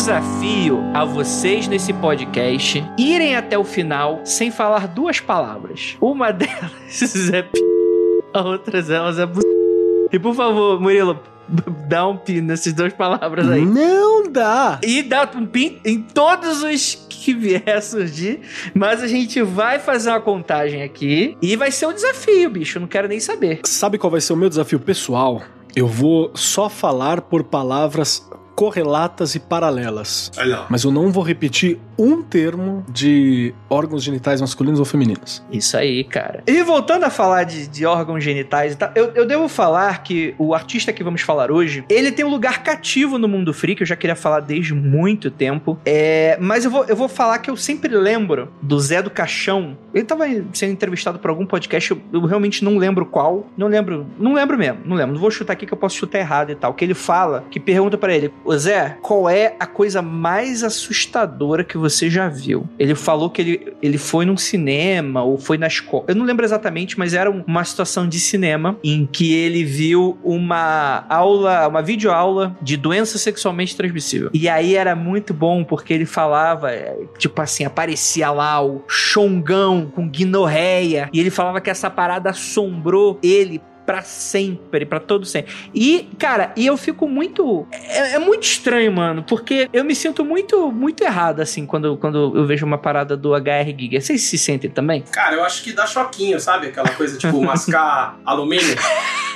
desafio a vocês nesse podcast irem até o final sem falar duas palavras. Uma delas é p... a outra delas é bu... E por favor, Murilo, dá um pin nessas duas palavras aí. Não dá! E dá um pin em todos os que vier a surgir. Mas a gente vai fazer uma contagem aqui e vai ser um desafio, bicho. Não quero nem saber. Sabe qual vai ser o meu desafio pessoal? Eu vou só falar por palavras correlatas e paralelas. Mas eu não vou repetir um termo de órgãos genitais masculinos ou femininos. Isso aí, cara. E voltando a falar de, de órgãos genitais e tal, eu, eu devo falar que o artista que vamos falar hoje, ele tem um lugar cativo no mundo freak, eu já queria falar desde muito tempo. É, mas eu vou, eu vou falar que eu sempre lembro do Zé do Caixão. Ele tava sendo entrevistado por algum podcast, eu, eu realmente não lembro qual. Não lembro, não lembro mesmo, não lembro. Não vou chutar aqui que eu posso chutar errado e tal. Que ele fala, que pergunta para ele, Ô Zé, qual é a coisa mais assustadora que você já viu? Ele falou que ele, ele foi num cinema ou foi na escola. Eu não lembro exatamente, mas era um- uma situação de cinema em que ele viu uma aula, uma videoaula de doença sexualmente transmissível. E aí era muito bom porque ele falava, é, tipo assim, aparecia lá o chongão com guinorreia. E ele falava que essa parada assombrou ele pra sempre, pra todo sempre. E, cara, e eu fico muito. É, é muito estranho, mano, porque eu me sinto muito, muito errado, assim, quando, quando eu vejo uma parada do HR Giga. Vocês se sentem também? Cara, eu acho que dá choquinho, sabe? Aquela coisa tipo mascar alumínio.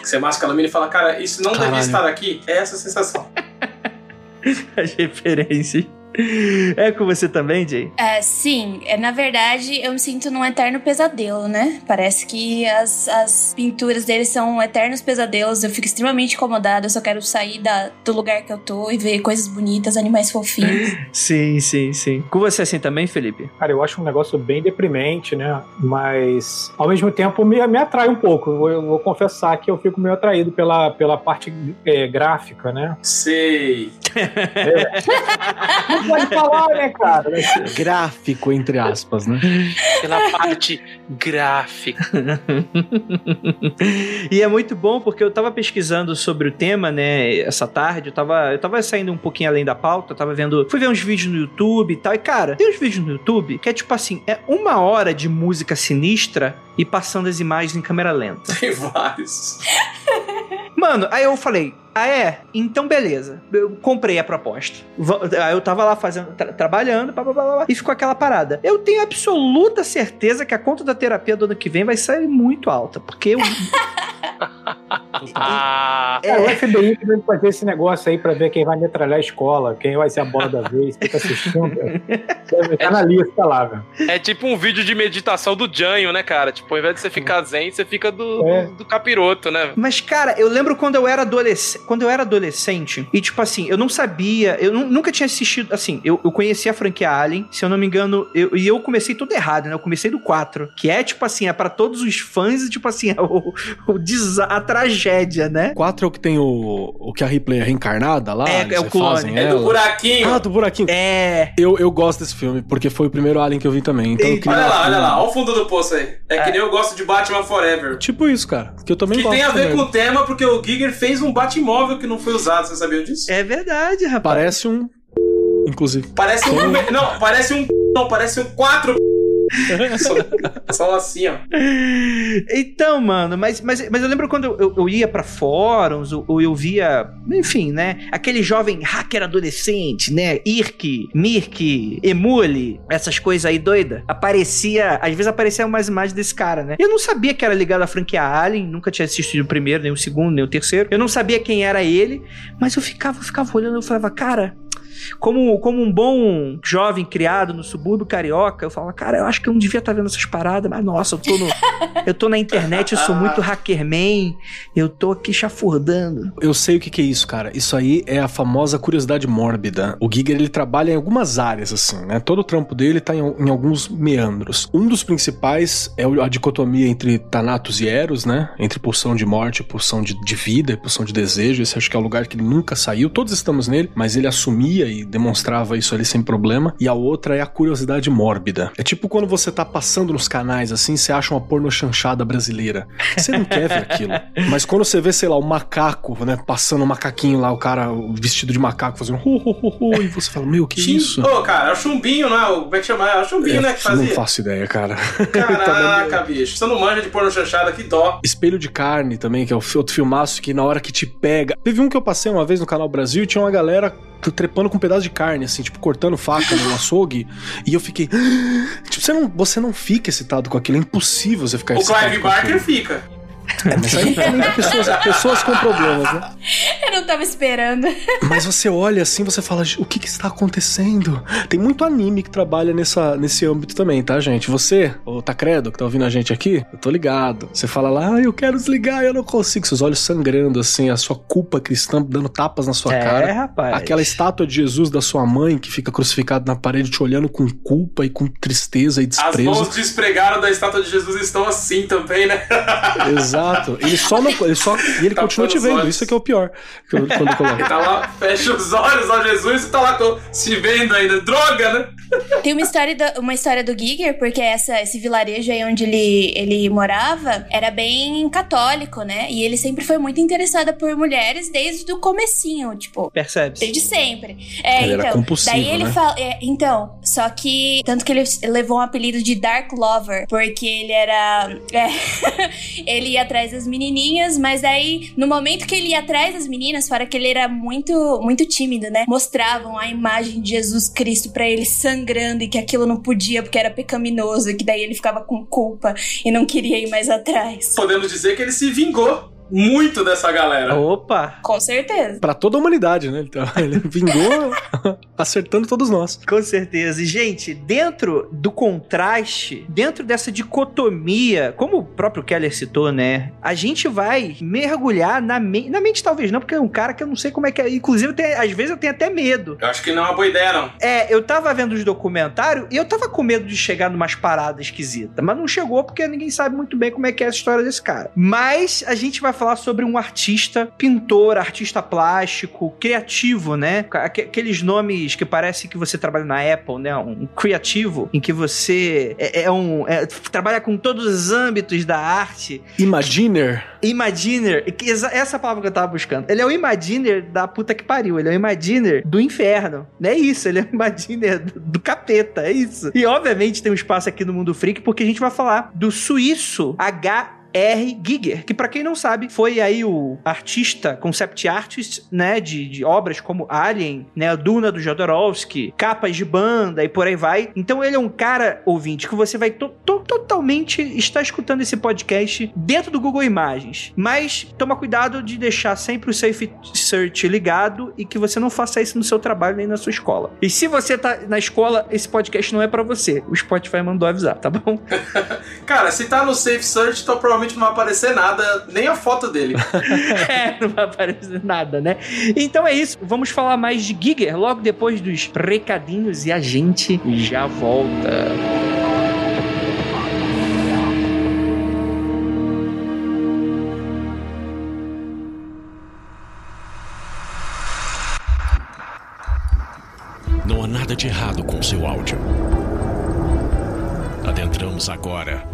Você masca alumínio e fala, cara, isso não devia Caralho. estar aqui. É essa a sensação. As referências. É com você também, Jay? É, sim, é, na verdade eu me sinto num eterno pesadelo, né? Parece que as, as pinturas deles são eternos pesadelos. Eu fico extremamente incomodada, eu só quero sair da, do lugar que eu tô e ver coisas bonitas, animais fofinhos. Sim, sim, sim. Com você assim também, Felipe? Cara, eu acho um negócio bem deprimente, né? Mas, ao mesmo tempo, me, me atrai um pouco. Eu vou, eu vou confessar que eu fico meio atraído pela, pela parte é, gráfica, né? Sei. Não pode falar, né, cara? Gráfico, entre aspas, né? Pela parte gráfica. e é muito bom porque eu tava pesquisando sobre o tema, né, essa tarde, eu tava, eu tava saindo um pouquinho além da pauta, eu tava vendo, fui ver uns vídeos no YouTube e tal, e cara, tem uns vídeos no YouTube que é tipo assim, é uma hora de música sinistra e passando as imagens em câmera lenta. Tem vários. Mano, aí eu falei, ah é? Então beleza. Eu comprei a proposta. Aí eu tava lá fazendo, tra- trabalhando, blá, blá, blá, blá, e ficou aquela parada. Eu tenho absoluta certeza que a conta da terapia do ano que vem vai sair muito alta, porque eu... Ah, É, o FBI deve fazer esse negócio aí pra ver quem vai metralhar a escola, quem vai ser a bola da vez, fica assistindo. Deve estar na lista lá, velho. é tipo um vídeo de meditação do Janho, né, cara? Tipo, ao invés de você ficar zen, você fica do, É. do, do capiroto, né? Mas, cara, eu lembro quando eu era adolescente. Quando eu era adolescente, e tipo assim, eu não sabia, eu nu- nunca tinha assistido. Assim, eu, eu conhecia a franquia Alien, se eu não me engano, eu- e eu comecei tudo errado, né? Eu comecei do 4, que é tipo assim, é pra todos os fãs, tipo assim, é o, o a tragédia, né? 4 é o que tem o, o que a Ripley é reencarnada lá? É, é o clone. É do buraquinho. Ah, do buraquinho. É. Eu, eu gosto desse filme, porque foi o primeiro Alien que eu vi também. Então eu Eita. queria- Olha lá, olha lá. Olha o fundo do poço aí. É, que É. nem eu gosto de Batman Forever. Tipo isso, cara. Que eu também Que gosto. tem a ver também. com o tema, porque o Giger fez um Batmóvel que não foi usado. Você sabia disso? É verdade, rapaz. Parece um. Inclusive. Parece um. Não, parece um. Não, parece um quatro. Só, só assim, ó. Então, mano, mas, mas, mas eu lembro quando eu, eu- ia pra fóruns, ou, ou eu via, enfim, né? Aquele jovem hacker adolescente, né? Irk, Mirk, Emule, essas coisas aí doida. Aparecia, às vezes apareciam umas imagens desse cara, né? Eu não sabia que era ligado à franquia Alien, nunca tinha assistido o primeiro, nem o segundo, nem o terceiro. Eu não sabia quem era ele, mas eu ficava, eu ficava olhando, eu falava, cara. Como, como um bom jovem criado no subúrbio carioca, eu falava, cara, eu acho que eu não devia estar vendo essas paradas, mas nossa, eu tô, no, eu tô na internet, eu sou muito hackerman, eu tô aqui chafurdando. Eu sei o que, que é isso, cara. Isso aí é a famosa curiosidade mórbida. O Giger ele trabalha em algumas áreas, assim, né? Todo o trampo dele tá em, em alguns meandros. Um dos principais é a dicotomia entre Thanatos e Eros, né? Entre pulsão de morte, pulsão de, de vida e pulsão de desejo. Esse acho que é o lugar que ele nunca saiu. Todos estamos nele, mas ele assumiu dicotomia e demonstrava isso ali sem problema. E a outra é a curiosidade mórbida. É tipo quando você tá passando nos canais assim, você acha uma porno chanchada brasileira. Você não quer ver aquilo. Mas quando você vê, sei lá, o macaco, né? Passando o macaquinho lá, o cara vestido de macaco fazendo hu, hu, hu, hu, e você fala, meu, que Chim- isso? Ô, cara, é o chumbinho, é? O- Como é que chama? É o chumbinho, né? Que Eu não fazia. faço ideia, cara. Caraca, bicho. Você não manja de porno chanchada, que dó. Espelho de Carne também, que é outro filmaço que na hora que te pega. Teve um que eu passei uma vez no canal Brasil e tinha uma galera trepando com um pedaço de carne, assim, tipo, cortando faca no açougue. E eu fiquei. Tipo, você não, você não fica excitado com aquilo, é impossível você ficar O excitado. Clive com Barker fica. É, mas aí também tem pessoas, pessoas com problemas, né? Eu não tava esperando. Mas você olha assim, você fala, o que que está acontecendo? Tem muito anime que trabalha nessa, nesse âmbito também, tá, gente? Você, o Tacredo, que tá ouvindo a gente aqui, eu tô ligado. Você fala lá, ah, eu quero desligar, eu não consigo. Seus olhos sangrando, assim, a sua culpa cristã dando tapas na sua é, cara. rapaz. Aquela estátua de Jesus da sua mãe que fica crucificado na parede te olhando com culpa e com tristeza e As desprezo. mãos despregaram da estátua de Jesus estão assim também, né? Exato. Ele só não. Ele só, e ele Tapando continua te vendo. Isso é que é o pior. Quando eu coloco. Ele tá lá, fecha os olhos ao Jesus e tá lá se vendo ainda. Droga, né? Tem uma história, do, uma história do Giger, porque essa, esse vilarejo aí onde ele, ele morava era bem católico, né? E ele sempre foi muito interessado por mulheres desde o comecinho, tipo, Percebe-se. Desde sempre. É, Ele era então. compulsivo, daí ele né? fala. é, então, só que. Tanto que ele levou um apelido de Dark Lover, porque ele era. é, ele ia atrás das menininhas, mas daí, no momento que ele ia atrás das meninas, fora que ele era muito, muito tímido, né? Mostravam a imagem de Jesus Cristo pra ele sangrando e que aquilo não podia porque era pecaminoso, e que daí ele ficava com culpa e não queria ir mais atrás. Podemos dizer que ele se vingou muito dessa galera. Opa! Com certeza. Pra toda a humanidade, né? Então, ele vingou acertando todos nós. Com certeza. E, gente, dentro do contraste, dentro dessa dicotomia, como o próprio Keller citou, né? A gente vai mergulhar na mente. Na mente, talvez não, porque é um cara que eu não sei como é que é. Inclusive, tenho- às vezes eu tenho até medo. Eu acho que não é uma boa ideia, não. É, eu tava vendo os documentários e eu tava com medo de chegar numas paradas esquisitas, mas não chegou porque ninguém sabe muito bem como é que é essa história desse cara. Mas a gente vai falar sobre um artista, pintor, artista plástico, criativo, né? Aque- Aqueles nomes que parece que você trabalha na Apple, né? Um criativo, em que você é, é um é, trabalha com todos os âmbitos da arte. Imaginer. Imaginer, essa palavra que eu tava buscando. Ele é o Imaginer da puta que pariu. Ele é o Imaginer do inferno. É isso, ele é o Imaginer do, do capeta, é isso. E obviamente tem um espaço aqui no Mundo Freak, porque a gente vai falar do suíço H. R. Giger, que pra quem não sabe, foi aí o artista, concept artist, né, de, de obras como Alien, né, a Duna do Jodorowsky, capas de banda e por aí vai. Então ele é um cara, ouvinte, que você vai to- to- totalmente estar escutando esse podcast dentro do Google Imagens. Mas toma cuidado de deixar sempre o Safe Search ligado e que você não faça isso no seu trabalho nem na sua escola. E se você tá na escola, esse podcast não é pra você. O Spotify mandou avisar, tá bom? Cara, se tá no Safe Search, então provavelmente não vai aparecer nada, nem a foto dele. é, não vai aparecer nada, né? Então é isso. Vamos falar mais de Giger logo depois dos recadinhos e a gente já volta. Não há nada de errado com o seu áudio. Adentramos agora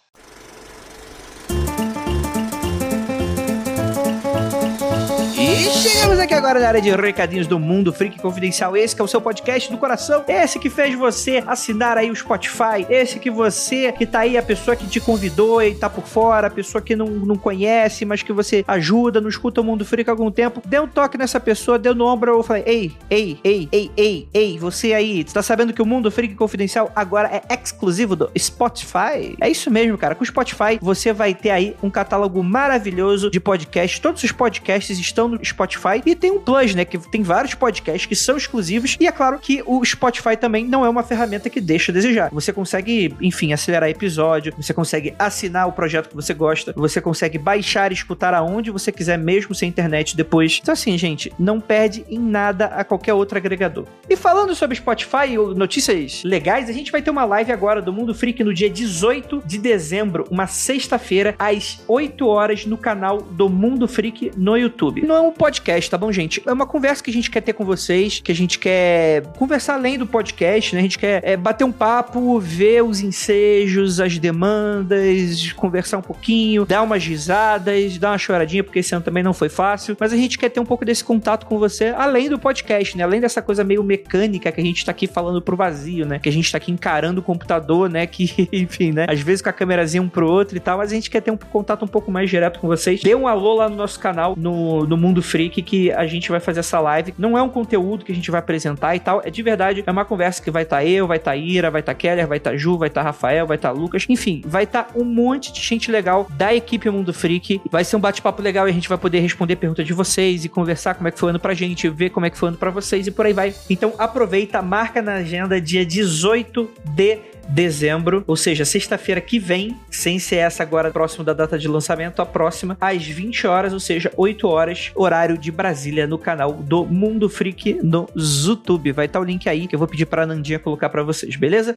E chegamos aqui agora na área de recadinhos do Mundo Freak Confidencial. Esse que é o seu podcast do coração. Esse que fez você assinar aí o Spotify. Esse que você, que tá aí, a pessoa que te convidou e tá por fora, a pessoa que não, não conhece, mas que você ajuda, não escuta o Mundo Freak há algum tempo. Dê um toque nessa pessoa, deu no ombro, eu falei, ei, ei, ei, ei, ei, ei, você aí, você tá sabendo que o Mundo Freak Confidencial agora é exclusivo do Spotify? É isso mesmo, cara. Com o Spotify, você vai ter aí um catálogo maravilhoso de podcasts. Todos os podcasts estão no Spotify e tem um plus, né? Que tem vários podcasts que são exclusivos. E é claro que o Spotify também não é uma ferramenta que deixa a desejar. Você consegue, enfim, acelerar episódio, você consegue assinar o projeto que você gosta, você consegue baixar e escutar aonde você quiser, mesmo sem internet depois. Então, assim, gente, não perde em nada a qualquer outro agregador. E falando sobre Spotify ou notícias legais, a gente vai ter uma live agora do Mundo Freak no dia 18 de dezembro, uma sexta-feira, às 8 horas, no canal do Mundo Freak no YouTube. Não podcast, tá bom, gente? É uma conversa que a gente quer ter com vocês, que a gente quer conversar além do podcast, né? A gente quer é, bater um papo, ver os ensejos, as demandas, conversar um pouquinho, dar umas risadas, dar uma choradinha, porque esse ano também não foi fácil. Mas a gente quer ter um pouco desse contato com você, além do podcast, né? Além dessa coisa meio mecânica que a gente tá aqui falando pro vazio, né? Que a gente tá aqui encarando o computador, né? Que, enfim, né? Às vezes com a câmerazinha um pro outro e tal, mas a gente quer ter um contato um pouco mais direto com vocês. Dê um alô lá no nosso canal, no, no Mundo Freak, que a gente vai fazer essa live. Não é um conteúdo que a gente vai apresentar e tal, é de verdade, é uma conversa que vai estar tá eu, vai estar tá Ira, vai estar tá Keller, vai estar tá Ju, vai estar tá Rafael, vai estar tá Lucas, enfim, vai estar um monte de gente legal da equipe Mundo Freak. Vai ser um bate-papo legal e a gente vai poder responder perguntas de vocês e conversar como é que foi o ano pra gente, ver como é que foi o ano pra vocês e por aí vai. Então aproveita, marca na agenda dia 18 de dezembro, ou seja, sexta-feira que vem, sem ser essa agora próximo da data de lançamento, a próxima, às 20 horas, ou seja, 8 horas, horário de Brasília, no canal do Mundo Freak no YouTube. Vai estar o link aí que eu vou pedir pra Nandinha colocar para vocês, beleza?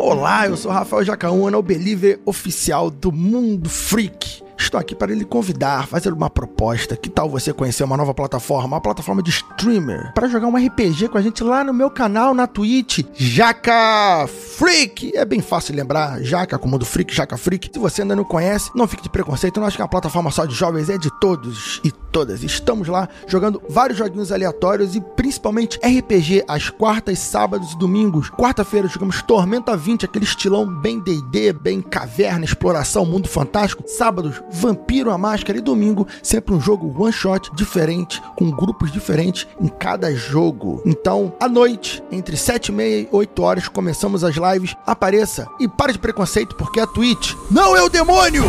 Olá, eu sou Rafael Jacaúna, o believer oficial do Mundo Freak. Estou aqui para lhe convidar, fazer uma proposta. Que tal você conhecer uma nova plataforma, uma plataforma de streamer, para jogar um RPG com a gente lá no meu canal na Twitch, Jaca Freak. É bem fácil lembrar, Jaca como do Freak, Jaca Freak. Se você ainda não conhece, não fique de preconceito, não acho que é uma plataforma só de jovens, é de todos e todas. Estamos lá jogando vários joguinhos aleatórios e principalmente RPG às quartas, sábados e domingos. Quarta-feira jogamos Tormenta 20, aquele estilão bem D&D, bem caverna, exploração, mundo fantástico. Sábados Vampiro a Máscara e domingo, sempre um jogo one shot diferente, com grupos diferentes em cada jogo. Então, à noite, entre 7 e meia e 8 horas, começamos as lives. Apareça e pare de preconceito, porque a Twitch não é o demônio!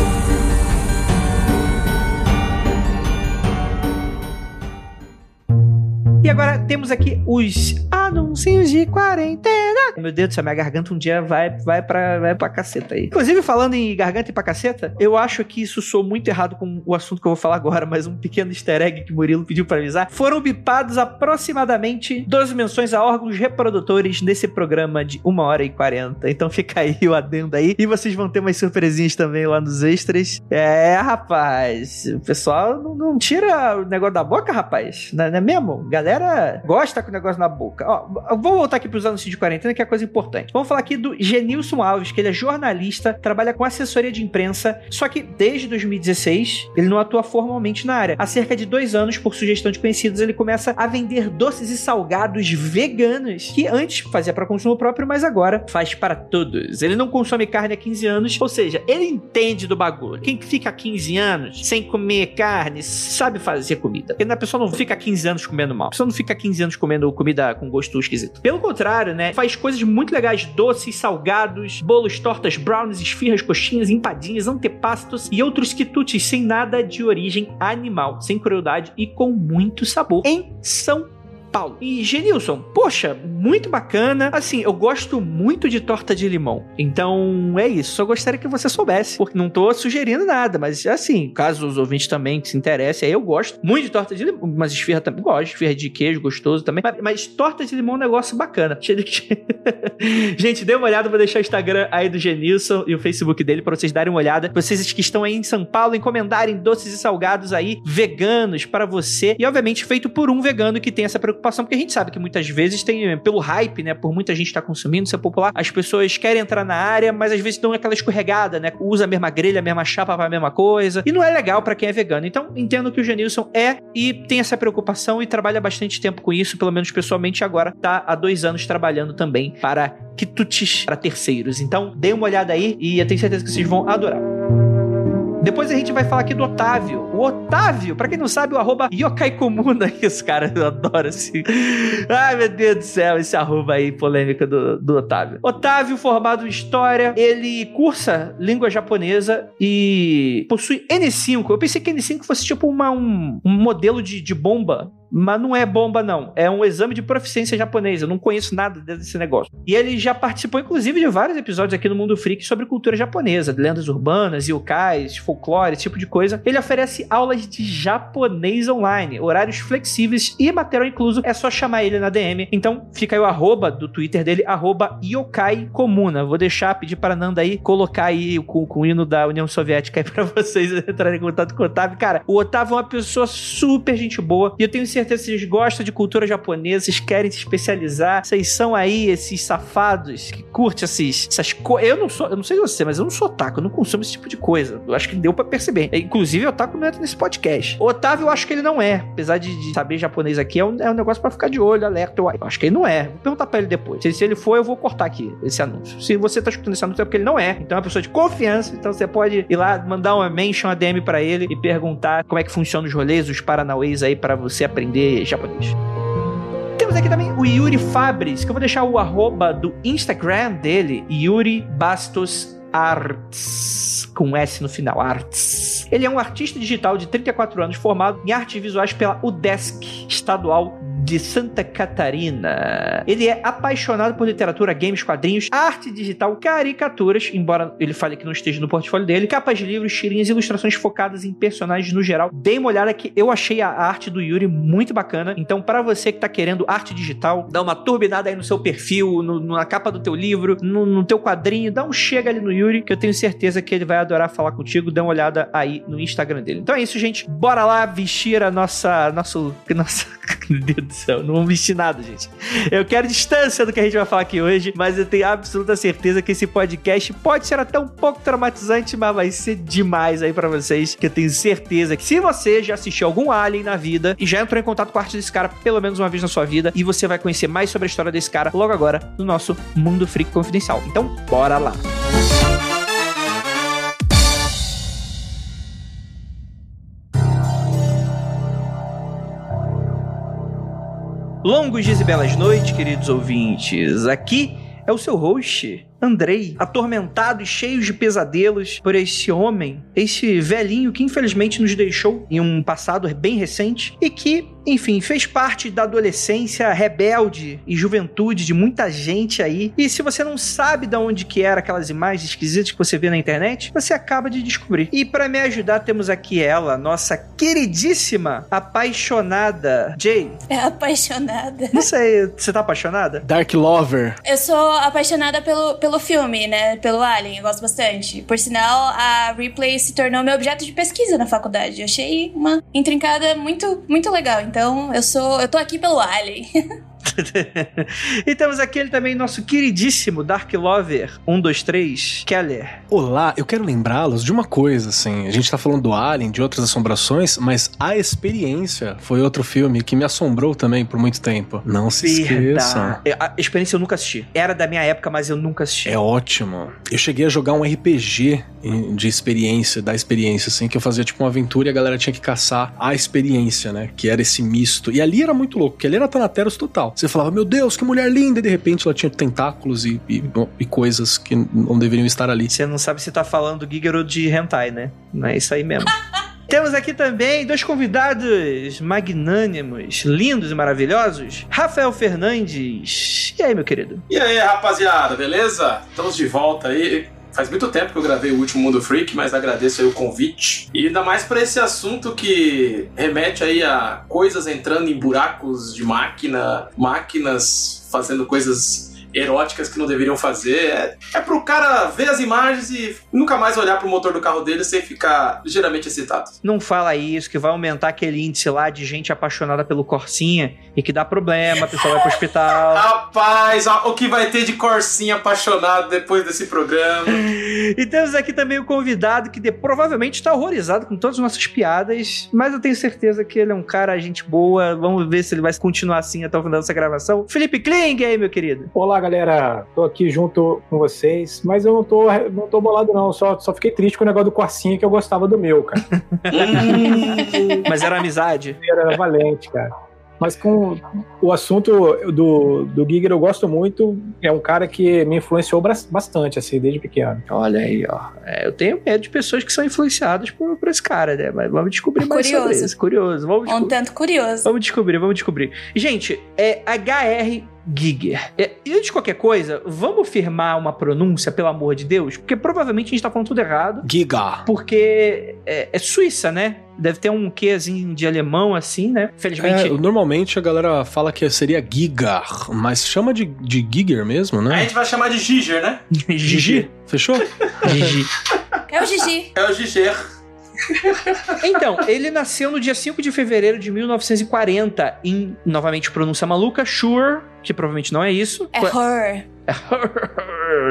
E agora temos aqui os anúncios de quarentena. Meu Deus do céu, minha garganta um dia vai, vai, pra, vai pra caceta aí. Inclusive, falando em garganta e pra caceta, eu acho que isso sou muito errado com o assunto que eu vou falar agora, mas um pequeno easter egg que Murilo pediu pra avisar. Foram bipados aproximadamente 12 menções a órgãos reprodutores nesse programa de 1 hora e 40. Então fica aí o adendo aí. E vocês vão ter umas surpresinhas também lá nos extras. É, rapaz, o pessoal não, não tira o negócio da boca, rapaz. Não, não é mesmo? Galera gosta com o negócio na boca. Ó, vou voltar aqui pros anúncios de quarentena, que é coisa importante. Vamos falar aqui do Genilson Alves, que ele é jornalista, trabalha com assessoria de imprensa, só que desde 2016 ele não atua formalmente na área. Há cerca de dois anos, por sugestão de conhecidos, ele começa a vender doces e salgados veganos, que antes fazia para consumo próprio, mas agora faz para todos. Ele não consome carne há 15 anos, ou seja, ele entende do bagulho. Quem fica 15 anos sem comer carne sabe fazer comida. Porque a pessoa não fica 15 anos comendo mal. Pessoa não fica 15 anos comendo comida com gosto esquisito. Pelo contrário, né? Faz coisas muito legais: doces, salgados, bolos, tortas, brownies, esfirras, coxinhas, empadinhas, antepastos e outros quitutes sem nada de origem animal, sem crueldade e com muito sabor. Em São Paulo. E Genilson, poxa, muito bacana. Assim, eu gosto muito de torta de limão. Então é isso. Só gostaria que você soubesse, porque não tô sugerindo nada, mas assim, caso os ouvintes também se interessem, aí eu gosto muito de torta de limão, mas esfirra também gosto, esfirra de queijo gostoso também. Mas, mas torta de limão é um negócio bacana. Gente, dê uma olhada, vou deixar o Instagram aí do Genilson e o Facebook dele para vocês darem uma olhada. Vocês que estão aí em São Paulo, encomendarem doces e salgados aí veganos para você e obviamente feito por um vegano que tem essa preocupação preocupação, porque a gente sabe que muitas vezes tem, pelo hype, né, por muita gente estar consumindo, ser popular, as pessoas querem entrar na área, mas às vezes dão aquela escorregada, né, usa a mesma grelha, a mesma chapa para a mesma coisa, e não é legal para quem é vegano. Então, entendo que o Janilson é e tem essa preocupação e trabalha bastante tempo com isso, pelo menos pessoalmente agora, tá há dois anos trabalhando também para quitutes para terceiros. Então, dê uma olhada aí e eu tenho certeza que vocês vão adorar. Depois a gente vai falar aqui do Otávio. O Otávio, pra quem não sabe, o arroba Yokai Komuna. Isso, cara, eu esse. Ai, meu Deus do céu, esse arroba aí polêmica do, do Otávio. Otávio, formado em História, ele cursa língua japonesa e possui N5. Eu pensei que N5 fosse tipo uma, um, um modelo de, de bomba mas não é bomba, não. É um exame de proficiência japonês. Eu não conheço nada desse negócio. E ele já participou, inclusive, de vários episódios aqui no Mundo Freak sobre cultura japonesa, lendas urbanas, yokais, folclore, esse tipo de coisa. Ele oferece aulas de japonês online, horários flexíveis e material incluso. É só chamar ele na DM. Então, fica aí o arroba do Twitter dele, arroba yokai comuna. Vou deixar, pedir para Nanda aí, colocar aí com, com o hino da União Soviética aí pra vocês entrarem em contato com o Otávio. Cara, o Otávio é uma pessoa super gente boa e eu tenho certeza certeza vocês gostam de cultura japonesa, vocês querem se especializar, vocês são aí esses safados que curtem esses, essas coisas. Eu não sou, eu não sei você, mas eu não sou otaku, eu não consumo esse tipo de coisa. Eu acho que deu para perceber. Inclusive, o otaku não entra nesse podcast. O Otávio, eu acho que ele não é. Apesar de, de saber japonês aqui, é um, é um negócio para ficar de olho, alerta. Eu acho que ele não é. Vou perguntar pra ele depois. Se, se ele for, eu vou cortar aqui esse anúncio. Se você tá escutando esse anúncio, é porque ele não é. Então é uma pessoa de confiança. Então você pode ir lá, mandar uma mention, uma DM para ele e perguntar como é que funciona os rolês, os paranauês aí para você aprender japonês. Temos aqui também o Yuri Fabris, que eu vou deixar o arroba do Instagram dele, Yuri Bastos Arts, com S no final, Arts. Ele é um artista digital de 34 anos, formado em artes visuais pela UDESC Estadual de Santa Catarina. Ele é apaixonado por literatura, games, quadrinhos, arte digital, caricaturas, embora ele fale que não esteja no portfólio dele, capas de livros, tirinhas ilustrações focadas em personagens no geral. Dê uma olhada que eu achei a arte do Yuri muito bacana. Então, para você que tá querendo arte digital, dá uma turbinada aí no seu perfil, no, na capa do teu livro, no, no teu quadrinho, dá um chega ali no Yuri, que eu tenho certeza que ele vai adorar falar contigo. Dá uma olhada aí no Instagram dele. Então é isso, gente. Bora lá vestir a nossa. Nosso, nossa. Meu Deus do céu, não vamos vestir nada, gente. Eu quero distância do que a gente vai falar aqui hoje, mas eu tenho absoluta certeza que esse podcast pode ser até um pouco traumatizante, mas vai ser demais aí para vocês, que eu tenho certeza que se você já assistiu algum Alien na vida e já entrou em contato com a arte desse cara pelo menos uma vez na sua vida, e você vai conhecer mais sobre a história desse cara logo agora no nosso Mundo Freak Confidencial. Então, bora lá. Longos dias e belas noites, queridos ouvintes. Aqui é o seu host, Andrei, atormentado e cheio de pesadelos por esse homem, esse velhinho que infelizmente nos deixou em um passado bem recente e que, enfim, fez parte da adolescência rebelde e juventude de muita gente aí. E se você não sabe de onde que eram aquelas imagens esquisitas que você vê na internet, você acaba de descobrir. E para me ajudar, temos aqui ela, nossa queridíssima, apaixonada Jay. É apaixonada. Não sei, você tá apaixonada? Dark Lover. Eu sou apaixonada pelo, pelo filme, né? Pelo Alien, eu gosto bastante. Por sinal, a Ripley se tornou meu objeto de pesquisa na faculdade. Eu achei uma intrincada muito, muito legal. Então, eu sou. Eu tô aqui pelo Alien. e temos aqui ele também, nosso queridíssimo Dark Lover 123, Keller. Olá, eu quero lembrá-los de uma coisa, assim. A gente tá falando do Alien, de outras assombrações, mas A Experiência foi outro filme que me assombrou também por muito tempo. Não se esqueçam. A experiência eu nunca assisti. Era da minha época, mas eu nunca assisti. É ótimo. Eu cheguei a jogar um RPG de experiência, da experiência, assim, que eu fazia tipo uma aventura e a galera tinha que caçar a experiência, né? Que era esse misto. E ali era muito louco, porque ali era Thanateros total. Você falava, meu Deus, que mulher linda, e de repente ela tinha tentáculos e, e, e coisas que não deveriam estar ali. Você não sabe se tá falando do Gigaro de Hentai, né? Não é isso aí mesmo. Temos aqui também dois convidados magnânimos, lindos e maravilhosos. Rafael Fernandes. E aí, meu querido? E aí, rapaziada, beleza? Estamos de volta aí. Faz muito tempo que eu gravei o último Mundo Freak, mas agradeço aí o convite. E ainda mais para esse assunto que remete aí a coisas entrando em buracos de máquina, máquinas fazendo coisas eróticas que não deveriam fazer. É, é pro cara ver as imagens e nunca mais olhar pro motor do carro dele sem ficar ligeiramente excitado. Não fala isso, que vai aumentar aquele índice lá de gente apaixonada pelo Corsinha e que dá problema, a pessoa vai pro hospital. Rapaz, ó, o que vai ter de corsinha apaixonado depois desse programa? E temos aqui também o convidado que de- provavelmente está horrorizado com todas as nossas piadas, mas eu tenho certeza que ele é um cara, gente boa. Vamos ver se ele vai continuar assim até o final dessa gravação. Felipe Kling, aí, meu querido? Olá, galera. Tô aqui junto com vocês, mas eu não tô, não tô bolado, não. Só, só fiquei triste com o negócio do Corsinha que eu gostava do meu, cara. Mas era amizade? Era valente, cara. Mas com o assunto do, do Giger eu gosto muito. É um cara que me influenciou bastante, assim, desde pequeno. Olha aí, ó. É, eu tenho medo de pessoas que são influenciadas por, por esse cara, né? Mas vamos descobrir mais sobre Curioso. isso. Curioso. Vamos Um tanto curioso. Vamos descobrir, vamos descobrir. Gente, é HR Giger. É, e antes de qualquer coisa, vamos firmar uma pronúncia, pelo amor de Deus? Porque provavelmente a gente tá falando tudo errado. Giga. Porque é, é Suíça, né? Deve ter um quezinho de alemão assim, né? Felizmente. É, normalmente a galera fala que seria Gigar, mas chama de, de Giger mesmo, A né? gente vai chamar de Giger, né? Gigi? Fechou? Gigi. É o Gigi. É o Giger. Então, ele nasceu no dia 5 de fevereiro de 1940 em, novamente, pronúncia maluca, Shure, que provavelmente não é isso. É horror.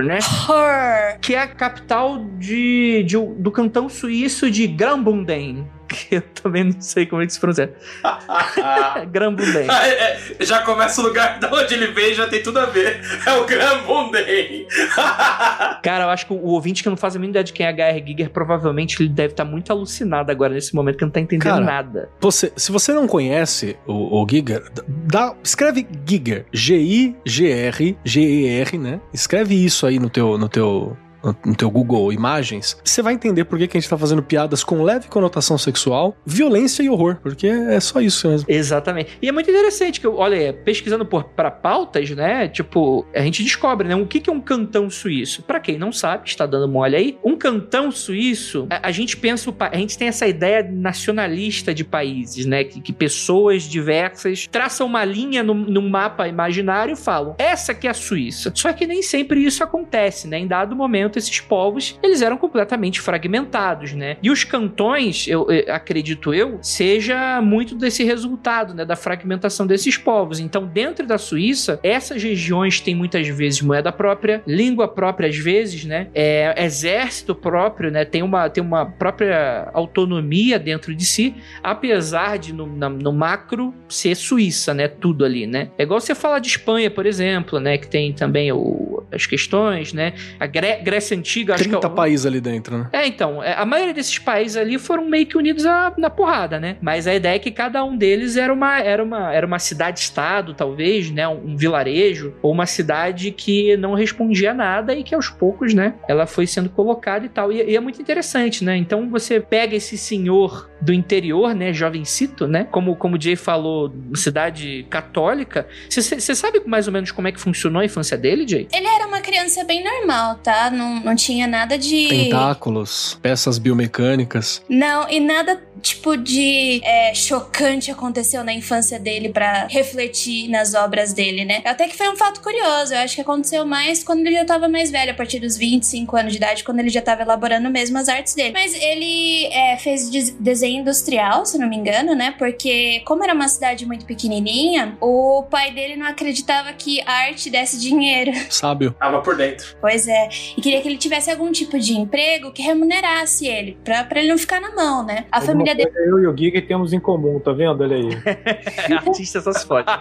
né? Horror. Que é a capital de, de- do cantão suíço de Grambunden. Que eu também não sei como é que se pronuncia. Grambunden. Ah, é, é, já começa o lugar de onde ele veio, já tem tudo a ver. É o Gran Bonden. Cara, eu acho que o ouvinte que não faz a mínima ideia de quem é HR Giger, provavelmente ele deve estar muito alucinado agora nesse momento, que não tá entendendo Cara, nada. Você, se você não conhece o, o Giger, dá, escreve Giger, G-I-G-R, G-E-R, né? Escreve isso aí no teu, no teu, no, no teu Google Imagens. Você vai entender por que, que a gente tá fazendo piadas com leve conotação sexual, violência e horror, porque é só isso mesmo. Exatamente. E é muito interessante que, olha, pesquisando por para pautas, né? Tipo, a gente descobre, né? O que, que é um cantão suíço? Pra quem não sabe, está dando mole aí. Um cantão suíço, a, a gente pensa, a gente tem essa ideia nacionalista de países, né? Que, que pessoas diversas traçam uma linha num, num mapa imaginário e falam: essa aqui é a Suíça. Só que nem sempre isso acontece, né? Em dado momento, esses povos eles eram completamente fragmentados, né? E os cantões, eu, eu acredito eu, seja muito desse resultado, né? Da fragmentação desses povos. Então, dentro da Suíça, essas regiões têm muitas vezes moeda própria, língua própria às vezes, né? É, exército próprio, né? Tem uma, tem uma própria autonomia dentro de si, apesar de no, na- no macro ser Suíça, né? Tudo ali, né? É igual você falar de Espanha, por exemplo, né? Que tem também o- as questões, né? A Gré- Grécia Antiga, acho que é 30 países ali dentro, né? é, então, é, a maioria desses países ali foram meio que unidos a- na porrada, né? Mas a ideia é que cada um deles era uma, era uma, era uma cidade-estado, talvez, né? Um, um vilarejo, ou uma cidade que não respondia a nada e que aos poucos, né? Ela foi sendo colocada e tal. E, e é muito interessante, né? Então você pega esse senhor do interior, né? Jovencito, né? Como, como o Jay falou, cidade católica. Você- sabe mais ou menos como é que funcionou a infância dele, Jay? Ele era uma criança bem normal, tá? Não, não tinha nada de. Tentáculos, peças biomecânicas. Não, e nada tipo de é, chocante aconteceu na infância dele pra refletir nas obras dele, né? Até que foi um fato curioso. Eu acho que aconteceu mais quando ele já tava mais velho, a partir dos 25 anos de idade, quando ele já tava elaborando mesmo as artes dele. Mas ele é, fez des- desenho industrial, se não me engano, né? Porque, como era uma cidade muito pequenininha, o pai dele não acreditava que a arte desse dinheiro. Sábio. Tava por dentro. Pois é. E queria que ele tivesse algum tipo de emprego que remunerasse ele, pra, pra ele não ficar na mão, né? A Alguma família coisa eu e o Giga temos em comum, tá vendo? Olha aí. Artista só se fode.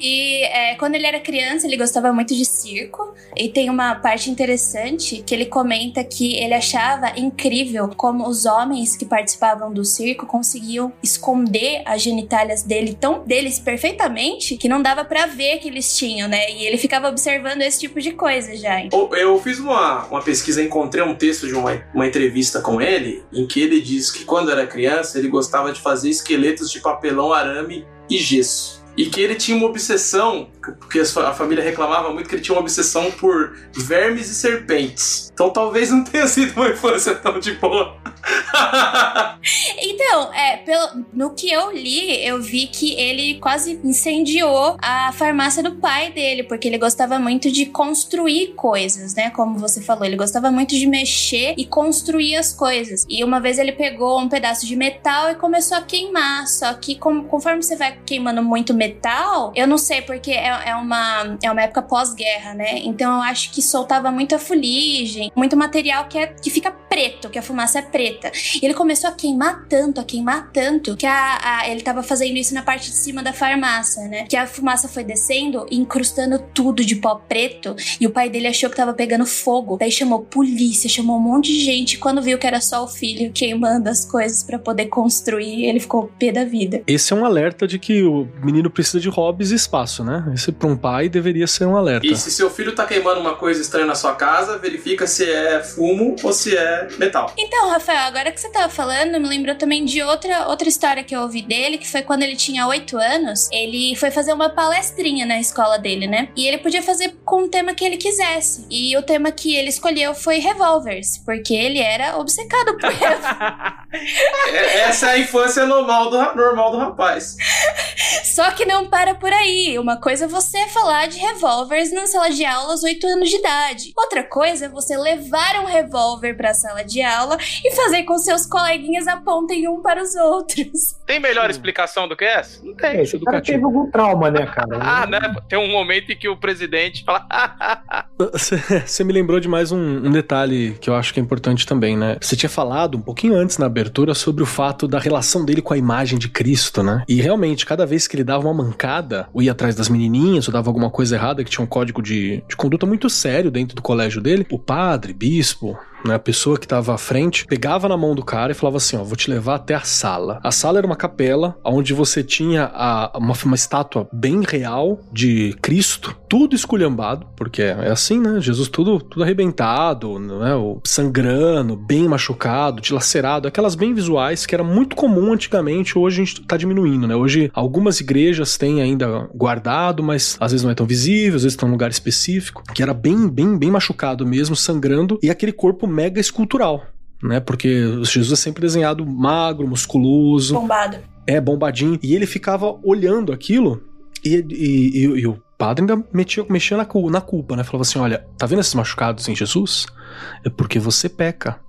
E é, quando ele era criança, ele gostava muito de circo. E tem uma parte interessante que ele comenta que ele achava incrível como os homens que participavam do circo conseguiam esconder as genitálias dele tão deles perfeitamente que não dava pra ver que eles tinham, né? E ele ficava observando esse tipo de coisa já. Eu- Eu fiz uma, uma pesquisa, encontrei um texto de uma, uma entrevista com ele, em que ele diz que quando era criança ele gostava de fazer esqueletos de papelão, arame e gesso. E que ele tinha uma obsessão, porque a família reclamava muito que ele tinha uma obsessão por vermes e serpentes. Então talvez não tenha sido uma infância tão de boa. Então, é, pelo, no que eu li, eu vi que ele quase incendiou a farmácia do pai dele, porque ele gostava muito de construir coisas, né? Como você falou, ele gostava muito de mexer e construir as coisas. E uma vez ele pegou um pedaço de metal e começou a queimar. Só que com, conforme você vai queimando muito metal, eu não sei, porque é, é uma, é uma época pós-guerra, né? Então eu acho que soltava muita fuligem, muito material que, é, que fica preto, que a fumaça é preta. E ele começou a queimar tanto, a queimar tanto, que a, a, ele tava fazendo isso na parte de cima da farmácia, né? Que a fumaça foi descendo e incrustando tudo de pó preto. E o pai dele achou que tava pegando fogo. Daí chamou polícia, chamou um monte de gente. Quando viu que era só o filho queimando as coisas para poder construir, ele ficou pé da vida. Esse é um alerta de que o menino precisa de hobbies e espaço, né? Esse pra um pai deveria ser um alerta. E se seu filho tá queimando uma coisa estranha na sua casa, verifica se é fumo ou se é metal. Então, Rafael, agora que você tava falando, me lembrou também de outra, outra história que eu ouvi dele, que foi quando ele tinha 8 anos. Ele foi fazer uma palestrinha na escola dele, né? E ele podia fazer com o tema que ele quisesse. E o tema que ele escolheu foi revólveres, porque ele era obcecado por É- essa é a infância normal do, normal do rapaz. Só que não para por aí. Uma coisa é você falar de revólveres na sala de aula aos 8 anos de idade. Outra coisa é você levar um revólver pra sala de aula e fazer com seus coleguinhas apontem um para os outros. Tem melhor explicação do que essa? Não tem. Esse cara teve algum trauma, né, cara? Ah, né? Tem um momento em que o presidente fala. Você me lembrou de mais um, um detalhe que eu acho que é importante também, né? Você tinha falado um pouquinho antes na abertura sobre o fato da relação dele com a imagem de Cristo, né? E realmente, cada vez que ele dava uma mancada, ou ia atrás das menininhas, ou dava alguma coisa errada, que tinha um código de, de conduta muito sério dentro do colégio dele, o padre, bispo, né, a pessoa que estava à frente, pegava na mão do cara e falava assim: Ó, vou te levar até a sala. A sala era uma capela onde você tinha a- uma, uma estátua bem real de Cristo, tudo esculhambado, porque é assim, né? Jesus tudo, tudo arrebentado, né? o- sangrando, bem machucado, dilacerado, aquelas bem visuais que era muito comum antigamente, hoje a gente tá diminuindo, né? Hoje algumas igrejas têm ainda guardado, mas às vezes não é tão visível, às vezes tá num lugar específico, que era bem, bem, bem machucado mesmo, sangrando, e aquele corpo mega escultural. Né, porque Jesus é sempre desenhado magro, musculoso, Bombado. é, bombadinho. E ele ficava olhando aquilo e, e- e- e o padre ainda metia, mexia na, na culpa, né? Falava assim: olha, tá vendo esses machucados em Jesus? É porque você peca.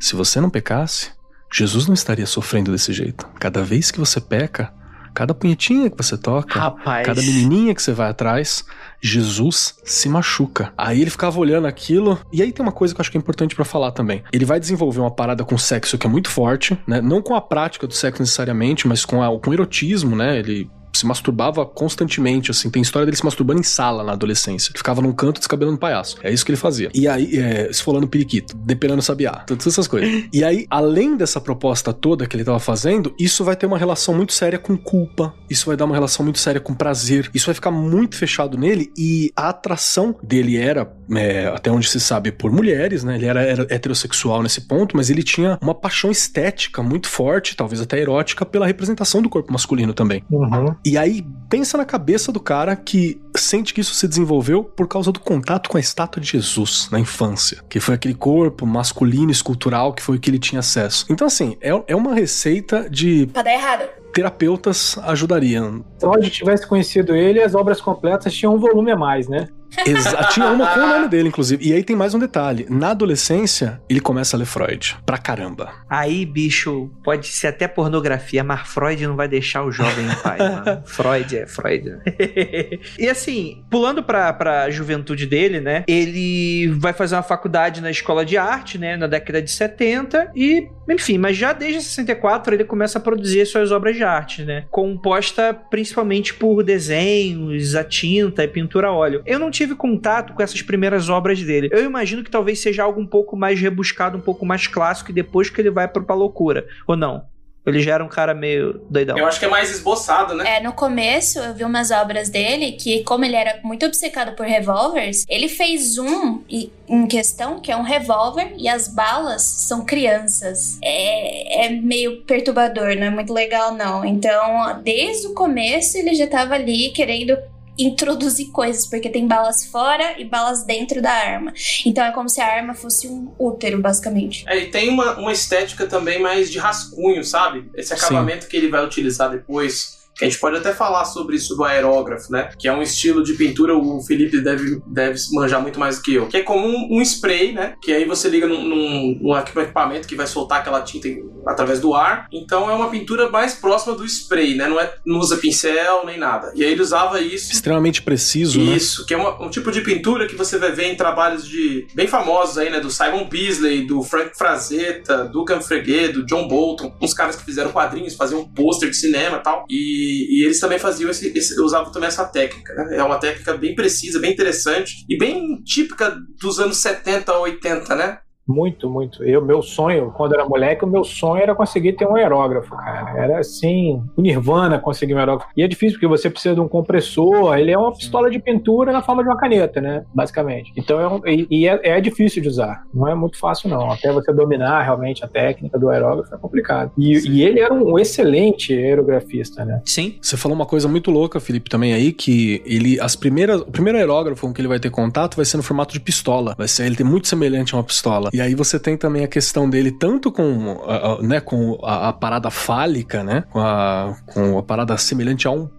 Se você não pecasse, Jesus não estaria sofrendo desse jeito. Cada vez que você peca, cada punhetinha que você toca, Rapaz. cada menininha que você vai atrás, Jesus se machuca. Aí ele ficava olhando aquilo, e aí tem uma coisa que eu acho que é importante pra falar também. Ele vai desenvolver uma parada com sexo que é muito forte, né? Não com a prática do sexo necessariamente, mas com, a, com o erotismo, né? Ele se masturbava constantemente, assim. Tem história dele se masturbando em sala na adolescência. Ele ficava num canto descabelando palhaço. É isso que ele fazia. E aí, é, esfolando periquito, depelando sabiá, todas essas coisas. E aí, além dessa proposta toda que ele tava fazendo, isso vai ter uma relação muito séria com culpa. Isso vai dar uma relação muito séria com prazer. Isso vai ficar muito fechado nele e a atração dele era, é, até onde se sabe, por mulheres, né? Ele era, era heterossexual nesse ponto, mas ele tinha uma paixão estética muito forte, talvez até erótica, pela representação do corpo masculino também. Uhum. E aí, pensa na cabeça do cara que sente que isso se desenvolveu por causa do contato com a estátua de Jesus na infância, que foi aquele corpo masculino escultural que foi o que ele tinha acesso. Então, assim, é, é uma receita de Pra dar errado. terapeutas ajudariam. Se eu tivesse conhecido ele, as obras completas tinham um volume a mais, né? Exa tinha uma com o nome dele, inclusive. E aí tem mais um detalhe. Na adolescência, ele começa a ler Freud. Pra caramba. Aí, bicho, pode ser até pornografia, mas Freud não vai deixar o jovem em paz, mano. Freud é Freud. e assim, pulando pra, pra juventude dele, né? Ele vai fazer uma faculdade na escola de arte, né? Na década de 70 e, enfim, mas já desde 64 ele começa a produzir suas obras de arte, né? Composta principalmente por desenhos, a tinta e pintura a óleo. Eu não tive contato com essas primeiras obras dele. Eu imagino que talvez seja algo um pouco mais rebuscado, um pouco mais clássico, e depois que ele vai pra loucura. Ou não? Ele já era um cara meio doidão. Eu acho que é mais esboçado, né? É, no começo eu vi umas obras dele que, como ele era muito obcecado por revólveres, ele fez um em questão que é um revólver e as balas são crianças. É, é meio perturbador, não é muito legal não. Então, desde o começo ele já tava ali querendo introduzir coisas, porque tem balas fora e balas dentro da arma. Então é como se a arma fosse um útero, basicamente. É, e tem uma, uma estética também mais de rascunho, sabe? Esse acabamento que ele vai utilizar depois. A gente pode até falar sobre isso do aerógrafo, né? Que é um estilo de pintura, o Felipe deve, deve manjar muito mais do que eu. Que é como um, um spray, né? Que aí você liga num, num, num equipamento que vai soltar aquela tinta através do ar. Então é uma pintura mais próxima do spray, né? Não, é, não usa pincel nem nada. E aí ele usava isso Extremamente preciso, né? isso, que é uma- um tipo de pintura que você vai ver em trabalhos de bem famosos aí, né? Do Simon Beasley, do Frank Frazetta, do Canfreguet, do John Bolton, uns caras que fizeram quadrinhos, faziam um pôster de cinema e tal. E, e eles também faziam esse, esse- usavam também essa técnica, né? É uma técnica bem precisa, bem interessante e bem típica dos anos 70 a 80, né? Muito, muito. Eu, meu sonho, quando era moleque, o meu sonho era conseguir ter um aerógrafo, cara. Era assim, o Nirvana conseguir um aerógrafo. E é difícil porque você precisa de um compressor, ele é uma pistola de pintura na forma de uma caneta, né? Basicamente. Então é um- e, e é, é difícil de usar. Não é muito fácil, não. Até você dominar realmente a técnica do aerógrafo é complicado. E, e ele era um excelente aerografista, né? Sim. Você falou uma coisa muito louca, Felipe, também aí, que ele, as primeiras, o primeiro aerógrafo com que ele vai ter contato vai ser no formato de pistola. Vai ser, ele tem muito semelhante a uma pistola. E aí você tem também a questão dele tanto com, a, né, com a, a parada fálica, né, com a, com a parada semelhante a um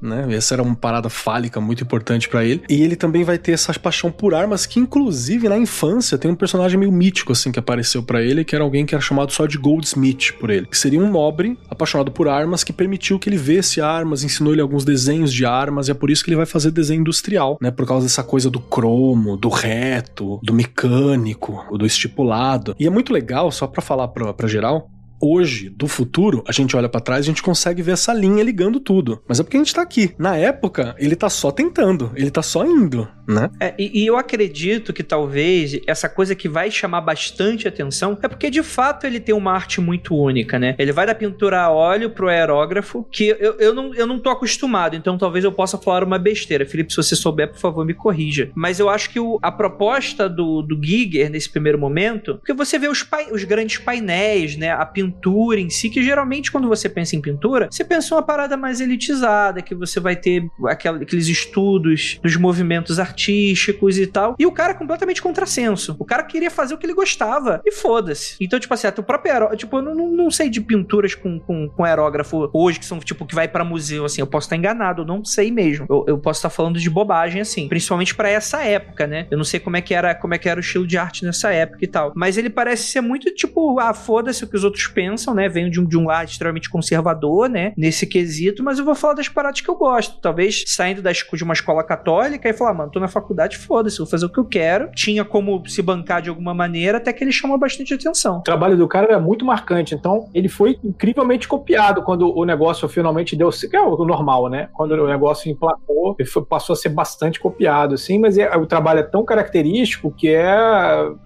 né? Essa era uma parada fálica muito importante pra ele. E ele também vai ter essa paixão por armas que, inclusive, na infância, tem um personagem meio mítico, assim, que apareceu pra ele, que era alguém que era chamado só de Goldsmith por ele. Que seria um nobre apaixonado por armas que permitiu que ele vesse armas, ensinou ele alguns desenhos de armas, e é por isso que ele vai fazer desenho industrial, né? Por causa dessa coisa do cromo, do reto, do mecânico, do estipulado. E é muito legal, só pra falar pra, pra geral, hoje, do futuro, a gente olha pra trás e a gente consegue ver essa linha ligando tudo. Mas é porque a gente tá aqui. Na época, ele tá só tentando, ele tá só indo, né? É, e, e eu acredito que talvez essa coisa que vai chamar bastante atenção é porque de fato ele tem uma arte muito única, né? Ele vai da pintura a óleo pro aerógrafo, que eu, eu, não, eu não tô acostumado, então talvez eu possa falar uma besteira. Felipe, se você souber, por favor, me corrija. Mas eu acho que o- a proposta do, do Giger nesse primeiro momento, porque você vê os, pai- os grandes painéis, né? A pintura em si, que geralmente quando você pensa em pintura, você pensa uma parada mais elitizada, que você vai ter aqueles estudos dos movimentos artísticos e tal. E o cara é completamente contrassenso. O cara queria fazer o que ele gostava. E foda-se. Então, tipo assim, o próprio. Tipo, eu não, não- sei de pinturas com, com, com aerógrafo hoje, que são, tipo, que vai pra museu, assim. Eu posso estar enganado, eu não sei mesmo. Eu, eu posso estar falando de bobagem, assim. Principalmente pra essa época, né? Eu não sei como é que era como é que era o estilo de arte nessa época e tal. Mas ele parece ser muito, tipo, ah, foda-se o que os outros né? Venho de um, de um lado extremamente conservador, né? Nesse quesito, mas eu vou falar das paradas que eu gosto. Talvez saindo da, de uma escola católica e falar, mano, tô na faculdade, foda-se, vou fazer o que eu quero. Tinha como se bancar de alguma maneira, até que ele chamou bastante atenção. O trabalho do cara era muito marcante, então ele foi incrivelmente copiado quando o negócio finalmente deu, que é o normal, né? Quando o negócio emplacou, ele foi- passou a ser bastante copiado, assim, mas é- o trabalho é tão característico que é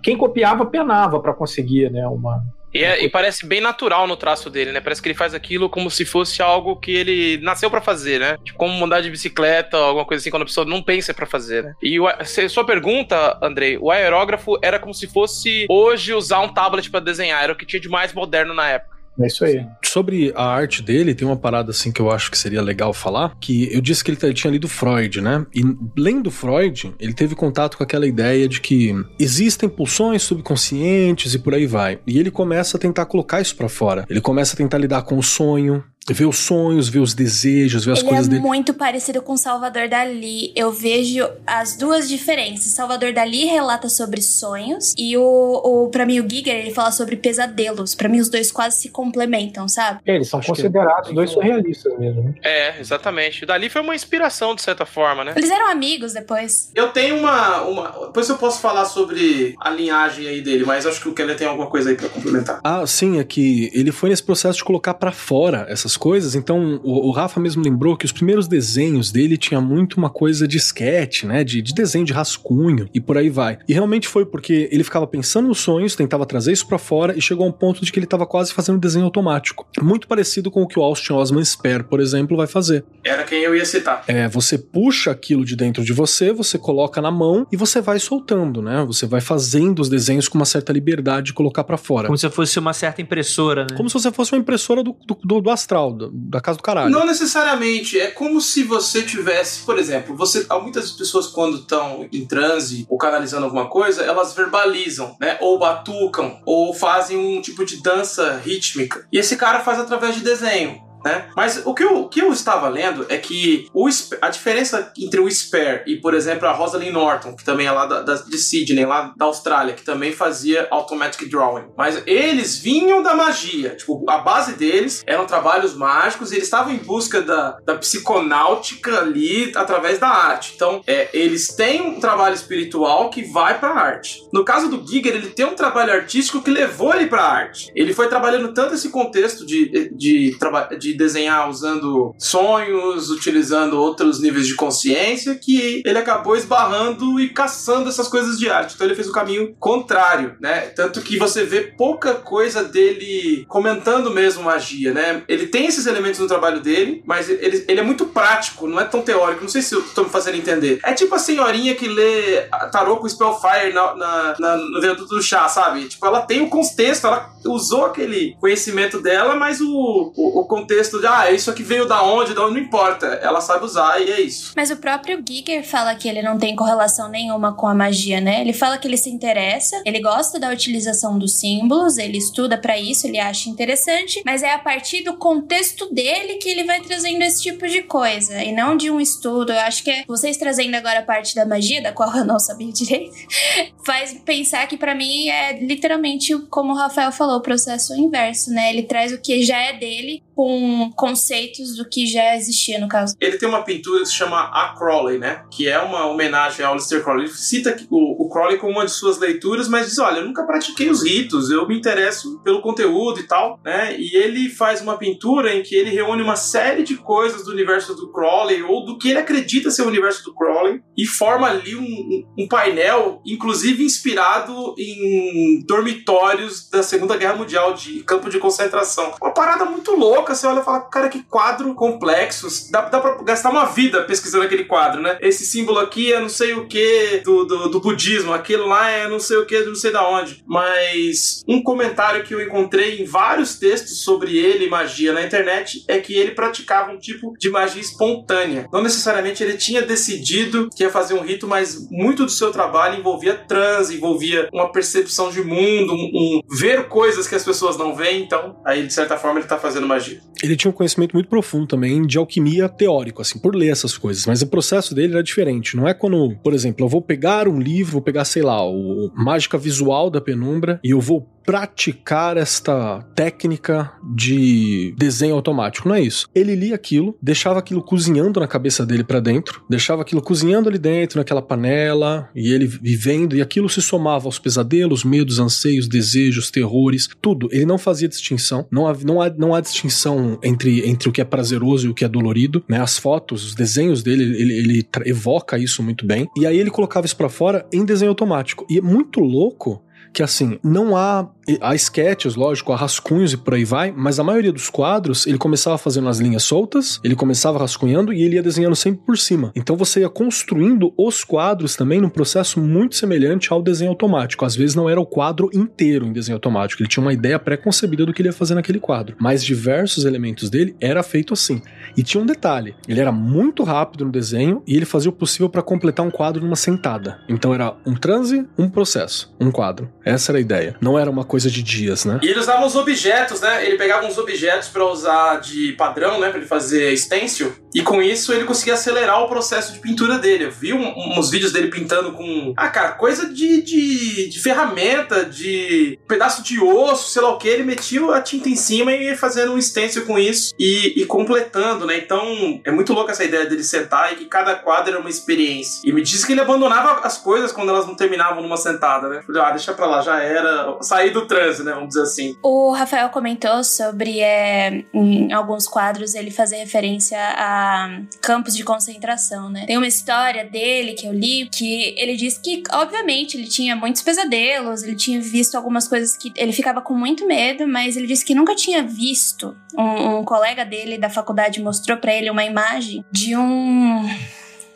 quem copiava penava para conseguir, né? Uma E, é- e parece bem natural no traço dele, né? Parece que ele faz aquilo como se fosse algo que ele nasceu pra fazer, né? Tipo, como andar de bicicleta, alguma coisa assim, quando a pessoa não pensa pra fazer, né? E o, sua pergunta, Andrei, o aerógrafo era como se fosse hoje usar um tablet pra desenhar, era o que tinha de mais moderno na época. É isso aí. Sobre a arte dele, tem uma parada assim que eu acho que seria legal falar, que eu disse que ele t- tinha lido Freud, né? E lendo Freud, ele teve contato com aquela ideia de que existem pulsões subconscientes e por aí vai. E ele começa a tentar colocar isso pra fora. Ele começa a tentar lidar com o sonho, ver os sonhos, ver os desejos, ver as Ele coisas é dele. muito parecido com Salvador Dali. Eu vejo as duas diferenças. Salvador Dali relata sobre sonhos e o, o para mim o Giger ele fala sobre pesadelos. Pra mim os dois quase se complementam, sabe? É, eles são Acho que- considerados dois surrealistas mesmo, né? É, exatamente. O Dali foi uma inspiração, de certa forma, né? Eles eram amigos depois. Eu tenho uma, uma. Depois eu posso falar sobre a linhagem aí dele, mas acho que o Keller tem alguma coisa aí pra complementar. Ah, sim, é que ele foi nesse processo de colocar pra fora essas coisas. Então, o, o Rafa mesmo lembrou que os primeiros desenhos dele tinha muito uma coisa de sketch, né? De, de desenho de rascunho e por aí vai. E realmente foi porque ele ficava pensando nos sonhos, tentava trazer isso pra fora e chegou a um ponto de que ele tava quase fazendo desenho automático. Muito parecido com o que o Austin Osman Spare, por exemplo, vai fazer. Era quem eu ia citar. É, você puxa aquilo de dentro de você, você coloca na mão e você vai soltando, né? Você vai fazendo os desenhos com uma certa liberdade de colocar pra fora. Como se fosse uma certa impressora, né? Como se você fosse uma impressora do, do- do astral. Da casa do caralho. Não necessariamente. É como se você tivesse, por exemplo, você, há muitas pessoas quando estão em transe ou canalizando alguma coisa, elas verbalizam, né? Ou batucam, ou fazem um tipo de dança rítmica. E esse cara faz através de desenho. Né? Mas o que, eu, o que eu estava lendo é que o, a diferença entre o Spare e, por exemplo, a Rosalind Norton, que também é lá da, da, de Sydney, lá da Austrália, que também fazia Automatic Drawing. Mas eles vinham da magia. Tipo, a base deles eram trabalhos mágicos e eles estavam em busca da, da psiconáutica ali através da arte. Então, é, eles têm um trabalho espiritual que vai pra arte. No caso do Giger, ele tem um trabalho artístico que levou ele pra arte. Ele foi trabalhando tanto esse contexto de, de, de, de desenhar usando sonhos, utilizando outros níveis de consciência, que ele acabou esbarrando e caçando essas coisas de arte. Então ele fez o caminho contrário, né? Tanto que você vê pouca coisa dele comentando mesmo magia, né? Ele tem esses elementos no trabalho dele, mas ele, ele é muito prático, não é tão teórico. Não sei se eu tô me fazendo entender. É tipo a senhorinha que lê tarô com Spellfire na, na, na, no viaduto do chá, sabe? Tipo, ela tem o contexto, ela usou aquele conhecimento dela, mas o, o, o contexto contexto de, ah, isso aqui veio da onde, da onde não importa. Ela sabe usar e é isso. Mas o próprio Giger fala que ele não tem correlação nenhuma com a magia, né? Ele fala que ele se interessa, ele gosta da utilização dos símbolos, ele estuda para isso, ele acha interessante, mas é a partir do contexto dele que ele vai trazendo esse tipo de coisa, e não de um estudo. Eu acho que é vocês trazendo agora a parte da magia, da qual eu não sabia direito, faz pensar que para mim é literalmente como o Rafael falou, o processo inverso, né? Ele traz o que já é dele com conceitos do que já existia no caso. Ele tem uma pintura que se chama A Crowley, né? Que é uma homenagem ao Aleister Crowley. Ele cita o, o Crowley como uma de suas leituras, mas diz: olha, eu nunca pratiquei os ritos, eu me interesso pelo conteúdo e tal, né? E ele faz uma pintura em que ele reúne uma série de coisas do universo do Crowley ou do que ele acredita ser o universo do Crowley e forma ali um, um painel, inclusive inspirado em dormitórios da Segunda Guerra Mundial de campo de concentração. Uma parada muito louca você olha e fala, cara, que quadro complexo. Dá, dá pra gastar uma vida pesquisando aquele quadro, né? Esse símbolo aqui é não sei o que do, do, do, budismo, aquilo lá é não sei o que, não sei da onde. Mas um comentário que eu encontrei em vários textos sobre ele e magia na internet é que ele praticava um tipo de magia espontânea. Não necessariamente ele tinha decidido que ia fazer um rito, mas muito do seu trabalho envolvia transe, envolvia uma percepção de mundo, um, um ver coisas que as pessoas não veem. Então, aí de certa forma ele tá fazendo magia ele tinha um conhecimento muito profundo também de alquimia teórico, assim, por ler essas coisas. Mas o processo dele era diferente. Não é quando, por exemplo, eu vou pegar um livro, vou pegar, sei lá, o Mágica Visual da Penumbra e eu vou praticar esta técnica de desenho automático. Não é isso. Ele lia aquilo, deixava aquilo cozinhando na cabeça dele para dentro, deixava aquilo cozinhando ali dentro, naquela panela, e ele vivendo, e aquilo se somava aos pesadelos, medos, anseios, desejos, terrores, tudo. Ele não fazia distinção, não há, não há, não há distinção entre, entre o que é prazeroso e o que é dolorido, né? As fotos, os desenhos dele, ele, ele evoca isso muito bem, e aí ele colocava isso para fora em desenho automático. E é muito louco que assim, não há há sketches, lógico, há rascunhos e por aí vai, mas a maioria dos quadros ele começava fazendo as linhas soltas, ele começava rascunhando e ele ia desenhando sempre por cima. Então você ia construindo os quadros também num processo muito semelhante ao desenho automático. Às vezes não era o quadro inteiro em desenho automático, ele tinha uma ideia pré-concebida do que ele ia fazer naquele quadro, mas diversos elementos dele era feito assim. E tinha um detalhe, ele era muito rápido no desenho e ele fazia o possível para completar um quadro numa sentada. Então era um transe, um processo, um quadro. Essa era a ideia. Não era uma coisa de dias, né? E ele usava os objetos, né? Ele pegava uns objetos para usar de padrão, né? Pra ele fazer stencil. E com isso ele conseguia acelerar o processo de pintura dele. Eu vi um, uns vídeos dele pintando com. Ah, cara, coisa de, de, de ferramenta, de pedaço de osso, sei lá o que. Ele metia a tinta em cima e ia fazendo um stencil com isso e, e completando, né? Então é muito louca essa ideia dele sentar e que cada quadro era uma experiência. E me disse que ele abandonava as coisas quando elas não terminavam numa sentada, né? Falei, ah, deixa pra lá, já era. Sair do trânsito, né? Vamos dizer assim. O Rafael comentou sobre, é, em alguns quadros, ele fazer referência a campos de concentração, né? Tem uma história dele que eu li que ele disse que, obviamente, ele tinha muitos pesadelos, ele tinha visto algumas coisas que ele ficava com muito medo, mas ele disse que nunca tinha visto. Um, um colega dele da faculdade mostrou para ele uma imagem de um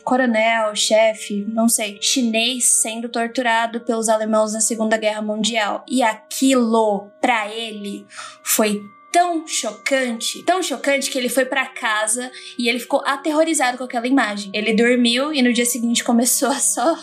coronel, chefe, não sei, chinês sendo torturado pelos alemãos na Segunda Guerra Mundial. E aquilo, para ele, foi tão chocante, tão chocante que ele foi para casa e ele ficou aterrorizado com aquela imagem. Ele dormiu e no dia seguinte começou a só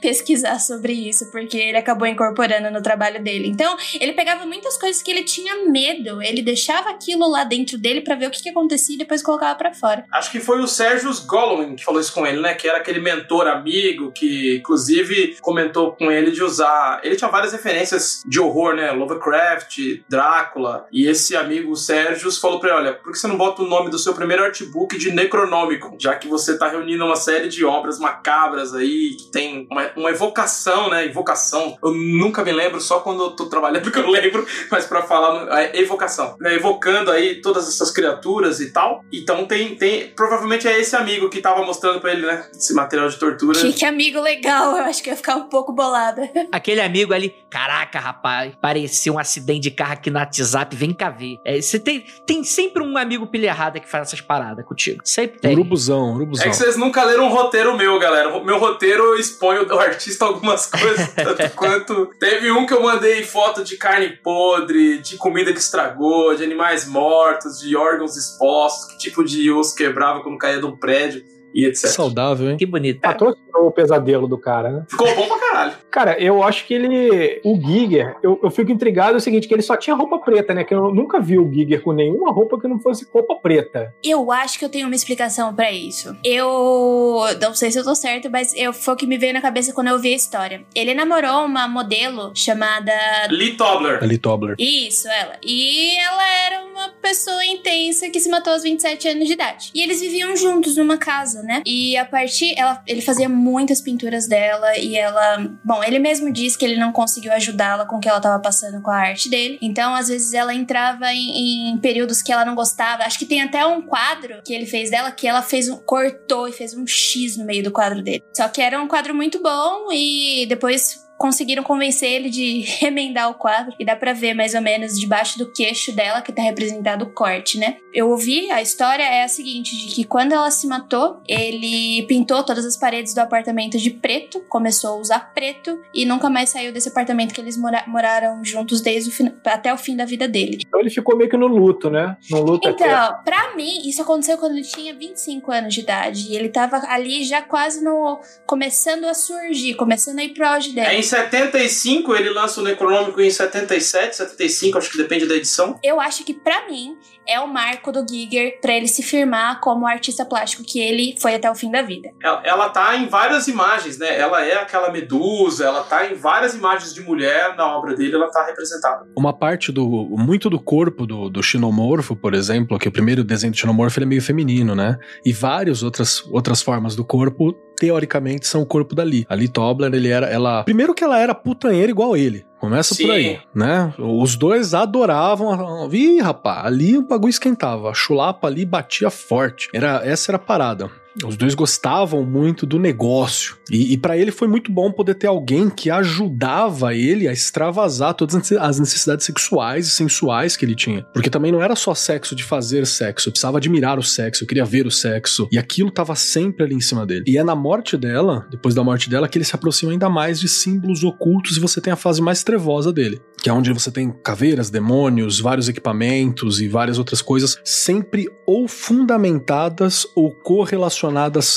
pesquisar sobre isso, porque ele acabou incorporando no trabalho dele. Então, ele pegava muitas coisas que ele tinha medo, ele deixava aquilo lá dentro dele para ver o que, que acontecia e depois colocava para fora. Acho que foi o Sérgio Goldwyn que falou isso com ele, né? Que era aquele mentor amigo que, inclusive, comentou com ele de usar. Ele tinha várias referências de horror, né? Lovecraft, Drácula. E esse amigo Sérgio falou pra ele: olha, por que você não bota o nome do seu primeiro artbook de Necronômico? Já que você tá reunindo uma série de obras macabras aí, que tem uma, uma evocação, né? Evocação. Eu nunca me lembro, só quando eu tô trabalhando que eu lembro, mas pra falar, é evocação. Né? Evocando aí todas essas criaturas e tal. Então tem, tem. Provavelmente é esse amigo que tava mostrando pra ele, né? Esse material de tortura. Que, que amigo legal, eu acho que ia ficar um pouco bolada. Aquele amigo ali, caraca, rapaz, parecia um acidente de carro aqui no WhatsApp, vem cá ver. É, você tem, tem sempre um amigo pilha errada que faz essas paradas contigo. Sempre tem. Urubuzão, urubuzão. É que vocês nunca leram um roteiro meu, galera. Meu roteiro expõe o artista algumas coisas, tanto quanto. Teve um que eu mandei foto de carne podre, de comida que estragou, de animais mortos, de órgãos expostos, que tipo de osso quebrava quando caía de um prédio e etc. Saudável, hein? Que bonito. Patrocinou o pesadelo do cara, né? Ficou bom pra caralho. Cara, eu acho que ele. O Giger, eu, eu fico intrigado é o seguinte: que ele só tinha roupa preta, né? Que eu nunca vi o Giger com nenhuma roupa que não fosse roupa preta. Eu acho que eu tenho uma explicação pra isso. Eu não sei se eu tô certo, mas eu, foi o que me veio na cabeça quando eu vi a história. Ele namorou uma modelo chamada. Lee Tobler. Ali Tobler. Isso, ela. E ela era uma pessoa intensa que se matou aos 27 anos de idade. E eles viviam juntos numa casa, né? E a partir. Ela, ele fazia muitas pinturas dela e ela. Bom, ele mesmo disse que ele não conseguiu ajudá-la com o que ela tava passando com a arte dele. Então, às vezes, ela entrava em, em períodos que ela não gostava. Acho que tem até um quadro que ele fez dela que ela fez um. cortou e fez um X no meio do quadro dele. Só que era um quadro muito bom e depois conseguiram convencer ele de remendar o quadro e dá pra ver mais ou menos debaixo do queixo dela que tá representado o corte, né? Eu ouvi, a história é a seguinte, de que quando ela se matou, ele pintou todas as paredes do apartamento de preto, começou a usar preto e nunca mais saiu desse apartamento que eles mora moraram juntos desde o fim, até o fim da vida dele. Então ele ficou meio que no luto, né? No luto. Então, pra mim, isso aconteceu quando ele tinha 25 anos de idade. E ele tava ali já quase no. começando a surgir, começando a ir pro auge dele. É, 75 ele lança o Necronômico em 77, 75, acho que depende da edição. Eu acho que pra mim é o marco do Giger pra ele se firmar como artista plástico que ele foi até o fim da vida. Ela, ela tá em várias imagens, né? Ela é aquela medusa, ela tá em várias imagens de mulher na obra dele, ela tá representada. Uma parte do. Muito do corpo do, do Xinomorfo, por exemplo, que o primeiro desenho do Xinomorfo ele é meio feminino, né? E várias outras, outras formas do corpo, teoricamente, são o corpo da Lee. A Lee Tobler, ele era. Ela. Primeiro que ela era putanheira igual ele. Começa Sim. por aí, né? Os dois adoravam. Ih, rapaz, ali o bagulho esquentava. A chulapa ali batia forte. Era, essa era a parada. Os dois gostavam muito do negócio. E, e para ele foi muito bom poder ter alguém que ajudava ele a extravasar todas as necessidades sexuais e sensuais que ele tinha. Porque também não era só sexo de fazer sexo, eu precisava admirar o sexo, eu queria ver o sexo. E aquilo tava sempre ali em cima dele. E é na morte dela, depois da morte dela, que ele se aproxima ainda mais de símbolos ocultos e você tem a fase mais trevosa dele. Que é onde você tem caveiras, demônios, vários equipamentos e várias outras coisas, sempre ou fundamentadas ou correlacionadas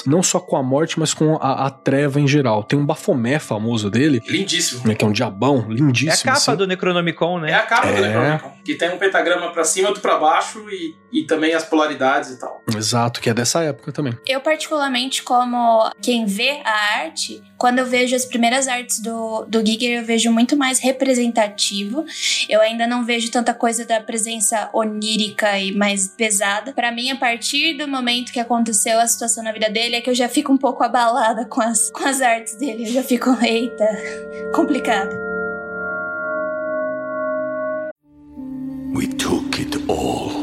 não só com a morte, mas com a, a treva em geral. Tem um bafomé famoso dele, Lindíssimo. né, que é um diabão, É a lindíssimo. capa assim. do Necronomicon, É né? a capa do É. Necronomicon, que tem um pentagrama pra cima, outro pra baixo e, e também as polaridades e tal. Exato, que é dessa época também. Eu, particularmente, como quem vê a arte, quando eu vejo as primeiras artes do, do Giger, eu vejo muito mais representativo. Eu ainda não vejo tanta coisa da presença onírica e mais pesada. Pra mim, a partir do momento que aconteceu a situação na vida dele, é que eu já fico um pouco abalada com as, com as artes dele. Eu já fico, eita, complicado. We took it all.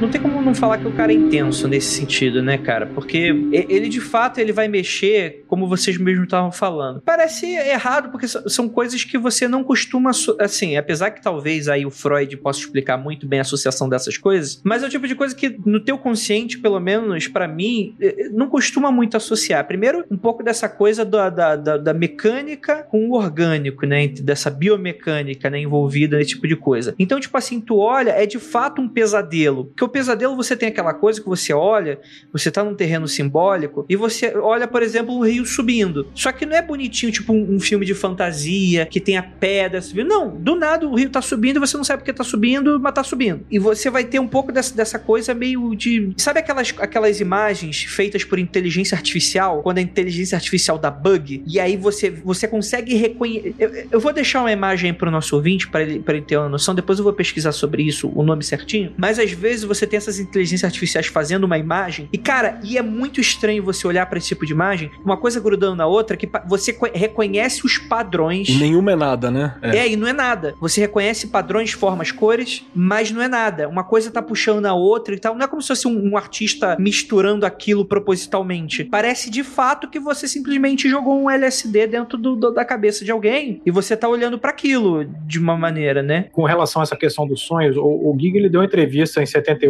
Não tem como não falar que o cara é intenso nesse sentido, né, cara? Porque ele de fato ele vai mexer, como vocês mesmos estavam falando. Parece errado porque são coisas que você não costuma assim, apesar que talvez aí o Freud possa explicar muito bem a associação dessas coisas, mas é o tipo de coisa que no teu consciente, pelo menos para mim, não costuma muito associar. Primeiro, um pouco dessa coisa da, da, da, da mecânica com o orgânico, né, dessa biomecânica, né, envolvida nesse tipo de coisa. Então, tipo assim, tu olha, é de fato um pesadelo, porque o pesadelo você tem aquela coisa que você olha, você tá num terreno simbólico e você olha, por exemplo, o rio subindo. Só que não é bonitinho, tipo um, um filme de fantasia que tem a pedra subindo. Não, do nada o rio tá subindo e você não sabe porque tá subindo, mas tá subindo. E você vai ter um pouco dessa, dessa coisa meio de. Sabe aquelas, aquelas imagens feitas por inteligência artificial? Quando a inteligência artificial dá bug, e aí você, você consegue reconhecer. Eu, eu vou deixar uma imagem pro nosso ouvinte para ele, pra ele ter uma noção, depois eu vou pesquisar sobre isso, o nome certinho. Mas às vezes você tem essas inteligências artificiais fazendo uma imagem, e cara, e é muito estranho você olhar para esse tipo de imagem, uma coisa grudando na outra, que você reconhece os padrões. E nenhuma é nada, né? É. é, e não é nada. Você reconhece padrões, formas, cores, mas não é nada. Uma coisa tá puxando na outra e tal. Não é como se fosse um, um artista misturando aquilo propositalmente. Parece de fato que você simplesmente jogou um LSD dentro do, do, da cabeça de alguém e você tá olhando para aquilo de uma maneira, né? Com relação a essa questão dos sonhos, o, o Gig ele deu uma entrevista em 78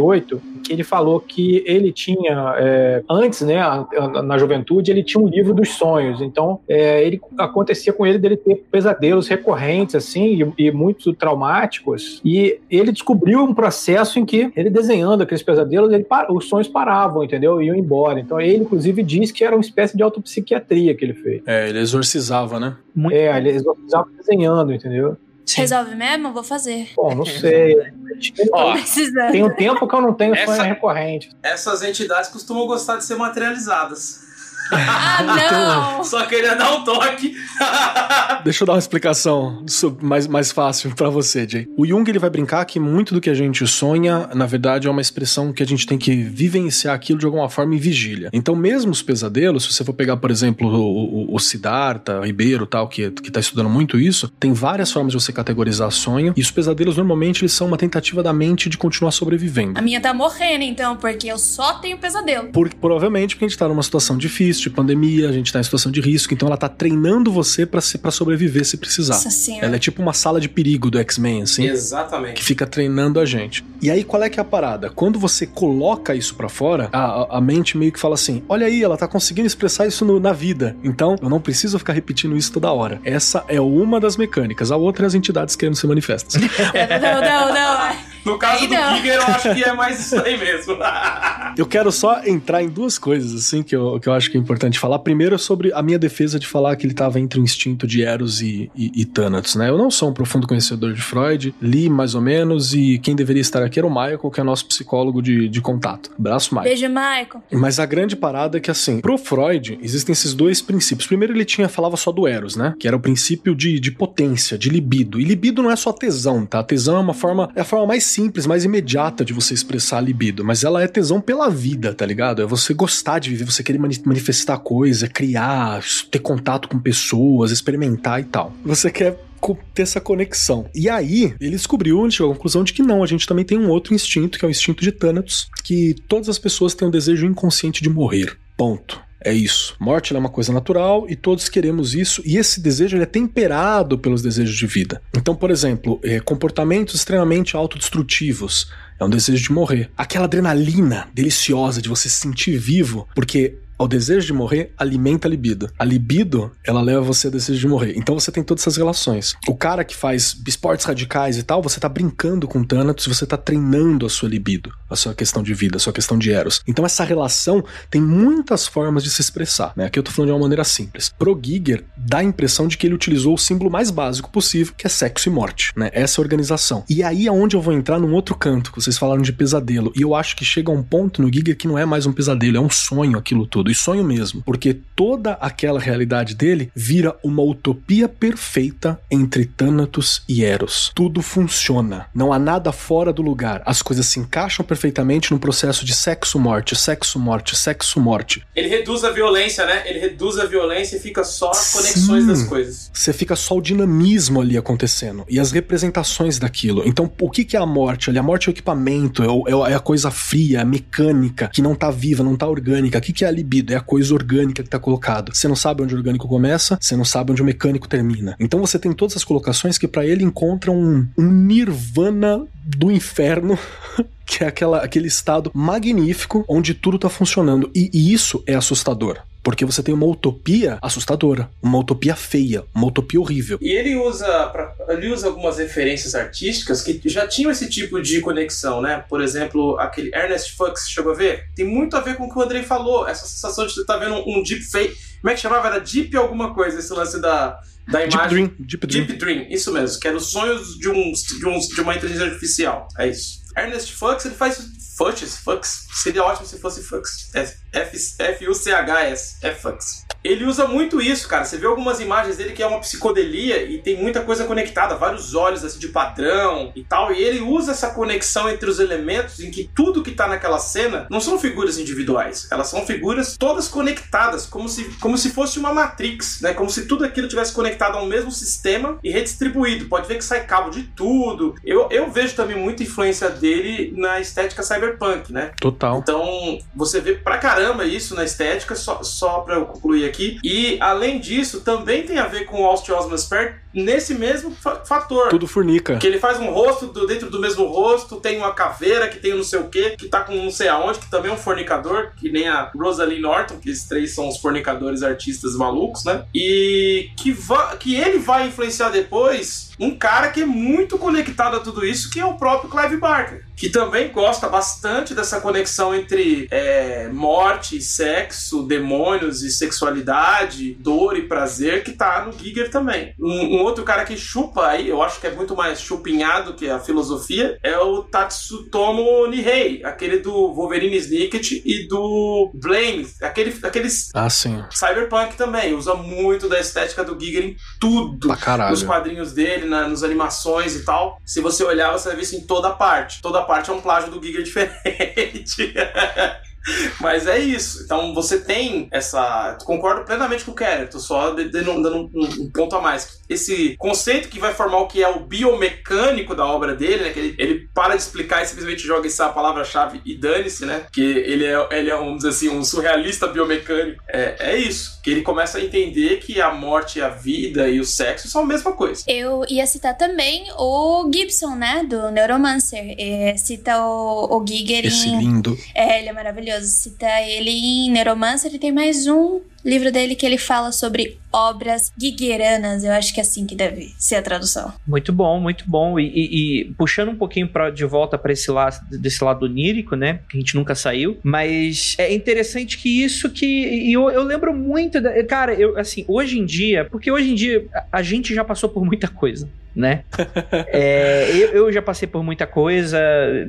que ele falou que ele tinha, é, antes, né, na juventude, ele tinha um livro dos sonhos. Então, é, ele acontecia com ele dele ter pesadelos recorrentes, assim, e, e muito traumáticos. E ele descobriu um processo em que ele desenhando aqueles pesadelos, ele, os sonhos paravam, entendeu? Iam embora. Então, ele, inclusive, diz que era uma espécie de autopsiquiatria que ele fez. É, ele exorcizava, né? Muito é, ele exorcizava desenhando, entendeu? Sim. Resolve mesmo? Vou fazer. Bom, não sei. Ó, tem um tempo que eu não tenho Essa, sonho recorrente. Essas entidades costumam gostar de ser materializadas. Ah, não! Só queria dar um toque. Deixa eu dar uma explicação mais, mais fácil para você, Jay. O Jung ele vai brincar que muito do que a gente sonha, na verdade, é uma expressão que a gente tem que vivenciar aquilo de alguma forma em vigília. Então, mesmo os pesadelos, se você for pegar, por exemplo, o, o, o Siddhartha, o Ribeiro tal, que, que tá estudando muito isso, tem várias formas de você categorizar sonho. E os pesadelos, normalmente, eles são uma tentativa da mente de continuar sobrevivendo. A minha tá morrendo, então, porque eu só tenho pesadelo. Por, provavelmente porque a gente tá numa situação difícil de pandemia, a gente tá em situação de risco, então ela tá treinando você para para sobreviver se precisar. Nossa ela é tipo uma sala de perigo do X-Men, assim. Exatamente. Que fica treinando a gente. E aí, qual é que é a parada? Quando você coloca isso para fora, a, a, mente meio que fala assim: olha aí, ela tá conseguindo expressar isso no, na vida. Então, eu não preciso ficar repetindo isso toda hora. Essa é uma das mecânicas. A outra é as entidades querendo ser manifestas. não, não, não. No caso do Giga, eu acho que é mais isso aí mesmo. eu quero só entrar em duas coisas, assim, que eu, que eu acho que é importante falar. Primeiro, sobre a minha defesa de falar que ele estava entre o instinto de Eros e, e, e, Thanatos, né? Eu não sou um profundo conhecedor de Freud, li mais ou menos, e quem deveria estar aqui era o Michael, que é nosso psicólogo de, de contato. Abraço, Michael. Beijo, Michael. Mas a grande parada é que, assim, pro Freud, existem esses dois princípios. Primeiro, ele tinha, falava só do Eros, né? Que era o princípio de, de potência, de libido. E libido não é só tesão, tá? Tesão é uma forma, é a forma mais simples, mais imediata de você expressar a libido, mas ela é tesão pela vida, tá ligado? É você gostar de viver, você querer manifestar coisa, criar, ter contato com pessoas, experimentar e tal. Você quer ter essa conexão. E aí, ele descobriu, ele chegou à conclusão de que não, a gente também tem um outro instinto, que é o instinto de Thanatos, que todas as pessoas têm o desejo inconsciente de morrer. Ponto. É isso. Morte é uma coisa natural e todos queremos isso, e esse desejo é temperado pelos desejos de vida. Então, por exemplo, é, comportamentos extremamente autodestrutivos é um desejo de morrer. Aquela adrenalina deliciosa de você se sentir vivo, porque o desejo de morrer alimenta a libido. A libido, ela leva você ao desejo de morrer. Então você tem todas essas relações. O cara que faz esportes radicais e tal, você tá brincando com Thanatos, você tá treinando a sua libido, a sua questão de vida, a sua questão de Eros. Então essa relação tem muitas formas de se expressar, né? Aqui eu tô falando de uma maneira simples. Pro Giger, dá a impressão de que ele utilizou o símbolo mais básico possível, que é sexo e morte, né? Essa organização. E aí é onde eu vou entrar num outro canto, que vocês falaram de pesadelo. E eu acho que chega um ponto no Giger que não é mais um pesadelo, é um sonho aquilo tudo e sonho mesmo, porque toda aquela realidade dele vira uma utopia perfeita entre Thanatos e Eros. Tudo funciona, não há nada fora do lugar, as coisas se encaixam perfeitamente no processo de sexo-morte, sexo-morte, sexo-morte. Ele reduz a violência, né? Ele reduz a violência e fica só as conexões Sim. das coisas. Você fica só o dinamismo ali acontecendo e as representações daquilo. Então, o que é a morte ali? A morte é o equipamento é, é é a coisa fria, mecânica, que não tá viva, não tá orgânica. O que, que é a libido? É a coisa orgânica que tá colocado. Você não sabe onde o orgânico começa, você não sabe onde o mecânico termina. Então você tem todas as colocações que pra ele encontram um, um nirvana do inferno que é aquela, aquele estado magnífico onde tudo tá funcionando. E, e isso é assustador. Porque você tem uma utopia assustadora, uma utopia feia, uma utopia horrível. E ele usa, pra- ele usa algumas referências artísticas que já tinham esse tipo de conexão, né? Por exemplo, aquele Ernest Fuchs, chegou a ver? Tem muito a ver com o que o Andrei falou, essa sensação de você estar vendo um, um deep fake. Como é que chamava? Era deep alguma coisa, esse lance da, da Deep imagem. Dream, Deep Dream. Deep Dream, isso mesmo, que era os sonhos de, um, de, um, de uma inteligência artificial. É isso. Ernest Fuchs, ele faz. Fuchs, Fuchs. Seria ótimo se fosse Fuchs. É. É Fuchs. Ele usa muito isso, cara. Você vê algumas imagens dele que é uma psicodelia e tem muita coisa conectada, vários olhos assim de padrão e tal. E ele usa essa conexão entre os elementos em que tudo que tá naquela cena não são figuras individuais, elas são figuras todas conectadas, como se, como se fosse uma Matrix, né? Como se tudo aquilo tivesse conectado ao mesmo sistema e redistribuído. Pode ver que sai cabo de tudo. Eu, eu vejo também muita influência dele na estética cyberpunk, né? Total. Então, você vê pra caramba isso na estética, só, só pra eu concluir aqui. E, além disso, também tem a ver com o Austin Osman Spare nesse mesmo fa- fator. Tudo fornica. Que ele faz um rosto do- dentro do mesmo rosto, tem uma caveira que tem um não sei o que, que tá com não sei aonde, que também é um fornicador, que nem a Rosalie Norton, que esses três são os fornicadores artistas malucos, né? E que, que ele vai influenciar depois um cara que é muito conectado a tudo isso, que é o próprio Clive Barker, que também gosta bastante dessa conexão entre é, morte, sexo, demônios e sexualidade, dor e prazer, que tá no Giger também. Um, um outro cara que chupa aí, eu acho que é muito mais chupinhado que a filosofia, é o Tatsutomo Nihei, aquele do Wolverine Snicket e do Blame, aquele, aqueles Ah, sim. Cyberpunk também, usa muito da estética do Giger em tudo. Pra caralho. Nos quadrinhos dele, na, nos animações e tal. Se você olhar, você vai ver isso em toda parte. Toda parte é um plágio do Giger diferente. Mas é isso. Então você tem essa. Concordo plenamente com o Keller, tô só dando um, um- um ponto a mais. Esse conceito que vai formar o que é o biomecânico da obra dele, né? Que ele, ele para de explicar e simplesmente joga essa palavra-chave e dane-se, né? Que ele é, ele é, vamos dizer assim, um surrealista biomecânico. É, é isso. Que ele começa a entender que a morte, a vida e o sexo são a mesma coisa. Eu ia citar também o Gibson, né? Do Neuromancer. É, cita o, o Giger Esse em. lindo. É, ele é maravilhoso. Cita ele em Neuromancer e tem mais um livro dele que ele fala sobre obras gigeranas. Eu acho que é assim que deve ser a tradução. Muito bom, muito bom. E, e- e puxando um pouquinho pra, de volta para esse lado, desse lado onírico, né? Que a gente nunca saiu. Mas é interessante que isso que. E eu, eu lembro muito. Da, cara, eu, assim, hoje em dia. Porque hoje em dia a, a gente já passou por muita coisa. Né? É, eu, eu já passei por muita coisa,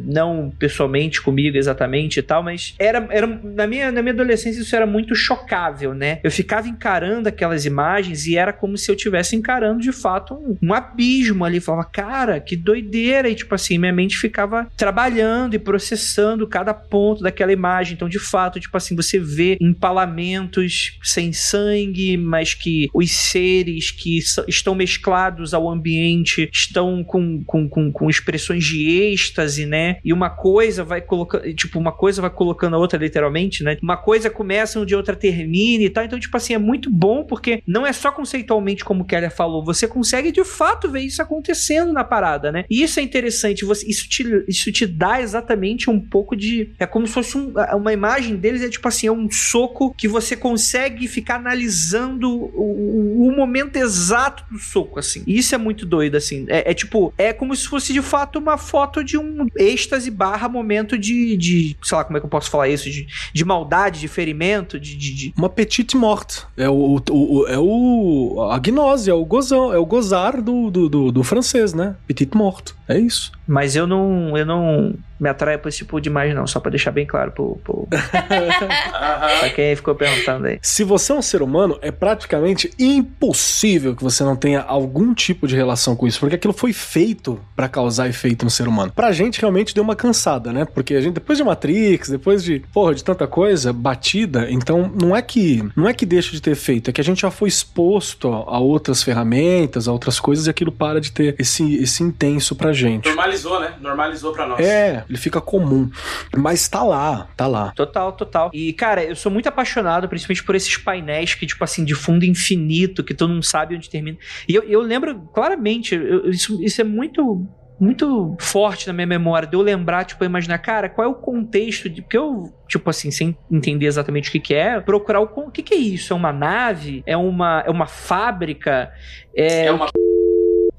não pessoalmente comigo exatamente e tal, mas era, era na, minha, na minha adolescência isso era muito chocável, né? Eu ficava encarando aquelas imagens e era como se eu estivesse encarando de fato um, um abismo ali. Falava, cara, que doideira! E tipo assim, minha mente ficava trabalhando e processando cada ponto daquela imagem. Então, de fato, tipo assim, você vê empalamentos sem sangue, mas que os seres que estão mesclados ao ambiente estão com, com, com, com expressões de êxtase, né? E uma coisa vai colocando, tipo, uma coisa vai colocando a outra literalmente, né? Uma coisa começa onde outra termina e tal. Então, tipo assim, é muito bom porque não é só conceitualmente como o Keller falou, você consegue de fato ver isso acontecendo na parada, né? E isso é interessante, você, isso, te, isso te dá exatamente um pouco de. É como se fosse um- uma imagem deles, é tipo assim, é um soco que você consegue ficar analisando o, o- o momento exato do soco, assim. E isso é muito doido, assim. É, é tipo, é como se fosse de fato uma foto de um êxtase barra momento de, de sei lá, como é que eu posso falar isso? De, de maldade, de ferimento, de- de- de Uma petite morte. É o, o- o- é o a gnose, é o gozão, é o gozar do, do, do, do francês, né? Petite morte. É isso. Mas eu não, eu não me atraio por esse tipo de imagem, não. Só pra deixar bem claro pro, pro, pra quem ficou perguntando aí. Se você é um ser humano, é praticamente impossível que você não tenha algum tipo de relação com isso, porque aquilo foi feito pra causar efeito no ser humano. Pra gente realmente deu uma cansada, né? Porque a gente depois de Matrix, depois de, porra, de tanta coisa batida, então não é que não é que deixa de ter efeito, é que a gente já foi exposto a outras ferramentas, a outras coisas e aquilo para de ter esse esse intenso pra gente. normalizou, né? Normalizou pra nós. É, ele fica comum. Mas tá lá, tá lá. Total, total. E, cara, eu sou muito apaixonado, principalmente por esses painéis que, tipo assim, de fundo infinito, que tu não sabe onde termina. E eu, eu lembro claramente, eu- isso, isso é muito. Muito forte na minha memória, de eu lembrar, tipo, imaginar, cara, qual é o contexto de. Porque eu, tipo assim, sem entender exatamente o que, que é, procurar o, o que, que é isso? É uma nave? É uma, é uma fábrica? É, É uma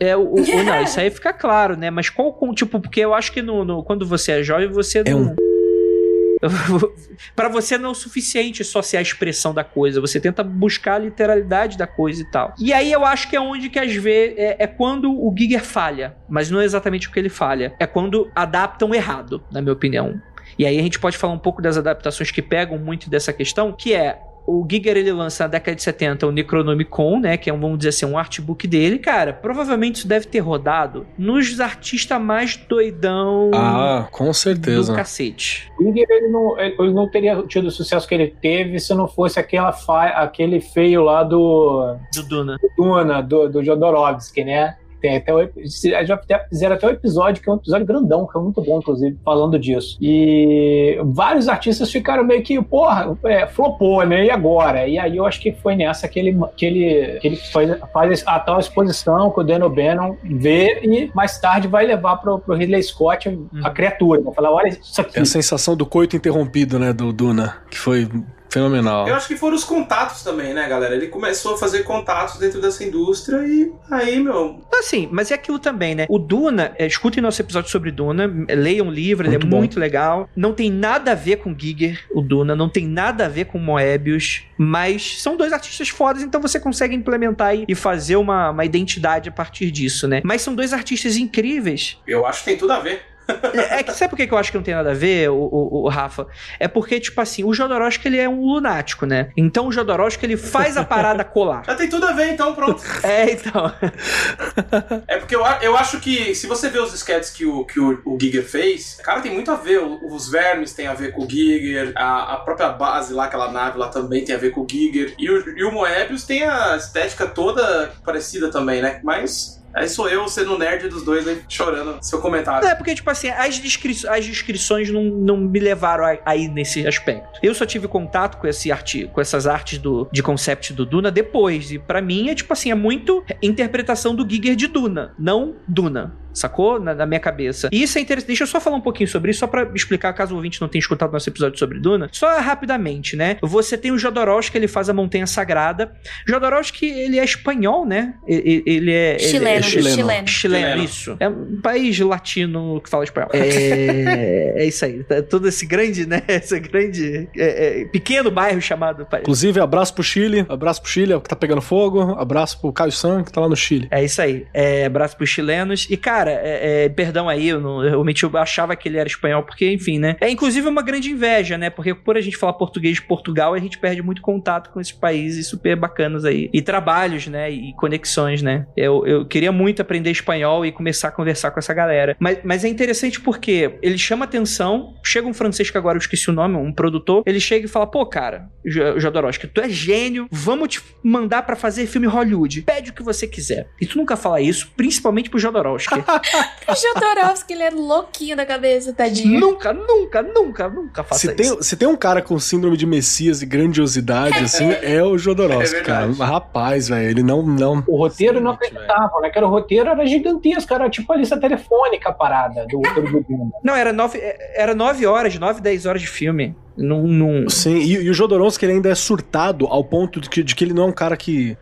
é o, o- o- não, isso aí fica claro, né? Mas qual com tipo, porque eu acho que no, no- quando você é jovem, você É não um- Pra você não é o suficiente só ser a expressão da coisa, você tenta buscar a literalidade da coisa e tal. E aí eu acho que é onde que às vezes é, é quando o Giger falha, mas não é exatamente o que ele falha, é quando adaptam errado, na minha opinião. E aí a gente pode falar um pouco das adaptações que pegam muito dessa questão, que é o Giger ele lança na década de 70 o Necronomicon, né, que é um, vamos dizer assim, um artbook dele. Cara, provavelmente isso deve ter rodado nos artistas mais doidão Ah, com do certeza. cacete. Giger, ele não, ele não teria tido o sucesso que ele teve se não fosse aquela fa- aquele feio lá do, Do Duna. do Duna, do, do Jodorowsky, né? Tem até o, já até- fizeram até um episódio, que é um episódio grandão, que é muito bom, inclusive, falando disso. E vários artistas ficaram meio que, porra, é, flopou, né? E agora? E aí eu acho que foi nessa que ele, que ele, que ele faz, faz a tal exposição que o Dan O'Bannon vê e mais tarde vai levar pro, pro Ridley Scott a criatura. Vai falar, olha isso aqui. É a sensação do coito interrompido, né, do Duna, que foi fenomenal. Eu acho que foram os contatos também, né, galera? Ele começou a fazer contatos dentro dessa indústria e aí, meu. Assim, mas é aquilo também, né? O Duna, é, escutem nosso episódio sobre Duna, é, leiam o livro, ele Muito é bom. muito legal. Não tem nada a ver com Giger, o Duna, não tem nada a ver com Moebius, mas são dois artistas fodas, então você consegue implementar e e fazer uma, uma identidade a partir disso, né? Mas são dois artistas incríveis. Eu acho que tem tudo a ver. É é que sabe por que eu acho que não tem nada a ver, o, o- o Rafa? É porque, tipo assim, o Jodorowsky ele é um lunático, né? Então o Jodorowsky ele faz a parada colar. Já tem tudo a ver, então, pronto. É, então. É porque eu, eu acho que se você ver os sketches que o, que o, o Giger fez, cara, tem muito a ver. Os vermes tem a ver com o Giger, a, a própria base lá, aquela nave lá também tem a ver com o Giger. E o, e o Moebius tem a estética toda parecida também, né? Mas aí sou eu sendo nerd dos dois aí chorando seu comentário. É, porque, tipo assim, as, descri as descrições não, não me levaram a- aí nesse aspecto. Eu só tive contato com esse arte, com essas artes do, de concept do Duna depois. E pra mim é, tipo assim, é muito interpretação do Giger de Duna, não Duna. Sacou? Na, na minha cabeça. E isso é interessante. Deixa eu só falar um pouquinho sobre isso, só pra explicar, caso o ouvinte não tenha escutado nosso episódio sobre Duna. Só rapidamente, né? Você tem o Jodorowsky, ele faz a Montanha Sagrada. Jodorowsky, ele é espanhol, né? Ele, ele é... ele Chileno, é chileno. chileno. Chileno, Chileno. isso. É um país latino que fala espanhol. É, é isso aí. Tá Todo esse grande, né? Esse grande. é, é, pequeno bairro chamado. Inclusive, abraço pro Chile, abraço pro Chile, é o que tá pegando fogo, abraço pro Caio San, que tá lá no Chile. É isso aí. É, abraço pros chilenos. E, cara, é, é, perdão aí, eu, não, eu realmente eu achava que ele era espanhol, porque, enfim, né? É inclusive uma grande inveja, né? Porque por a gente falar português de Portugal, a gente perde muito contato com esses países super bacanas aí. E trabalhos, né? E conexões, né? Eu, eu queria muito aprender espanhol e começar a conversar com essa galera. Mas, mas é interessante porque ele chama atenção, chega um francês que agora eu esqueci o nome, um produtor, ele chega e fala: pô, cara, Jo- Jodorowsky, tu é gênio, vamos te mandar pra fazer filme Hollywood. Pede o que você quiser. E tu nunca fala isso, principalmente pro Jodorowsky. O Jodorowsky, ele é louquinho da cabeça, tadinho. nunca, nunca, nunca, nunca faça Se isso. tem, se tem um cara com síndrome de Messias e grandiosidade, assim, é o Jodorowsky, É cara. Rapaz, velho, ele não, não... O roteiro não Excelente, acreditava, né? Que era o roteiro era gigantesco, era tipo a lista telefônica a parada do Duna. Não, era nove, era nove horas, nove, dez horas de filme. Num, num- Sim, e, e o Jodorowsky ele ainda é surtado ao ponto de que, de que ele não é um cara que.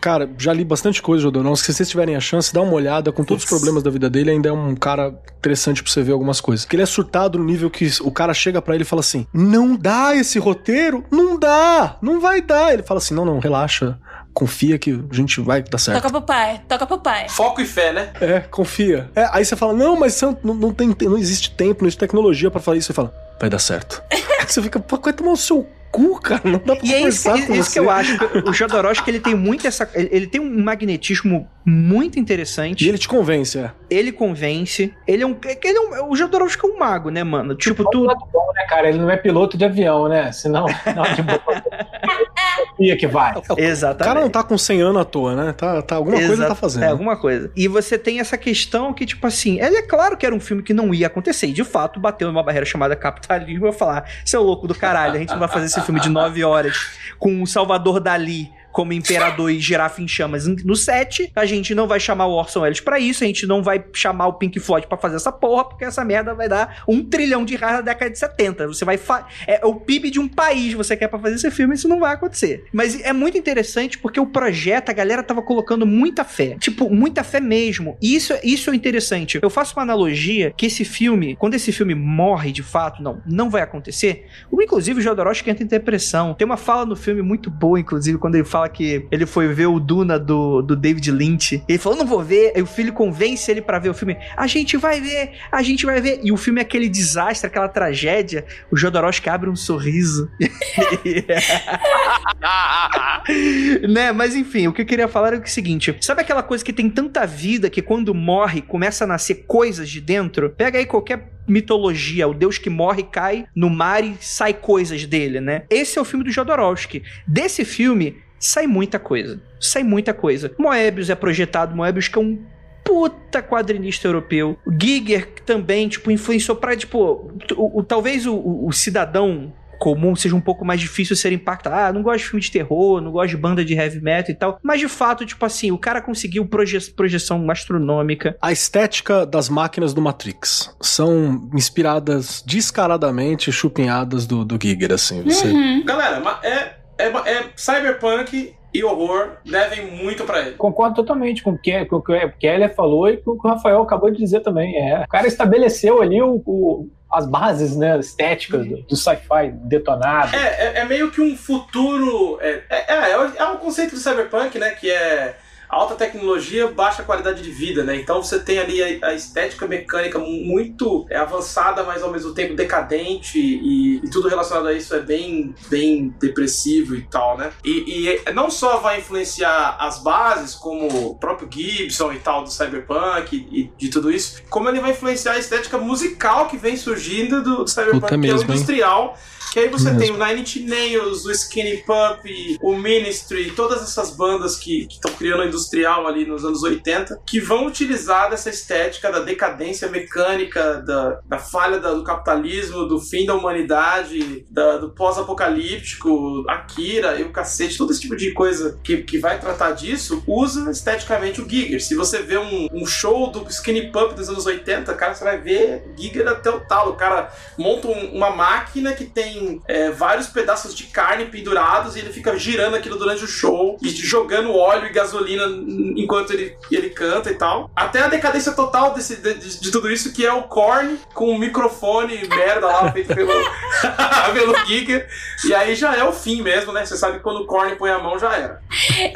cara, já li bastante coisa do Jodorowsky. Se vocês tiverem a chance, dá uma olhada com todos os problemas da vida dele. Ainda é um cara interessante pra você ver algumas coisas. Que ele é surtado no nível que o cara chega pra ele e fala assim: Não dá esse roteiro? Não dá! Não vai dar! Ele fala assim: Não, não, relaxa. Confia que a gente vai dar certo. Toca pro pai, toca pro pai. Foco e fé, né? É, confia. É, aí você fala, não, mas não, não, tem, não existe tempo, não existe tecnologia pra fazer isso. Você fala, vai dar certo. Você fica, pô, vai tomar o seu cu, cara. Não dá pra E é isso, conversar com isso você. que eu acho. O Jodorowsky, ele tem muito essa... Ele, ele tem um magnetismo muito interessante. E ele te convence, é. ele convence. Ele é um. Ele é um o Jodorowsky é um mago, né, mano? Tipo, tu. Muito bom, né, cara? Ele não é piloto de avião, né? Senão, não, de boa. filosofia que vai. O Exatamente. cara não tá com 100 anos à toa, né? Tá, tá, alguma coisa Exato. tá fazendo. É, alguma coisa. E você tem essa questão que, tipo assim, ele é claro que era um filme que não ia acontecer. E de fato, bateu numa barreira chamada capitalismo. Eu falar, seu louco do caralho, a gente não vai fazer esse filme de nove horas com o Salvador Dali como imperador e girafa em chamas no set. A gente não vai chamar o Orson Welles pra isso. A gente não vai chamar o Pink Floyd pra fazer essa porra, porque essa merda vai dar um trilhão de reais na década de 70. Você vai. fa- É o PIB de um país você quer pra fazer esse filme, isso não vai acontecer. Mas é muito interessante porque o projeto, a galera tava colocando muita fé. Tipo, muita fé mesmo. E isso, isso é interessante. Eu faço uma analogia que esse filme, quando esse filme morre de fato, não, não vai acontecer. Inclusive, o Jodorowsky entra em depressão. Tem uma fala no filme muito boa, inclusive, quando ele fala que ele foi ver o Duna do, do David Lynch. Ele falou, não vou ver. Aí o filho convence ele pra ver o filme. A gente vai ver, a gente vai ver. E o filme é aquele desastre, aquela tragédia. O Jodorowsky abre um sorriso. né? Mas enfim, o que eu queria falar era o seguinte: sabe aquela coisa que tem tanta vida que quando morre começa a nascer coisas de dentro? Pega aí qualquer mitologia, o deus que morre cai no mar e sai coisas dele, né? Esse é o filme do Jodorowsky. Desse filme sai muita coisa. Sai muita coisa. Moebius é projetado, Moebius que é um puta quadrinista europeu. O Giger também, tipo, influenciou pra, tipo, o, o- talvez o- o- o cidadão comum seja um pouco mais difícil ser impactado. Ah, não gosto de filme de terror, não gosto de banda de heavy metal e tal. Mas de fato, tipo assim, o cara conseguiu proje projeção astronômica. A estética das máquinas do Matrix são inspiradas descaradamente, chupinhadas do, do Giger, assim. Você... Uhum. Galera, é, é, é cyberpunk e horror devem muito pra ele. Concordo totalmente com o que, com o que o Keller falou e com o que o Rafael acabou de dizer também. É, o cara estabeleceu ali o, o- as bases né, estéticas do, do sci-fi detonado. É, é, é meio que um futuro. É, é, é, é um conceito do cyberpunk, né? Que é alta tecnologia, baixa qualidade de vida, né? Então você tem ali a, a estética mecânica muito é, avançada, mas ao mesmo tempo decadente e, e tudo relacionado a isso é bem, bem depressivo e tal, né? E, e não só vai influenciar as bases, como o próprio Gibson e tal do cyberpunk e, e de tudo isso, como ele vai influenciar a estética musical que vem surgindo do, do cyberpunk, Puta que é o mesmo, hein? industrial. Que aí você Mesmo. tem o Nine Inch Nails, o Skinny Puppy, o Ministry, todas essas bandas que estão criando a industrial ali nos anos 80, que vão utilizar dessa estética da decadência mecânica, da, da falha da- do capitalismo, do fim da humanidade, da- do pós-apocalíptico, Akira e o cacete, todo esse tipo de coisa que, que vai tratar disso, usa esteticamente o Giger. Se você vê um, um show do Skinny Puppy dos anos 80, cara, você vai ver Giger até o talo. O cara monta um- uma máquina que tem é, vários pedaços de carne pendurados e ele fica girando aquilo durante o show e jogando óleo e gasolina enquanto ele, ele canta e tal. Até a decadência total desse, de, de- tudo isso, que é o Korn com um microfone merda lá feito pelo, pelo Giger. E aí já é o fim mesmo, né? Você sabe que quando o Korn põe a mão já era.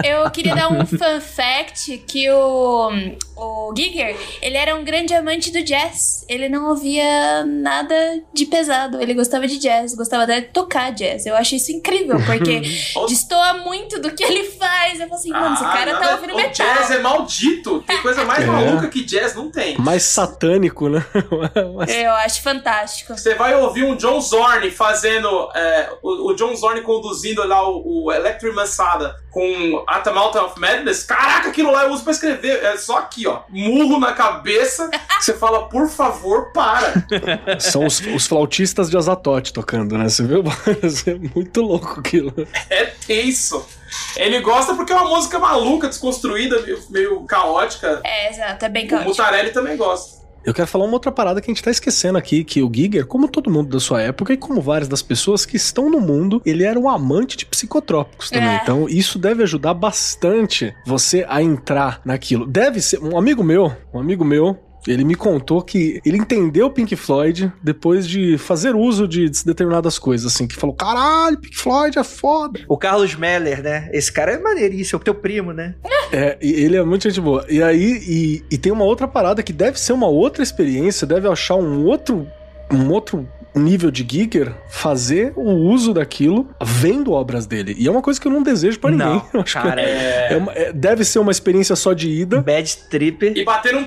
Eu queria dar um fun fact que o, o Giger, ele era um grande amante do jazz. Ele não ouvia nada de pesado. Ele gostava de jazz, gostava até de tocar jazz. Eu acho isso incrível, porque destoa muito do que ele faz. Eu falo assim, mano, esse Ah, cara o metal. jazz é maldito. Tem coisa mais É. maluca que jazz não tem. Mais satânico, né? Mas- Eu acho fantástico. Você vai ouvir um John Zorn fazendo. é, o, o John Zorn conduzindo lá o, o Electric Mansada com At the Mountain of Madness. Caraca, aquilo lá eu uso pra escrever. É só aqui, ó. Murro na cabeça. Você fala, por favor, para. São os, os flautistas de Azatote tocando, né? Você viu? É muito louco aquilo. É tenso. Ele gosta porque é uma música maluca, desconstruída, meio, meio caótica. É, exato, é bem O caótico. Mutarelli também gosta. Eu quero falar uma outra parada que a gente tá esquecendo aqui, que o Giger, como todo mundo da sua época e como várias das pessoas que estão no mundo, ele era um amante de psicotrópicos também. É. Então, isso deve ajudar bastante você a entrar naquilo. Deve ser um amigo meu, um amigo meu, ele me contou que ele entendeu Pink Floyd depois de fazer uso de determinadas coisas, assim, que falou: caralho, Pink Floyd é foda. O Carlos Meller, né? Esse cara é maneiríssimo, é o teu primo, né? É, e ele é muito gente boa. E aí, e, e tem uma outra parada que deve ser uma outra experiência, deve achar um outro, um outro nível de Giger fazer o uso daquilo vendo obras dele. E é uma coisa que eu não desejo pra ninguém. Não, cara, é... é uma- é- deve ser uma experiência só de ida. Bad Trip. E bater um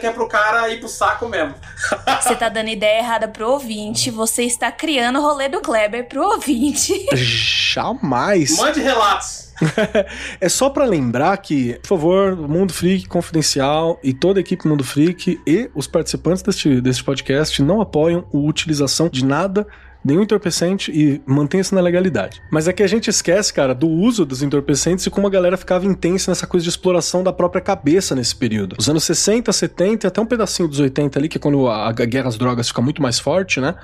que é pro cara ir pro saco mesmo. Você tá dando ideia errada pro ouvinte, você está criando o rolê do Kleber pro ouvinte. Jamais. Mande relatos. é só pra lembrar que, por favor, o Mundo Freak Confidencial e toda a equipe Mundo Freak e os participantes deste, deste podcast não apoiam a utilização de nada nenhum entorpecente e mantenha-se na legalidade. Mas é que a gente esquece, cara, do uso dos entorpecentes e como a galera ficava intensa nessa coisa de exploração da própria cabeça nesse período. Os anos 60, 70 e até um pedacinho dos 80 ali, que é quando a, guerra às drogas fica muito mais forte, né?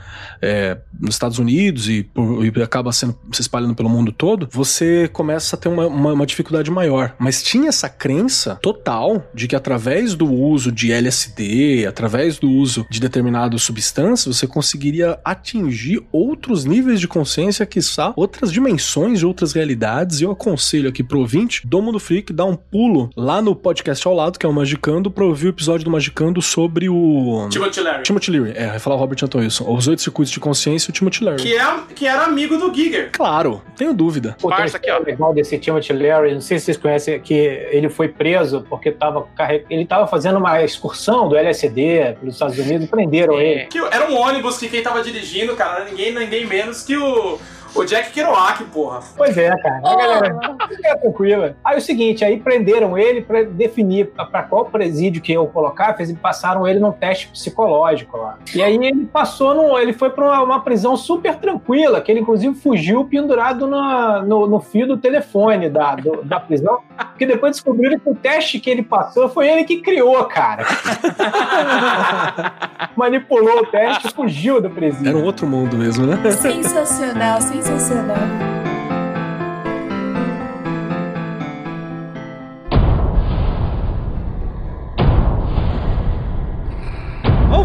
É, nos Estados Unidos e, por, e, acaba sendo, se espalhando pelo mundo todo, você começa a ter uma, uma, uma dificuldade maior. Mas tinha essa crença total de que através do uso de LSD, através do uso de determinadas substâncias, você conseguiria atingir outros níveis de consciência, quiçá outras dimensões de outras realidades. E eu aconselho aqui pro ouvinte do Mundo Freak dar um pulo lá no podcast ao lado, que é o Magicando, pra ouvir o episódio do Magicando sobre o. Timothy Leary. Timothy Leary, é, vai falar o Robert Anton Wilson. Os oito circuitos de consciência e o Timothy Leary. Que, é, que era amigo do Giger. Claro, tenho dúvida. Pô, Parça aqui, ó. legal desse Timothy Leary, não sei se vocês conhecem, que ele foi preso porque tava ele tava fazendo uma excursão do LSD pelos Estados Unidos e prenderam é. ele. Que era um ônibus que quem tava dirigindo, cara, ninguém, ninguém menos que o o Jack Kerouac, porra. Pois é, cara. A galera fica tranquila. Aí o seguinte, aí prenderam ele para definir para qual presídio que eu colocar, fez, passaram ele num teste psicológico lá. E aí ele passou no, ele foi para uma, uma, prisão super tranquila, que ele inclusive fugiu pendurado na, no, no, fio do telefone da, do, da prisão, porque depois descobriram que o teste que ele passou foi ele que criou, cara. Manipulou o teste, fugiu do presídio. Era um outro mundo mesmo, né? Sensacional, sensacional sensacional.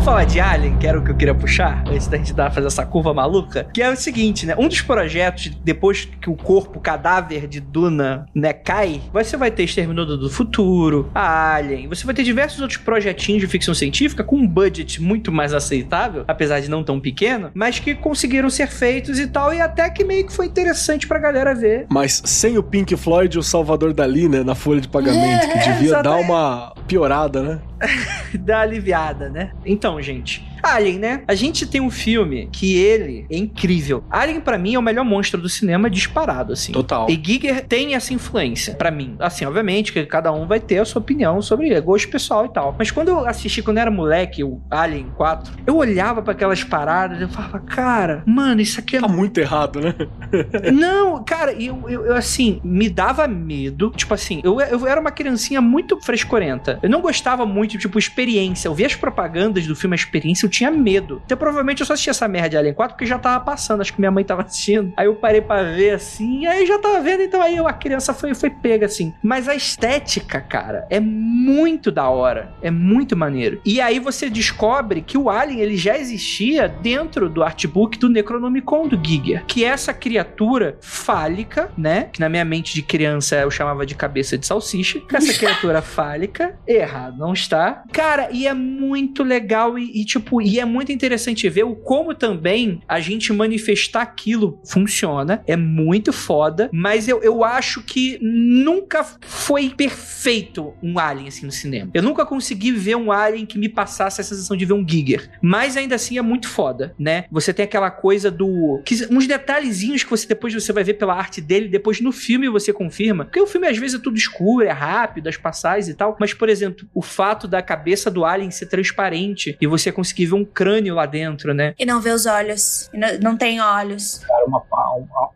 Vamos falar de Alien, que era o que eu queria puxar, antes da gente dar, fazer essa curva maluca. Que é o seguinte, né? Um dos projetos, depois que o corpo, o cadáver de Duna, né, cai, você vai ter Exterminador do Futuro, a Alien, você vai ter diversos outros projetinhos de ficção científica com um budget muito mais aceitável, apesar de não tão pequeno, mas que conseguiram ser feitos e tal, e até que meio que foi interessante pra galera ver. Mas sem o Pink Floyd e o Salvador Dali, né, na folha de pagamento, que devia dar uma piorada, né? Dá aliviada, né? Então, gente, Alien, né? A gente tem um filme que ele é incrível. Alien, para mim, é o melhor monstro do cinema disparado, assim. Total. E Giger tem essa influência, para mim. Assim, obviamente, que cada um vai ter a sua opinião sobre gosto pessoal e tal. Mas quando eu assisti, quando eu era moleque, o Alien 4, eu olhava para aquelas paradas e eu falava, cara, mano, isso aqui é. Tá muito errado, né? Não, cara, eu, eu, eu, assim, me dava medo. Tipo assim, eu, eu era uma criancinha muito frescorenta. Eu não gostava muito, tipo, experiência. Eu via as propagandas do filme A Experiência, tinha medo. Então provavelmente eu só assisti essa merda de Alien 4 porque já tava passando. Acho que minha mãe tava assistindo. Aí eu parei para ver assim, aí já tava vendo, então aí a criança foi, foi pega assim. Mas a estética, cara, é muito da hora. É muito maneiro. E aí você descobre que o Alien ele já existia dentro do artbook do Necronomicon do Giger, que é essa criatura fálica, né? Que na minha mente de criança eu chamava de cabeça de salsicha. Essa criatura fálica, errado, não está. Cara, e é muito legal e, e tipo, e é muito interessante ver o como também a gente manifestar aquilo funciona. É muito foda, mas eu, eu acho que nunca foi perfeito um Alien assim no cinema. Eu nunca consegui ver um Alien que me passasse a sensação de ver um Giger. Mas ainda assim é muito foda, né? Você tem aquela coisa do. Que, uns detalhezinhos que você depois você vai ver pela arte dele, depois no filme você confirma. Porque o filme às vezes é tudo escuro, é rápido, as passagens e tal. Mas, por exemplo, o fato da cabeça do Alien ser transparente e você conseguir um crânio lá dentro, né? E não ver os olhos. Não, não, tem olhos. Cara, uma,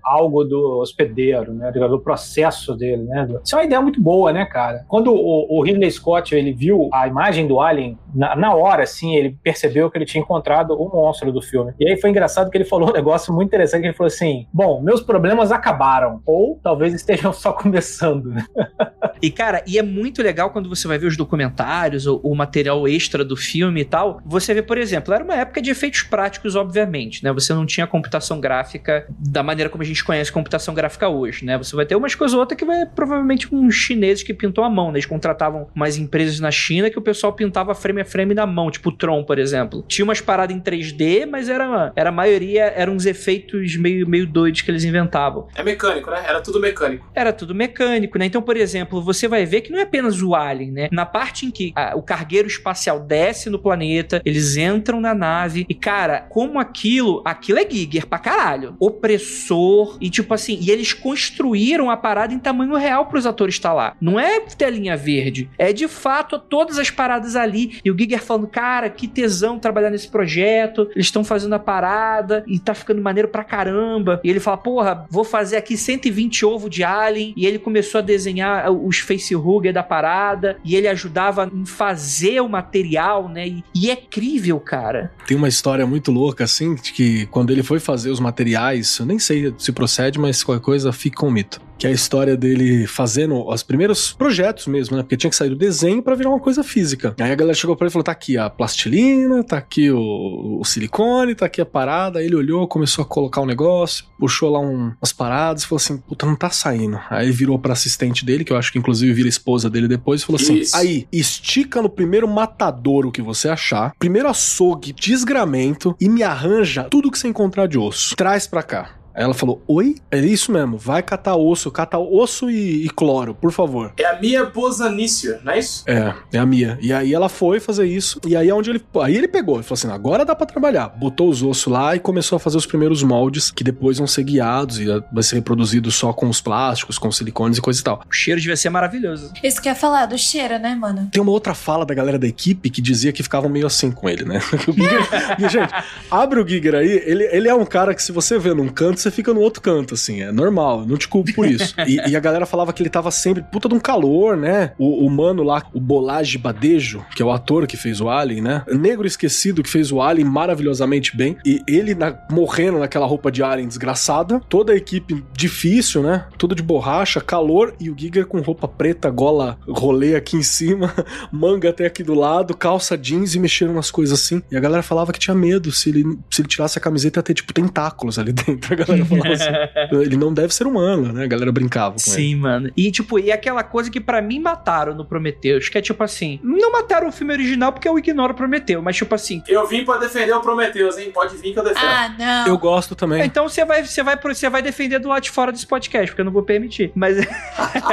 algo do hospedeiro, né? Do processo dele, né? Isso é uma ideia muito boa, né, cara? Quando o, o Ridley Scott ele viu a imagem do Alien, na, na hora, assim, ele percebeu que ele tinha encontrado o monstro do filme. E aí foi engraçado que ele falou um negócio muito interessante, que ele falou assim, bom, meus problemas acabaram, ou talvez estejam só começando? E, cara, e é muito legal quando você vai ver os documentários, o, o material extra do filme e tal, você vê, por exemplo, era uma época de efeitos práticos, obviamente, né? Você não tinha computação gráfica da maneira como a gente conhece computação gráfica hoje, né? Você vai ter umas coisas ou outras que vai provavelmente uns chineses que pintou a mão, né? Eles contratavam umas empresas na China que o pessoal pintava frame a wireframe na mão, tipo o Tron, por exemplo. Tinha umas paradas em 3D, mas era, era a maioria eram uns efeitos meio, meio doidos que eles inventavam. É mecânico, né? Era tudo mecânico. Era tudo mecânico, né? Então, por exemplo, você vai ver que não é apenas o Alien, né? Na parte em que a- o cargueiro espacial desce no planeta, eles entram na nave e, cara, como aquilo, aquilo é Giger pra caralho. Opressor e tipo assim, e eles construíram a parada em tamanho real pros atores estar lá. Não é telinha verde, é de fato todas as paradas ali e o Giger falando, cara, que tesão trabalhar nesse projeto, eles estão fazendo a parada e tá ficando maneiro pra caramba. E ele fala, porra, vou fazer aqui 120 ovo de alien. E ele começou a desenhar os facehugger da parada. E ele ajudava em fazer o material, né? E, e é crível, cara. Tem uma história muito louca, assim, de que quando ele foi fazer os materiais, eu nem sei se procede, mas qualquer coisa fica o mito. Que é a história dele fazendo os primeiros projetos mesmo, né? Porque tinha que sair do desenho pra virar uma coisa física. Aí a galera chegou pra ele e falou: tá aqui a plastilina, tá aqui o, o silicone, tá aqui a parada. Aí ele olhou, começou a colocar o negócio, puxou lá um- umas paradas e falou assim: puta, não tá saindo. Aí virou pra assistente dele, que eu acho que inclusive vira esposa dele depois, e falou assim: Isso. aí, estica no primeiro matadouro que você achar, primeiro açougue, desgramento e me arranja tudo que você encontrar de osso. Traz pra cá. Aí ela falou: Oi? É isso mesmo, vai catar osso, cata osso e, e cloro, por favor. É a Mia Bozanício, não é isso? É, é a Mia. E aí ela foi fazer isso. E aí é onde ele. Aí ele pegou. Ele falou assim: agora dá pra trabalhar. Botou os ossos lá e começou a fazer os primeiros moldes que depois vão ser guiados e vai ser reproduzido só com os plásticos, com os silicones e coisa e tal. O cheiro devia ser maravilhoso. Isso que ia falar, do cheiro, né, mano? Tem uma outra fala da galera da equipe que dizia que ficavam meio assim com ele, né? Giger- e, gente, abre o Giger aí, ele, ele é um cara que se você vê num canto, você fica no outro canto, assim, é normal, não te culpo por isso. E, e a galera falava que ele tava sempre puta de um calor, né? O, o mano lá, o Bolage Badejo, que é o ator que fez o Alien, né? Negro esquecido que fez o Alien maravilhosamente bem. E ele na- morrendo naquela roupa de Alien desgraçada, toda a equipe difícil, né? Tudo de borracha, calor, e o Giger com roupa preta, gola rolê aqui em cima, manga até aqui do lado, calça jeans e mexendo nas coisas assim. E a galera falava que tinha medo se ele, se ele tirasse a camiseta ia ter tipo tentáculos ali dentro. A galera falava assim. ele não deve ser humano, né? A galera brincava com ele. Sim, mano. E, tipo, e aquela coisa que pra mim mataram no Prometheus, que é tipo assim, não mataram o filme original porque eu ignoro o Prometeu, mas tipo assim, Eu vim pra defender o Prometheus, hein? Pode vir que eu defendo. Ah, não. Eu gosto também. então você vai, você vai, você vai defender do lado de fora desse podcast, porque eu não vou permitir. Mas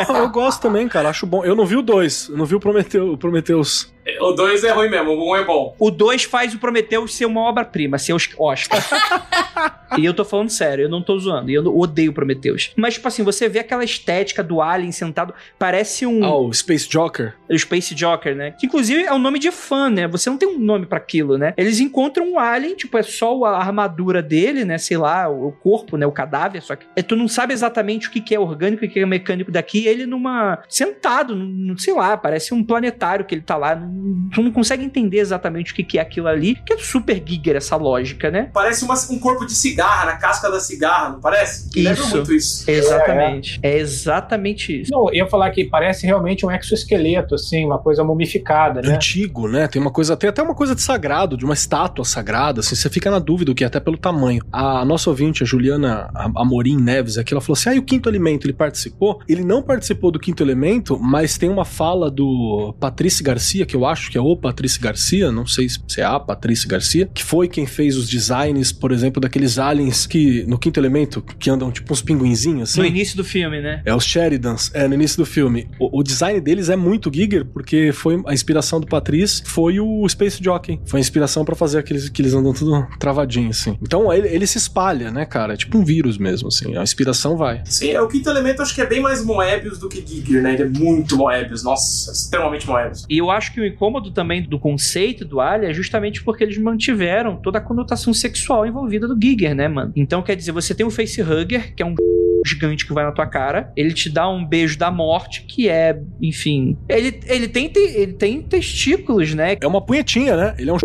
Não, eu gosto também, cara. Acho bom. Eu não vi o dois. Eu não vi o Prometeu, o Prometheus. O 2 é ruim mesmo, o 1 um é bom. o 2 faz o Prometheus ser uma obra-prima, ser os Oscar. e eu tô falando sério, eu não tô zoando. E eu odeio o Prometheus. Mas, tipo assim, você vê aquela estética do Alien sentado, parece um. Ah, o Space Joker. o Space Joker, né? Que inclusive é um nome de fã, né? Você não tem um nome pra aquilo, né? Eles encontram um alien, tipo, é só a armadura dele, né? Sei lá, o o corpo, né? O cadáver, só que é, tu não sabe exatamente o que que é orgânico e o que é mecânico daqui. Ele numa. sentado, num, sei lá, parece um planetário que ele tá lá. Não- Tu não consegue entender exatamente o que que é aquilo ali, que é super Giger essa lógica, né? Parece uma- um corpo de cigarra, na casca da cigarra, não parece? Me Lembra Isso. muito isso. Exatamente. É, exatamente isso. Não, eu ia falar que parece realmente um exoesqueleto, assim, uma coisa mumificada, né? Antigo, né? Tem uma coisa, tem até uma coisa de sagrado, de uma estátua sagrada, assim, você fica na dúvida o que é, até pelo tamanho. A nossa ouvinte, a Juliana Amorim Neves, aqui, ela falou assim: ah, e o quinto elemento, ele participou? Ele não participou do quinto elemento, mas tem uma fala do Patrícia Garcia, que eu acho que é o Patrícia Garcia, não sei se é a Patrícia Garcia, que foi quem fez os designs, por exemplo, daqueles aliens que, no quinto elemento, que andam tipo uns pinguinzinhos, assim. No início do filme, né? É os Sheridans, é no início do filme. O, o design deles é muito Giger, porque foi a inspiração do Patrice foi o Space Jockey. Foi a inspiração pra fazer aqueles que eles andam tudo travadinho, assim. Então ele, ele se espalha, né, cara? É tipo um vírus mesmo, assim. A inspiração vai. Sim, é, o quinto elemento acho que é bem mais Moebius do que Giger, né? Ele é muito Moebius, nossa, extremamente Moebius. E eu acho que o incômodo também do conceito do Alien é justamente porque eles mantiveram toda a conotação sexual envolvida do Giger, né, mano? Então, quer dizer, você tem o facehugger, que é um gigante que vai na tua cara, ele te dá um beijo da morte, que é, enfim... Ele, ele, tem, te- ele tem testículos, né? É uma punhetinha, né? Ele é um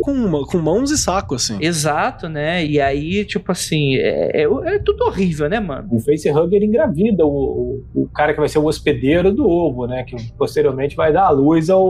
com, com mãos e saco, assim. Exato, né? E aí, tipo assim, é, é, é tudo horrível, né, mano? O facehugger engravida o, o, o, cara que vai ser o hospedeiro do ovo, né? Que posteriormente vai dar a luz ao,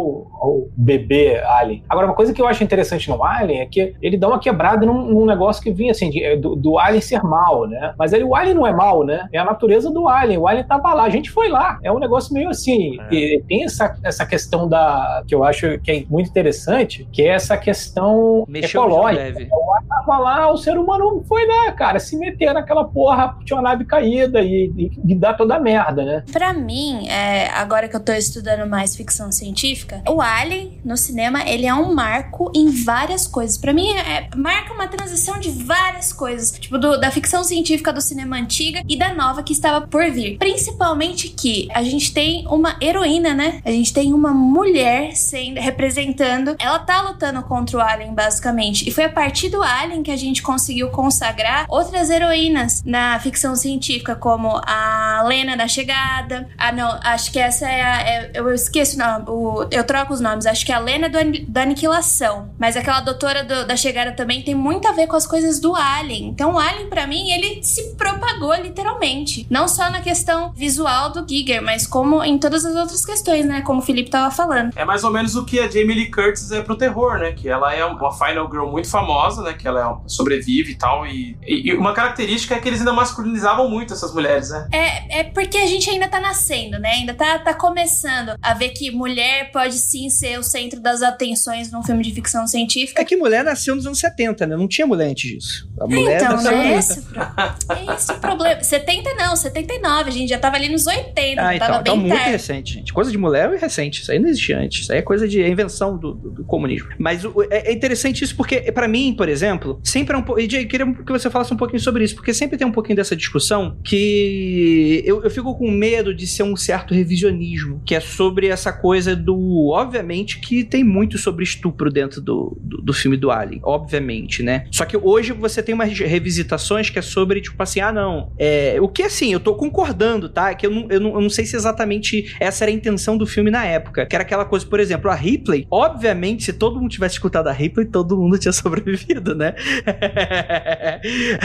ao bebê Alien. Agora, uma coisa que eu acho interessante no Alien é que ele dá uma quebrada num, num negócio que vinha assim, de, do, do, Alien ser mal, né? Mas ele, o Alien não é mal, né? É a natureza do Alien. O Alien tava lá, a gente foi lá. É um negócio meio assim. É. tem essa, essa questão da. que eu acho que é muito interessante, que é essa questão Mexeu ecológica. Tava lá, o ser humano foi lá, cara, se meter naquela porra, tinha uma nave caída e, e, e dá toda a merda, né? Pra mim, é, agora que eu tô estudando mais ficção científica, o Alien no cinema, ele é um marco em várias coisas. Para mim, é, marca uma transição de várias coisas, tipo do, da ficção científica do cinema antiga e da nova que estava por vir. Principalmente que a gente tem uma heroína, né? A gente tem uma mulher sendo representando, ela tá lutando contra o Alien basicamente. E foi a partir do Alien que a gente conseguiu consagrar outras heroínas na ficção científica, como a Lena da Chegada. Ah, não, acho que essa é a. É, eu esqueço não, o, eu troco os nomes. Acho que é a Lena do, da Aniquilação. Mas aquela doutora do, da Chegada também tem muito a ver com as coisas do Alien. Então, o Alien, para mim, ele se propagou literalmente. Não só na questão visual do Giger, mas como em todas as outras questões, né? Como o Felipe tava falando. É mais ou menos o que a Jamie Lee Curtis é pro terror, né? Que ela é uma Final Girl muito famosa, né? Que ela é, sobrevive e tal. E, e, uma característica é que eles ainda masculinizavam muito essas mulheres, né? É, é porque a gente ainda tá nascendo, né? Ainda tá, tá começando a ver que mulher pode sim ser o centro das atenções num filme de ficção científica. É que mulher nasceu nos anos 70, né? Não tinha mulher antes disso. A mulher então, né? Esse, é esse o problema. 70 não, 79. A gente já tava ali nos 80. Ah, então, tava então bem muito tarde. recente, gente. Coisa de mulher é recente. Isso aí não existia antes. Isso aí é coisa de invenção do, do, do comunismo. Mas o, é, é, interessante isso porque, para mim, por exemplo, sempre é um pouco. Eu queria que você falasse um pouquinho sobre isso, porque sempre tem um pouquinho dessa discussão que eu, eu fico com medo de ser um certo revisionismo, que é sobre essa coisa do. Obviamente que tem muito sobre estupro dentro do, do, do filme do Alien, obviamente, né? Só que hoje você tem umas revisitações que é sobre, tipo assim, ah, não. É, o que assim, eu tô concordando, tá? Que eu não, eu, não, eu não sei se exatamente essa era a intenção do filme na época. Que era aquela coisa, por exemplo, a Ripley, obviamente, se todo mundo tivesse escutado a Ripley, todo mundo tinha sobrevivido, né?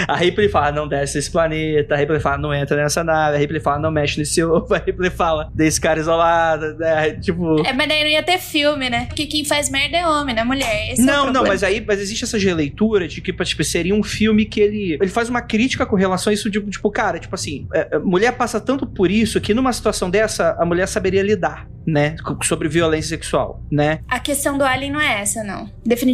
a Ripley fala, não desce esse planeta, a Ripley fala, não entra nessa nave, a Ripley fala, não mexe nesse ovo, a Ripley fala, desse cara isolado, né? Tipo. É, mas daí não ia ter filme, né? Porque quem faz merda é homem, né? Mulher. Esse não, é não, mas aí mas existe essa releitura de que, tipo, seria um filme que ele, ele faz uma crítica com relação a isso, tipo, tipo cara, tipo assim, é, é, mulher passa tanto por isso que numa situação dessa, a mulher saberia lidar, né? Sobre violência sexual, né? A questão do Alien não é essa, não. Definitivamente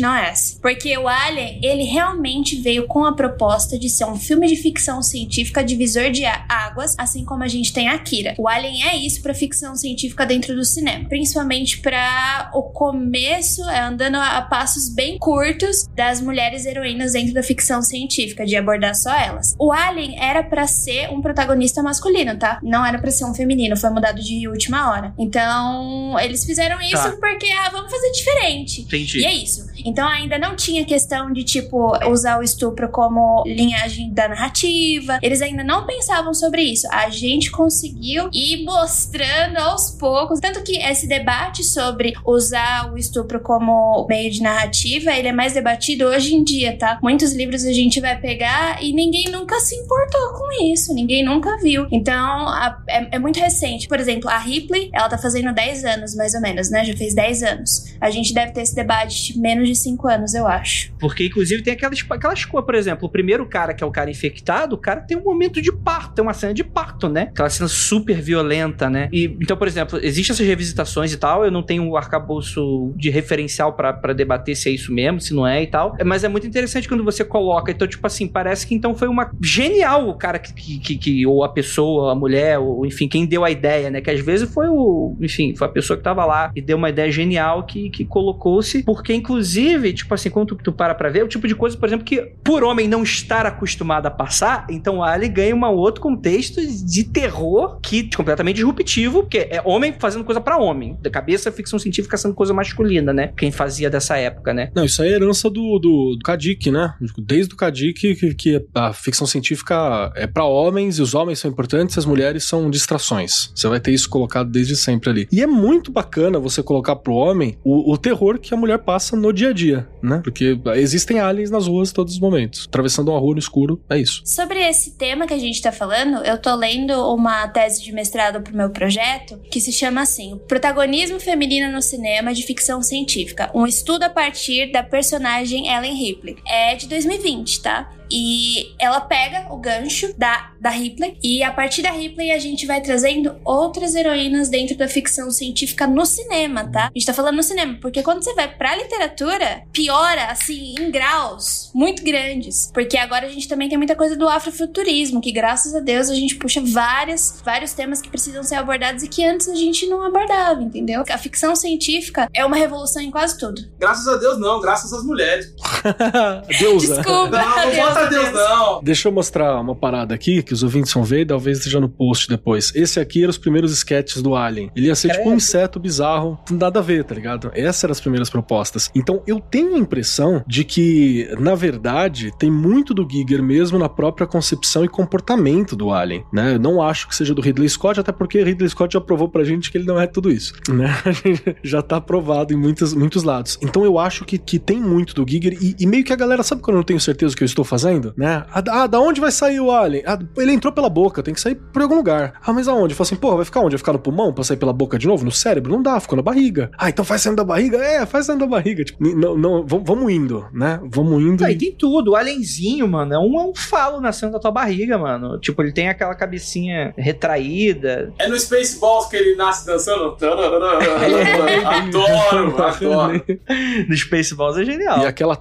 não é essa. Porque o Alien, ele realmente veio com a proposta de ser um filme de ficção científica divisor de águas, assim como a gente tem Akira. O Alien é isso para ficção científica dentro do cinema, principalmente para o começo, é, andando a passos bem curtos das mulheres heroínas dentro da ficção científica, de abordar só elas. O Alien era para ser um protagonista masculino, tá? Não era para ser um feminino, foi mudado de última hora. Então, eles fizeram isso tá. porque, ah, vamos fazer diferente. Entendi. E é isso. Então, ainda não tinha questão de, tipo, usar o estupro como linhagem da narrativa. Eles ainda não pensavam sobre isso. A gente conseguiu ir mostrando aos poucos. Tanto que esse debate sobre usar o estupro como meio de narrativa, ele é mais debatido hoje em dia, tá? Muitos livros a gente vai pegar e ninguém nunca se importou com isso. Ninguém nunca viu. Então, a, é, é muito recente. Por exemplo, a Ripley, ela tá fazendo 10 anos, mais ou menos, né? Já fez 10 anos. A gente deve ter esse debate menos de 5 anos, eu acho. Porque, inclusive, tem aquelas, aquelas coisas, por exemplo, o primeiro cara, que é o cara infectado, o cara tem um momento de parto, tem uma cena de parto, né? Aquela cena super violenta, né? E, então, por exemplo, existem essas revisitações e tal, eu não tenho um arcabouço de referencial para debater se é isso mesmo, se não é e tal. Mas é muito interessante quando você coloca. Então, tipo assim, parece que então foi uma. Genial o cara que, que, que ou a pessoa, a mulher, ou enfim, quem deu a ideia, né? Que às vezes foi o. Enfim, foi a pessoa que tava lá e deu uma ideia genial que, que colocou-se. Porque, inclusive, tipo assim, quando tu, tu para pra ver, é o tipo de coisa, por exemplo, que por homem não estar acostumado a passar, então Ali ganha um outro contexto de terror que completamente disruptivo, porque é homem fazendo coisa para homem. Da cabeça, ficção científica sendo coisa masculina, né? Quem fazia dessa época, né? Não, isso é herança do, do, do Kadik, né? Desde o Kadik que, que a ficção científica é para homens e os homens são importantes, as mulheres são distrações. Você vai ter isso colocado desde sempre ali. E é muito bacana você colocar pro homem o, o terror que a mulher passa no dia a dia, né? Porque existem aliens nas ruas todos os momentos. Atravessando uma rua no escuro, é isso. Sobre esse tema que a gente tá falando, eu tô lendo uma tese de mestrado pro meu projeto que se chama assim: Protagonismo Feminino no Cinema de Ficção Científica. Um estudo a partir da personagem Ellen Ripley. É de 2020, tá? E ela pega o gancho da, da Ripley, e a partir da Ripley a gente vai trazendo outras heroínas dentro da ficção científica no cinema, tá? A gente tá falando no cinema, porque quando você vai pra literatura, piora, assim, em graus muito grandes. Porque agora a gente também tem muita coisa do afrofuturismo, que graças a Deus a gente puxa várias, vários temas que precisam ser abordados e que antes a gente não abordava, entendeu? A ficção científica é uma revolução em quase tudo. Graças a Deus, não, graças às mulheres. Deusa. Desculpa, Não, não Deus, não. Deixa eu mostrar uma parada aqui que os ouvintes vão ver e talvez esteja no post depois. Esse aqui era os primeiros sketches do Alien. Ele ia ser tipo um inseto bizarro, nada a ver, tá ligado? Essas eram as primeiras propostas. Então eu tenho a impressão de que, na verdade, tem muito do Giger mesmo na própria concepção e comportamento do Alien, né? Eu não acho que seja do Ridley Scott, até porque Ridley Scott já provou pra gente que ele não é tudo isso, né? Já tá provado em muitos, muitos lados. Então eu acho que, que tem muito do Giger e, e meio que a galera sabe quando eu não tenho certeza do que eu estou fazendo, né? Ah, da onde vai sair o Alien? Ah, ele entrou pela boca, tem que sair por algum lugar. Ah, mas aonde? Eu falo assim, porra, vai ficar onde? Vai ficar no pulmão pra sair pela boca de novo? No cérebro? Não dá, ficou na barriga. Ah, então faz saindo da barriga? É, faz saindo da barriga. Tipo, não, não, vamos, vamos indo, né? Vamos indo. Aí e- tem tudo. O alienzinho, mano, é um, é um falo nascendo da tua barriga, mano. Tipo, ele tem aquela cabecinha retraída. É no Spaceballs que ele nasce dançando? adoro, adoro. No Spaceballs é genial. E aquela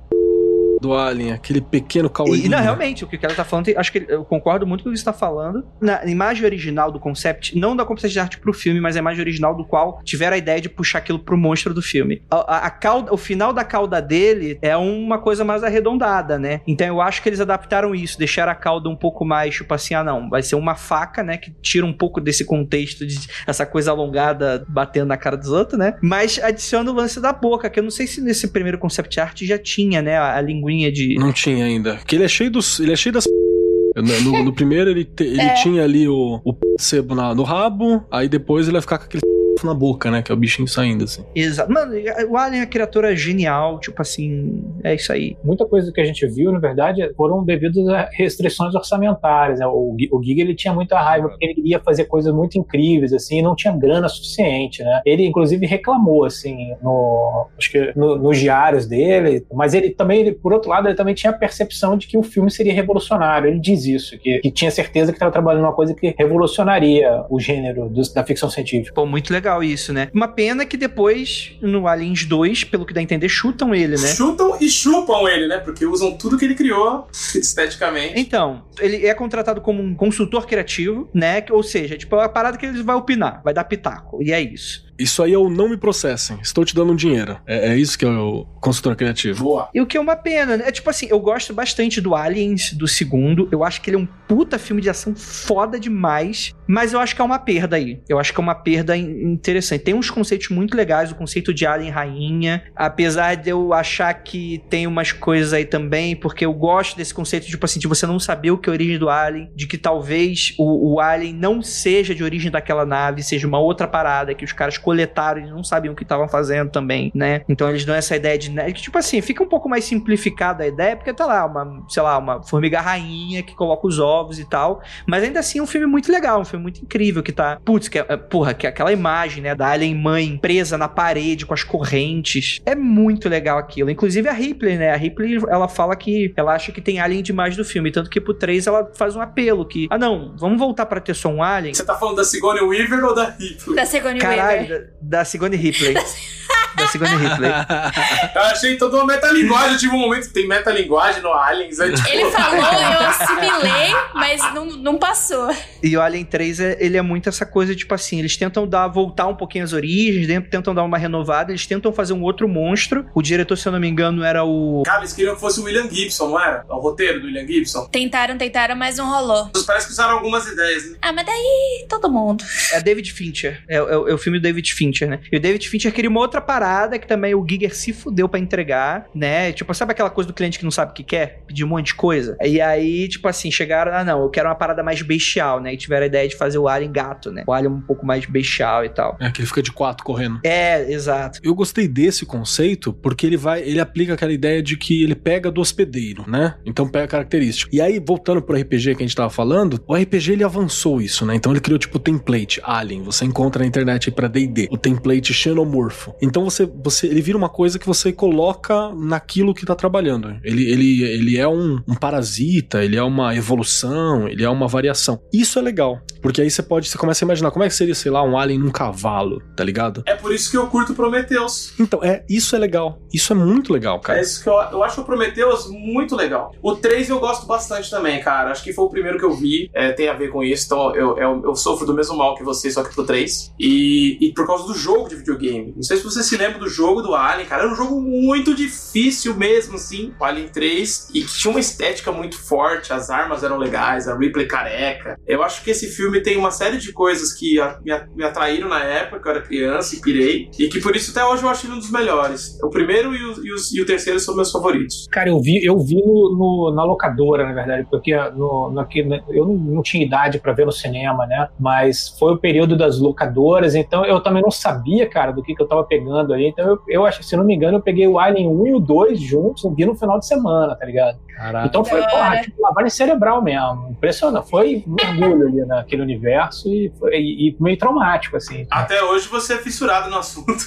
do Alien, aquele pequeno caulinho. E, não, realmente, o que o cara tá falando, acho que eu concordo muito com o que você tá falando. Na imagem original do concept, não da concept de arte pro filme, mas a imagem original do qual tiveram a ideia de puxar aquilo pro monstro do filme. A, a- a cauda, o final da cauda dele é uma coisa mais arredondada, né? Então eu acho que eles adaptaram isso, deixaram a cauda um pouco mais, tipo assim, ah não, vai ser uma faca, né? Que tira um pouco desse contexto de essa coisa alongada batendo na cara dos outros, né? Mas adiciona o lance da boca, que eu não sei se nesse primeiro concept art já tinha, né? A, a linguinha de. Não tinha ainda. Que ele é cheio dos. Ele é cheio das. No, no- no primeiro ele, te- ele É. tinha ali o, o sebo na- no rabo, aí depois ele vai ficar com aquele na boca, né? Que é o bichinho saindo, assim. Exato. Mano, o Alien é uma criatura genial, tipo assim, é isso aí. Muita coisa que a gente viu, na verdade, foram devido a restrições orçamentárias. Né? O, o Giga ele tinha muita raiva porque ele queria fazer coisas muito incríveis, assim, e não tinha grana suficiente, né? Ele, inclusive, reclamou, assim, no, acho que no- nos diários dele, mas ele também, ele, por outro lado, ele também tinha a percepção de que o filme seria revolucionário. Ele diz isso, que, que tinha certeza que estava trabalhando numa coisa que revolucionaria o gênero dos- da ficção científica. Pô, muito legal isso, né? Uma pena que depois, no Aliens 2, pelo que dá a entender, chutam ele, né? Chutam e chupam ele, né? Porque usam tudo que ele criou esteticamente. Então, ele é contratado como um consultor criativo, né? Ou seja, tipo, é uma parada que ele vai opinar, vai dar pitaco. E é isso. Isso aí é o não me processem. Estou te dando um dinheiro. É, é isso que é o consultor criativo. Boa. E o que é uma pena, né? É tipo assim, eu gosto bastante do Aliens, do segundo. Eu acho que ele é um puta filme de ação foda demais. Mas eu acho que é uma perda aí. Eu acho que é uma perda in- interessante. Tem uns conceitos muito legais, o conceito de Alien Rainha. Apesar de eu achar que tem umas coisas aí também, porque eu gosto desse conceito, tipo assim, de você não saber o que é a origem do Alien, de que talvez o, o Alien não seja de origem daquela nave, seja uma outra parada que os caras coletaram e não sabiam o que estavam fazendo também, né? Então eles dão essa ideia de. né, que, Tipo assim, fica um pouco mais simplificada a ideia, porque tá lá, uma, sei lá, uma formiga rainha que coloca os ovos e tal. Mas ainda assim é um filme muito legal, um filme muito incrível que tá. Putz, que, é- é, porra, que é aquela imagem, né, da Alien mãe presa na parede com as correntes. É muito legal aquilo. Inclusive a Ripley, né? A Ripley, ela fala que ela acha que tem Alien demais do filme. Tanto que pro 3 ela faz um apelo que, ah não, vamos voltar pra ter só um Alien. Você tá falando da Sigourney Weaver ou da Ripley? Da Sigourney Caralho, Weaver. Da, Sigourney Ripley. da Sigourney Ripley. Eu achei toda uma metalinguagem. Eu tive um momento que tem metalinguagem no Aliens. É, tipo... Ele falou, eu assimilei, mas não, não passou. E o Alien 3, é- ele é muito essa coisa, tipo assim, eles tentam dar, voltar um pouquinho às origens, dentro- tentam dar uma renovada, eles tentam fazer um outro monstro. O diretor, se eu não me engano, era o... Cara, eles queriam que fosse o William Gibson, não era? O roteiro do William Gibson. Tentaram, tentaram, mas não rolou. Parece que usaram algumas ideias, né? Ah, mas daí todo mundo. É David Fincher. É, é o- é o filme do David Fincher, né? E o David Fincher queria uma outra parada. Parada que também o Giger se fudeu pra entregar, né? Tipo, sabe aquela coisa do cliente que não sabe o que quer? Pedir um monte de coisa? E aí, tipo assim, chegaram, ah, não, eu quero uma parada mais bestial, né? E tiveram a ideia de fazer o Alien gato, né? O Alien um pouco mais bestial e tal. É, que ele fica de quatro correndo. É, exato. Eu gostei desse conceito porque ele vai, ele aplica aquela ideia de que ele pega do hospedeiro, né? Então pega característica. E aí, voltando pro RPG que a gente tava falando, o RPG ele avançou isso, né? Então ele criou tipo o template Alien. Você encontra na internet aí pra D&D. O template xenomorfo. Então você, você, ele vira uma coisa que você coloca naquilo que tá trabalhando. Ele, ele, ele é um, um parasita, ele é uma evolução, ele é uma variação. Isso é legal. Porque aí você pode, você começa a imaginar como é que seria, sei lá, um alien num cavalo, tá ligado? É por isso que eu curto Prometheus. Então, é, isso é legal. Isso é muito legal, cara. É isso que eu, eu acho o Prometheus muito legal. O 3 eu gosto bastante também, cara. Acho que foi o primeiro que eu vi. É, tem a ver com isso. Então eu, eu, eu sofro do mesmo mal que você, só que pro 3. E, e por causa do jogo de videogame. Não sei se você se lembra do jogo do Alien, cara. Era um jogo muito difícil mesmo, assim. O Alien 3. E tinha uma estética muito forte. As armas eram legais. A Ripley careca. Eu acho que esse filme tem uma série de coisas que me, atraíram na época, que eu era criança e pirei. E que por isso até hoje eu acho ele um dos melhores. O primeiro e o, e os- e o terceiro são meus favoritos. Cara, eu vi, eu vi no, no- na locadora, na verdade, porque no, no, né, eu não, tinha idade pra ver no cinema, né? Mas foi o período das locadoras, então eu também não sabia, cara, do que, que eu tava pegando ali. Então eu, eu acho, se não me engano, eu peguei o Alien 1 e o 2 juntos, vi no final de semana, tá ligado? Caraca. Então foi, porra, tipo, lavagem cerebral mesmo. Impressionante. Foi um mergulho ali naquele universo e, foi, e, e meio traumático, assim. Até hoje você é fissurado no assunto.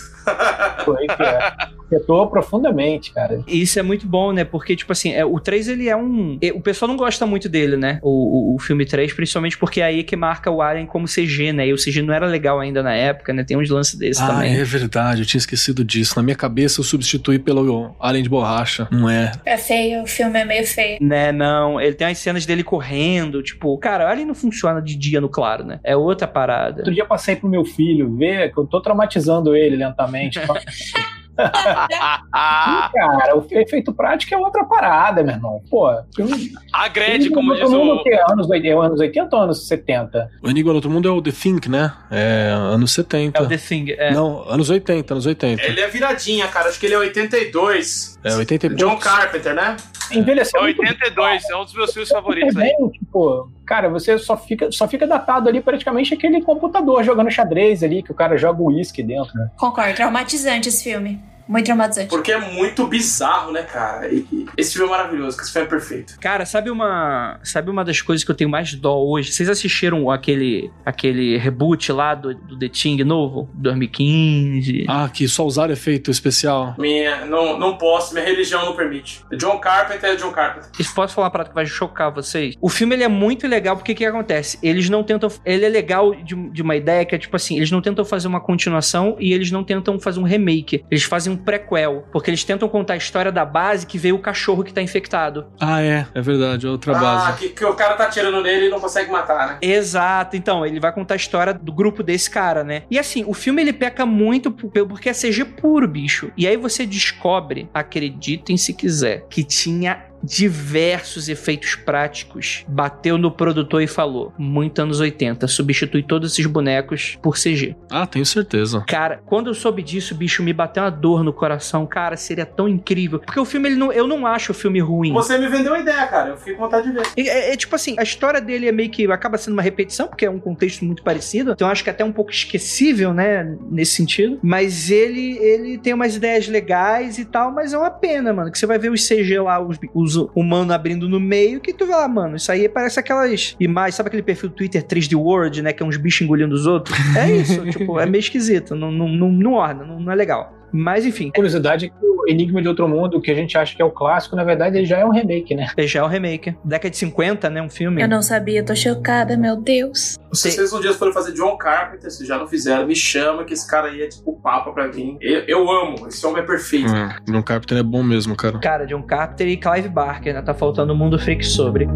Foi que é, afetou profundamente, cara. E Isso é muito bom, né? Porque, tipo assim, é, o 3 ele é um. e- O pessoal não gosta muito dele, né? O, o, o filme 3, principalmente porque é aí que marca o Alien como CG, né? E o CG não era legal ainda na época, né? Tem uns lances desses Ah, também. é verdade, eu tinha esquecido disso. Na minha cabeça eu substituí pelo Alien de borracha. Não é. É feio, o filme é meio feio. Né, não. Ele tem as cenas dele correndo, tipo, cara, o Alien não funciona de dia no claro, né? É outra parada. Outro dia eu passei pro meu filho ver que eu tô traumatizando ele lentamente. Ih, cara, o efeito prático é outra parada, meu irmão. Pô, agrede, como diz mundo o. que é anos, 80, é anos 80 ou anos 70? O Enigma do Outro Mundo é o The Think, né? É anos 70. É o The Thing. É. Não, anos 80, anos 80. Ele é viradinha, cara. Acho que ele é 82. É 80 John. Carpenter, né? Envelheceu É muito 82, é um dos meus filmes favoritos aí. bem, tipo, cara, você só fica, só fica datado ali praticamente aquele computador jogando xadrez ali, que o cara joga o uísque dentro, né? Concordo, traumatizante esse filme. Muito traumatizante. Porque é muito bizarro, né, cara? E- esse filme é maravilhoso, esse filme é perfeito. Cara, sabe uma, sabe uma das coisas que eu tenho mais dó hoje? Vocês assistiram aquele, aquele reboot lá do, do The Thing novo? 2015? Ah, que só usaram efeito especial. Minha, não, não posso, minha religião não permite. John Carpenter é John Carpenter. Isso pode falar uma parada que vai chocar vocês. O filme ele é muito legal porque o que acontece? Eles não tentam. Ele é legal de, de uma ideia que é tipo assim: eles não tentam fazer uma continuação e eles não tentam fazer um remake. Eles fazem um prequel. Porque eles tentam contar a história da base que veio o cachorro que tá infectado. Ah, é, é verdade, é outra Ah, base. que, que o cara tá atirando nele e não consegue matar, né? Exato, então, ele vai contar a história do grupo desse cara, né? E assim, o filme ele peca muito porque é CG puro, bicho. E aí você descobre, acreditem se quiser, que tinha diversos efeitos práticos. Bateu no produtor e falou: muito anos 80, substitui todos esses bonecos por CG. Ah, tenho certeza. Cara, quando eu soube disso, bicho, me bateu uma dor no coração. Cara, seria tão incrível. Porque o filme, ele não, eu não acho o filme ruim. Você me vendeu a ideia, cara. Eu fiquei com vontade de ver. É, é tipo assim, a história dele é meio que acaba sendo uma repetição, porque é um contexto muito parecido. Então eu acho que é até um pouco esquecível, né, nesse sentido. Mas ele ele tem umas ideias legais e tal, mas é uma pena, mano, que você vai ver os CG lá, os, os humanos abrindo no meio, que tu vai lá, mano, isso aí parece aquelas imagens, sabe aquele perfil do Twitter 3D World, né, que é uns bichos engolindo os outros? É isso, tipo, é meio esquisito, não, não, não, não orna, não, não é legal. Mas enfim, Curiosidade é que o Enigma de Outro Mundo, que a gente acha que é o clássico, na verdade ele já é um remake, né? já é o remake. Década de 50, né, um filme. Eu não sabia, tô chocada, meu Deus. Se vocês um dia forem fazer John Carpenter, se já não fizeram, me chama que esse cara aí é tipo papa pra mim. Eu, eu amo, esse homem é perfeito. Hum, John Carpenter é bom mesmo, cara. Cara, John Carpenter e Clive Barker, né? Tá faltando o Mundo Freak sobre.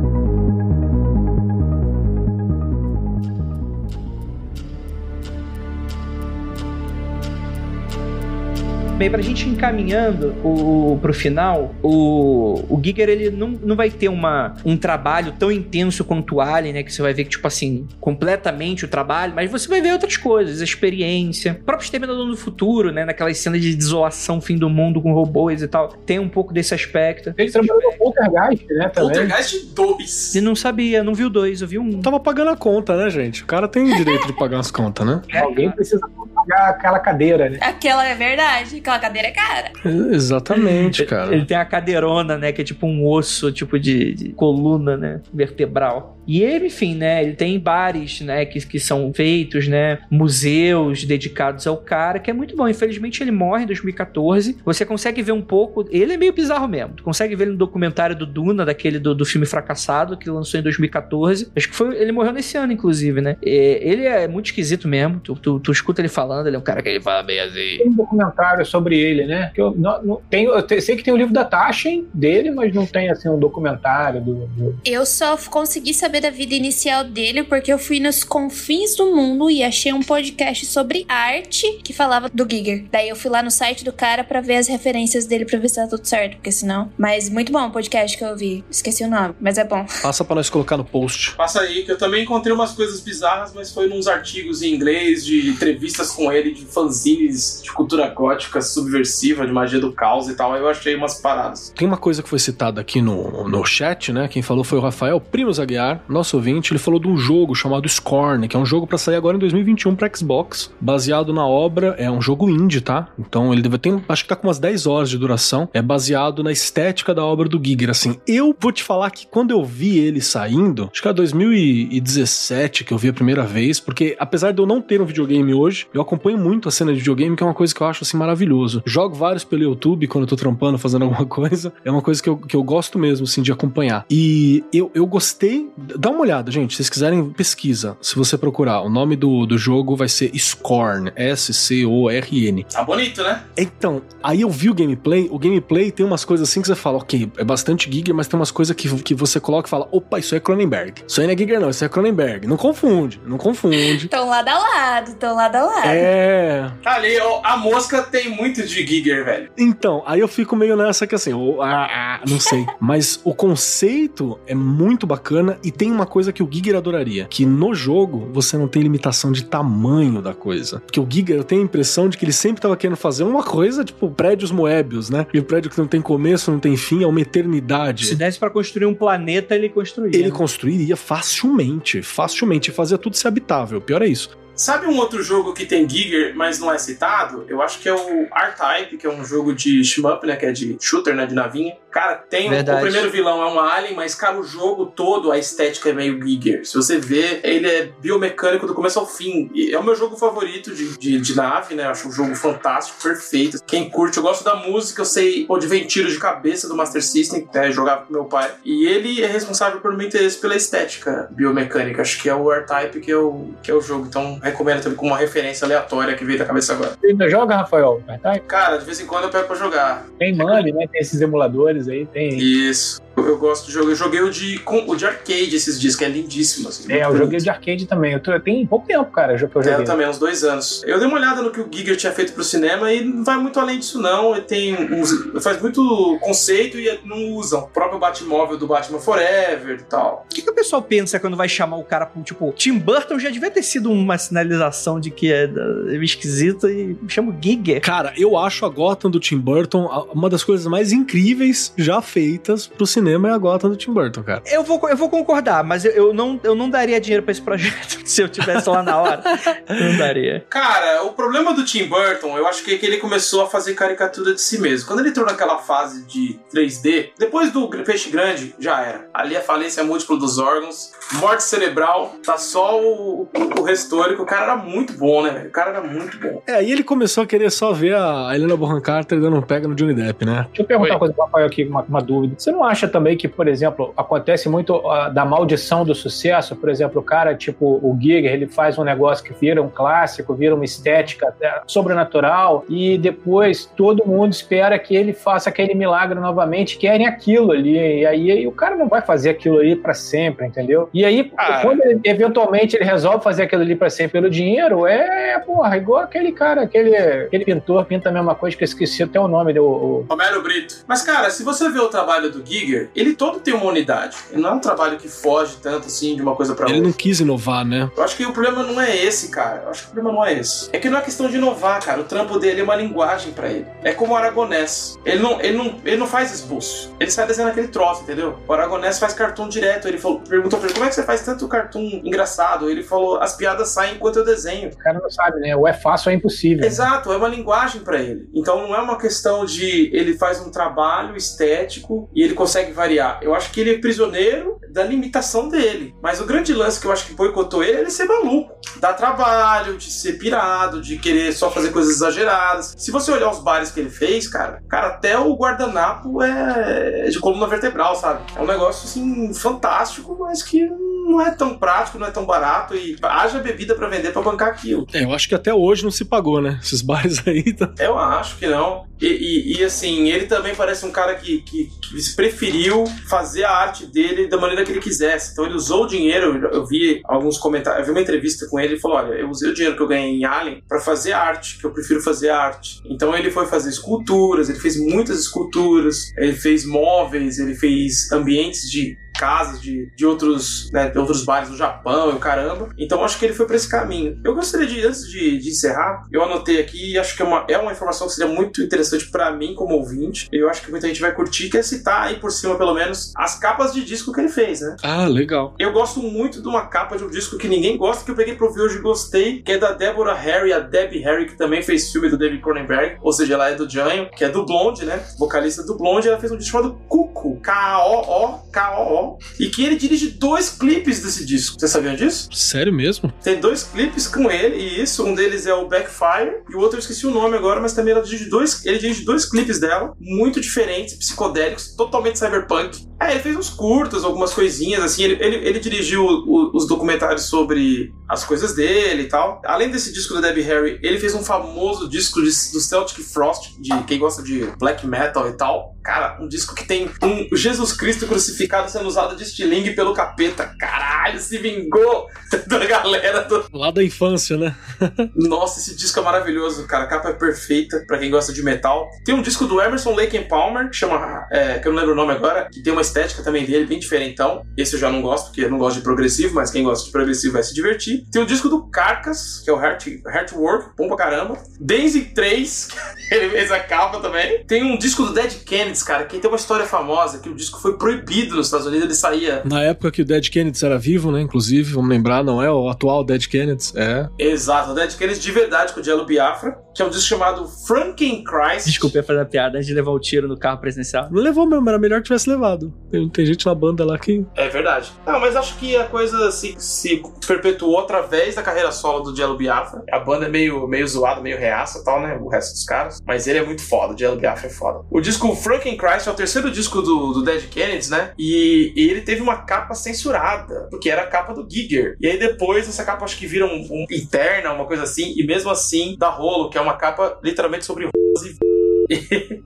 Bem, pra gente encaminhando o, pro final, o, o Giger, ele não, não vai ter uma, um trabalho tão intenso quanto o Alien, né? Que você vai ver que, tipo assim, completamente o trabalho, mas você vai ver outras coisas, a experiência. O próprio Exterminador do Futuro, né? Naquelas cenas de desolação, fim do mundo com robôs e tal. Tem um pouco desse aspecto. Ele trabalhou no Poltergeist, né? Também. Poltergeist 2. E não sabia, não viu dois, eu vi um. Tava pagando a conta, né, gente? O cara tem direito de pagar as contas, né? Alguém precisa pagar aquela cadeira, né? Aquela é verdade, aquela cadeira é cara. Exatamente, cara. Ele tem a cadeirona, né? Que é tipo um osso, tipo de, de coluna, né? Vertebral. E ele, enfim, né? Ele tem bares, né? Que, que são feitos, né? Museus dedicados ao cara, que é muito bom. Infelizmente, ele morre em 2014. Você consegue ver um pouco. Ele é meio bizarro mesmo. Tu consegue ver ele no documentário do Duna, daquele do, do filme Fracassado, que lançou em 2014. Acho que foi. Ele morreu nesse ano, inclusive, né? É, ele é muito esquisito mesmo. Tu, tu, tu escuta ele falando, ele é um cara que ele fala bem assim. Tem um documentário sobre ele, né? Que eu, não, não- tem, eu te- sei que tem o livro da Taschen dele, mas não tem assim um documentário do. do- Eu só consegui saber da vida inicial dele porque eu fui nos confins do mundo e achei um podcast sobre arte que falava do Giger. Daí eu fui lá no site do cara pra ver as referências dele pra ver se tá tudo certo, porque senão. Mas muito bom o podcast que eu vi. Esqueci o nome, mas é bom. Passa pra nós colocar no post. Passa aí, que eu também encontrei umas coisas bizarras, mas foi nos artigos em inglês, de entrevistas com ele, de fanzines de cultura gótica, subversiva, de magia do caos e tal. Aí eu achei umas paradas. Tem uma coisa que foi citada aqui no, no chat, né? Quem falou foi o Rafael Primos Aguiar, nosso ouvinte. Ele falou de um jogo chamado Scorn, que é um jogo pra sair agora em 2021 pra Xbox, baseado na obra. É um jogo indie, tá? Então ele deve ter, acho que tá com umas 10 horas de duração. É baseado na estética da obra do Giger. Assim, eu vou te falar que quando eu vi ele saindo, acho que era 2017 que eu vi a primeira vez, porque apesar de eu não ter um videogame hoje, eu acompanho muito a cena de videogame, que é uma coisa que eu acho assim maravilhoso. Jogo vários pelo YouTube quando eu tô trampando, fazendo alguma coisa. É uma coisa que eu, que eu gosto mesmo, assim, de acompanhar. E eu, eu gostei. Dá uma olhada, gente. Se vocês quiserem, pesquisa. Se você procurar, o nome do, do jogo vai ser Scorn. S-C-O-R-N. Tá bonito, né? Então, aí eu vi o gameplay. O gameplay tem umas coisas assim que você fala, ok, é bastante Giger, mas tem umas coisas que, que você coloca e fala, opa, isso é Cronenberg. Isso aí não é Giger, não, isso é Cronenberg. Não confunde, não confunde. Tão lado a lado, tão lado a lado. É. Ali, ó, a mosca tem muito de Giger, velho. Então, aí eu fico meio nessa que assim, oh, ah, ah, não sei. Mas o conceito é muito bacana e tem uma coisa que o Giger adoraria: que no jogo você não tem limitação de tamanho da coisa. Porque o Giger, eu tenho a impressão de que ele sempre tava querendo fazer uma coisa tipo prédios Moebius, né? E o prédio que não tem começo, não tem fim, é uma eternidade. Se desse pra construir um planeta, ele construiria. Ele né? construiria facilmente, facilmente, e fazia tudo ser habitável. Pior é isso. Sabe um outro jogo que tem Giger, mas não é citado? Eu acho que é o R-Type, que é um jogo de shmup, né? Que é de shooter, né? De navinha. Cara, tem o primeiro vilão é um alien, mas, cara, o jogo todo, a estética é meio Giger. Se você vê, ele é biomecânico do começo ao fim. E é o meu jogo favorito de, de, de nave, né? Eu acho um jogo fantástico, perfeito. Quem curte, eu gosto da música, eu sei onde vem tiro de cabeça do Master System, né? Jogava com meu pai. E ele é responsável por meu interesse pela estética biomecânica. Acho que é o R-Type que, é o- que é o jogo. Então, recomendo também como uma referência aleatória que veio da cabeça agora. Você ainda joga, Rafael? Tá? Cara, de vez em quando eu pego pra jogar. Tem Money, né? Tem esses emuladores aí, tem. Isso. Eu, eu gosto de jogo. Eu joguei o de, com- o de arcade esses dias, que é lindíssimo. Assim, É, eu joguei bonito. de arcade também. Eu tô, tem pouco tempo, cara, que eu É, joguei. eu também, uns dois anos. Eu dei uma olhada no que o Giger tinha feito pro cinema e não vai muito além disso, não. Ele tem uns. Faz muito conceito e não usam. O próprio Batmóvel do Batman Forever e tal. O que, que o pessoal pensa quando vai chamar o cara pro, tipo, Tim Burton já devia ter sido uma sinalização de que é, é esquisito e chama o Giger. Cara, eu acho a Gotham do Tim Burton uma das coisas mais incríveis já feitas pro cinema é a Gotham do Tim Burton, cara. Eu vou, eu vou concordar, mas eu, eu não, eu não daria dinheiro pra esse projeto se eu tivesse lá na hora. Não daria. Cara, o problema do Tim Burton, eu acho que é que ele começou a fazer caricatura de si mesmo. Quando ele entrou naquela fase de 3D, depois do Peixe Grande, já era. Ali a falência múltipla dos órgãos, morte cerebral, tá só o, o restore, que o cara era muito bom, né, velho? O cara era muito bom. É, aí ele começou a querer só ver a Helena Bonham Carter dando um pega no Johnny Depp, né? Deixa eu perguntar Oi. uma coisa pro Rafael aqui, uma, uma dúvida. Você não acha também também que, por exemplo, acontece muito ah, da maldição do sucesso. Por exemplo, o cara, tipo o Giger, ele faz um negócio que vira um clássico, vira uma estética até sobrenatural, e depois todo mundo espera que ele faça aquele milagre novamente, querem aquilo ali. E aí, aí o cara não vai fazer aquilo ali para sempre, entendeu? E aí, Ah. quando ele, eventualmente ele resolve fazer aquilo ali para sempre pelo dinheiro, é, porra, igual aquele cara, aquele, aquele pintor pinta a mesma coisa que eu esqueci até o nome do. o- Romero Brito. Mas, cara, se você vê o trabalho do Giger, ele todo tem uma unidade. Ele não é um trabalho que foge tanto assim de uma coisa pra Ele outra. não quis inovar, né? Eu acho que o problema não é esse, cara. Eu acho que o problema não é esse. É que não é questão de inovar, cara. O trampo dele é uma linguagem pra ele. É como o Aragonés. Ele não, ele não, ele não faz esboço. Ele sai desenhando aquele troço, entendeu? O Aragonés faz cartoon direto. Ele falou, perguntou pra ele, como é que você faz tanto cartoon engraçado? Ele falou, as piadas saem enquanto eu desenho. O cara não sabe, né? Ou é fácil ou é impossível. Exato, é uma linguagem pra ele. Então não é uma questão de ele faz um trabalho estético e ele consegue variar. Eu acho que ele é prisioneiro da limitação dele. Mas o grande lance que eu acho que boicotou ele é ele ser maluco. Dá trabalho, de ser pirado, de querer só fazer coisas exageradas. Se você olhar os bares que ele fez, cara, cara, até o guardanapo é de coluna vertebral, sabe? É um negócio assim fantástico, mas que não é tão prático, não é tão barato e haja bebida pra vender pra bancar aquilo. É, eu acho que até hoje não se pagou, né? Esses bares aí. Tá... Eu acho que não. E, e- e, assim, ele também parece um cara que, que, que preferiu fazer a arte dele da maneira que ele quisesse. Então ele usou o dinheiro. Eu, vi alguns comentários, eu vi uma entrevista com ele e falou: Olha, eu usei o dinheiro que eu ganhei em Alien pra fazer arte, que eu prefiro fazer arte. Então ele foi fazer esculturas, ele fez muitas esculturas, ele fez móveis, ele fez ambientes de casas de, de outros né, de outros bares no Japão e o caramba. Então acho que ele foi pra esse caminho. Eu gostaria de, antes de, de encerrar, eu anotei aqui e acho que é uma, é uma informação que seria muito interessante pra mim como ouvinte. Eu acho que muita gente vai curtir, que é citar aí por cima, pelo menos, as capas de disco que ele fez, né? Ah, legal. Eu gosto muito de uma capa de um disco que ninguém gosta, que eu peguei pra ouvir hoje e gostei, que é da Deborah Harry, a Debbie Harry, que também fez filme do David Cronenberg, ou seja, ela é do Janho, que é do Blonde, né? Vocalista do Blonde, ela fez um disco chamado Cuco, E que ele dirige dois clipes desse disco. Você sabia disso? Sério mesmo? Tem dois clipes com ele, e isso, um deles é o Backfire, e o outro eu esqueci o nome agora, mas também ela dirige dois, ele dirige dois clipes dela, muito diferentes, psicodélicos, totalmente cyberpunk. É, ele fez uns curtos, algumas coisinhas, assim, ele, ele, ele dirigiu o- os documentários sobre as coisas dele e tal. Além desse disco da Debbie Harry, ele fez um famoso disco de- do Celtic Frost, de quem gosta de black metal e tal. Cara, um disco que tem um Jesus Cristo crucificado sendo usado de estilingue pelo capeta. Caralho, se vingou da galera do, Lá da infância, né? nossa, esse disco é maravilhoso, cara. A capa é perfeita pra quem gosta de metal. Tem um disco do Emerson Lake and Palmer, que chama. é, que eu não lembro o nome agora, que tem uma estética também dele bem diferentão. Esse eu já não gosto, porque eu não gosto de progressivo, mas quem gosta de progressivo vai se divertir. Tem o disco do Carcass, que é o Heart, Heartwork, bom pra caramba. Daisy 3, ele fez a capa também. Tem um disco do Dead Kennedys, cara, que tem uma história famosa, que o disco foi proibido nos Estados Unidos, ele saía. Na época que o Dead Kennedys era vivo, né? Inclusive, vamos lembrar, não é o atual Dead Kennedys, é. Exato, o Dead Kennedys de verdade com o Jello Biafra, que é um disco chamado Frankenchrist. Desculpa eu fazer a piada antes de levar o tiro no carro presidencial. Não levou mesmo, era melhor que tivesse levado. Tem, tem gente na banda lá que. É verdade. Não, mas acho que a coisa se, se perpetuou através da carreira solo do Jello Biafra. A banda é meio, meio zoada, meio reaça e tal, né? O resto dos caras. Mas ele é muito foda, o Jello Biafra é foda. O disco Frankenchrist é o terceiro disco do, do Dead Kennedys, né? E, e ele teve uma capa censurada, porque era a capa do Giger. E aí depois essa capa acho que vira um, um interna, uma coisa assim, e mesmo assim dá rolo, que é uma capa literalmente sobre rolas e